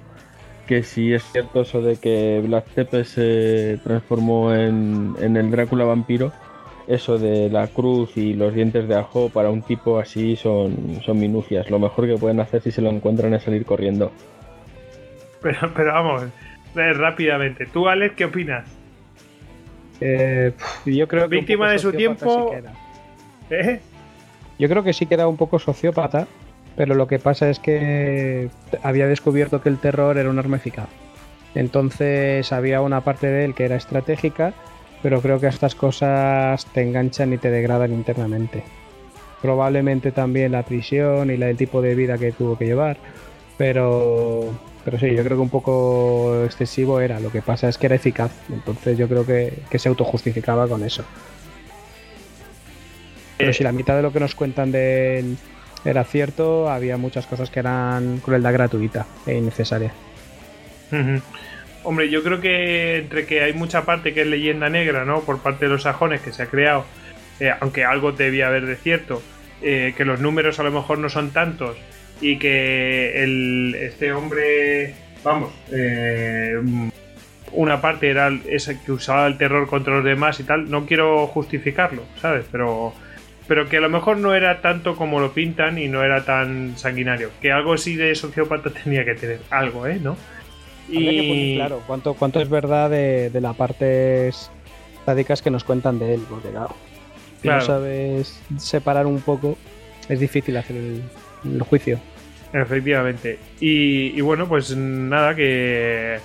que si es cierto eso de que Vlad Tepes se transformó en, en el Drácula vampiro, eso de la cruz y los dientes de ajo para un tipo así son, son minucias. Lo mejor que pueden hacer si se lo encuentran es salir corriendo. Pero, pero vamos, rápidamente. ¿Tú, Alex, qué opinas? Eh, yo creo que Víctima de su tiempo. ¿Eh? Yo creo que sí que era un poco sociópata, pero lo que pasa es que había descubierto que el terror era un arma eficaz. Entonces había una parte de él que era estratégica, pero creo que estas cosas te enganchan y te degradan internamente. Probablemente también la prisión y el tipo de vida que tuvo que llevar, pero, pero sí, yo creo que un poco excesivo era. Lo que pasa es que era eficaz, entonces yo creo que, que se autojustificaba con eso. Pero si la mitad de lo que nos cuentan de él era cierto, había muchas cosas que eran crueldad gratuita e innecesaria. Hombre, yo creo que entre que hay mucha parte que es leyenda negra, ¿no? Por parte de los sajones que se ha creado, eh, aunque algo debía haber de cierto, eh, que los números a lo mejor no son tantos y que el, este hombre, vamos, eh, una parte era esa que usaba el terror contra los demás y tal, no quiero justificarlo, ¿sabes? Pero, pero que a lo mejor no era tanto como lo pintan y no era tan sanguinario. Que algo así de sociópata tenía que tener, algo, ¿eh? ¿No? Que claro cuánto, cuánto es verdad de, de las partes sádicas que nos cuentan de él, porque claro, si Claro. no sabes separar un poco, es difícil hacer el, el juicio. Efectivamente. Y, y bueno, pues nada, que,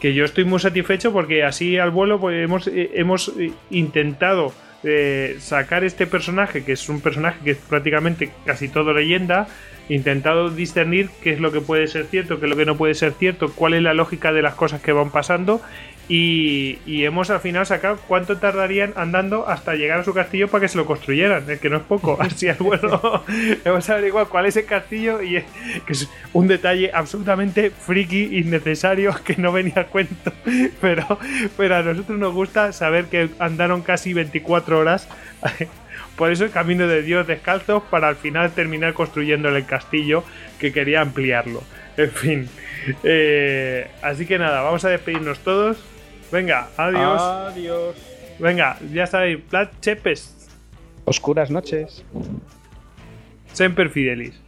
que yo estoy muy satisfecho porque así al vuelo pues, hemos, eh, hemos eh, intentado eh, sacar este personaje, que es un personaje que es prácticamente casi todo leyenda, intentado discernir qué es lo que puede ser cierto, qué es lo que no puede ser cierto, cuál es la lógica de las cosas que van pasando Y, y hemos al final sacado cuánto tardarían andando hasta llegar a su castillo para que se lo construyeran. Es que no es poco. Así al bueno, hemos averiguado cuál es el castillo y es, que es un detalle absolutamente friki, innecesario, que no venía a cuento. Pero, pero a nosotros nos gusta saber que andaron casi 24 horas por eso el camino de Dios descalzos para al final terminar construyendo el castillo que quería ampliarlo. En fin. Eh, así que nada, vamos a despedirnos todos. Venga, adiós. Adiós. Venga, ya sabéis, Plat Chepes. Oscuras noches. Semper Fidelis.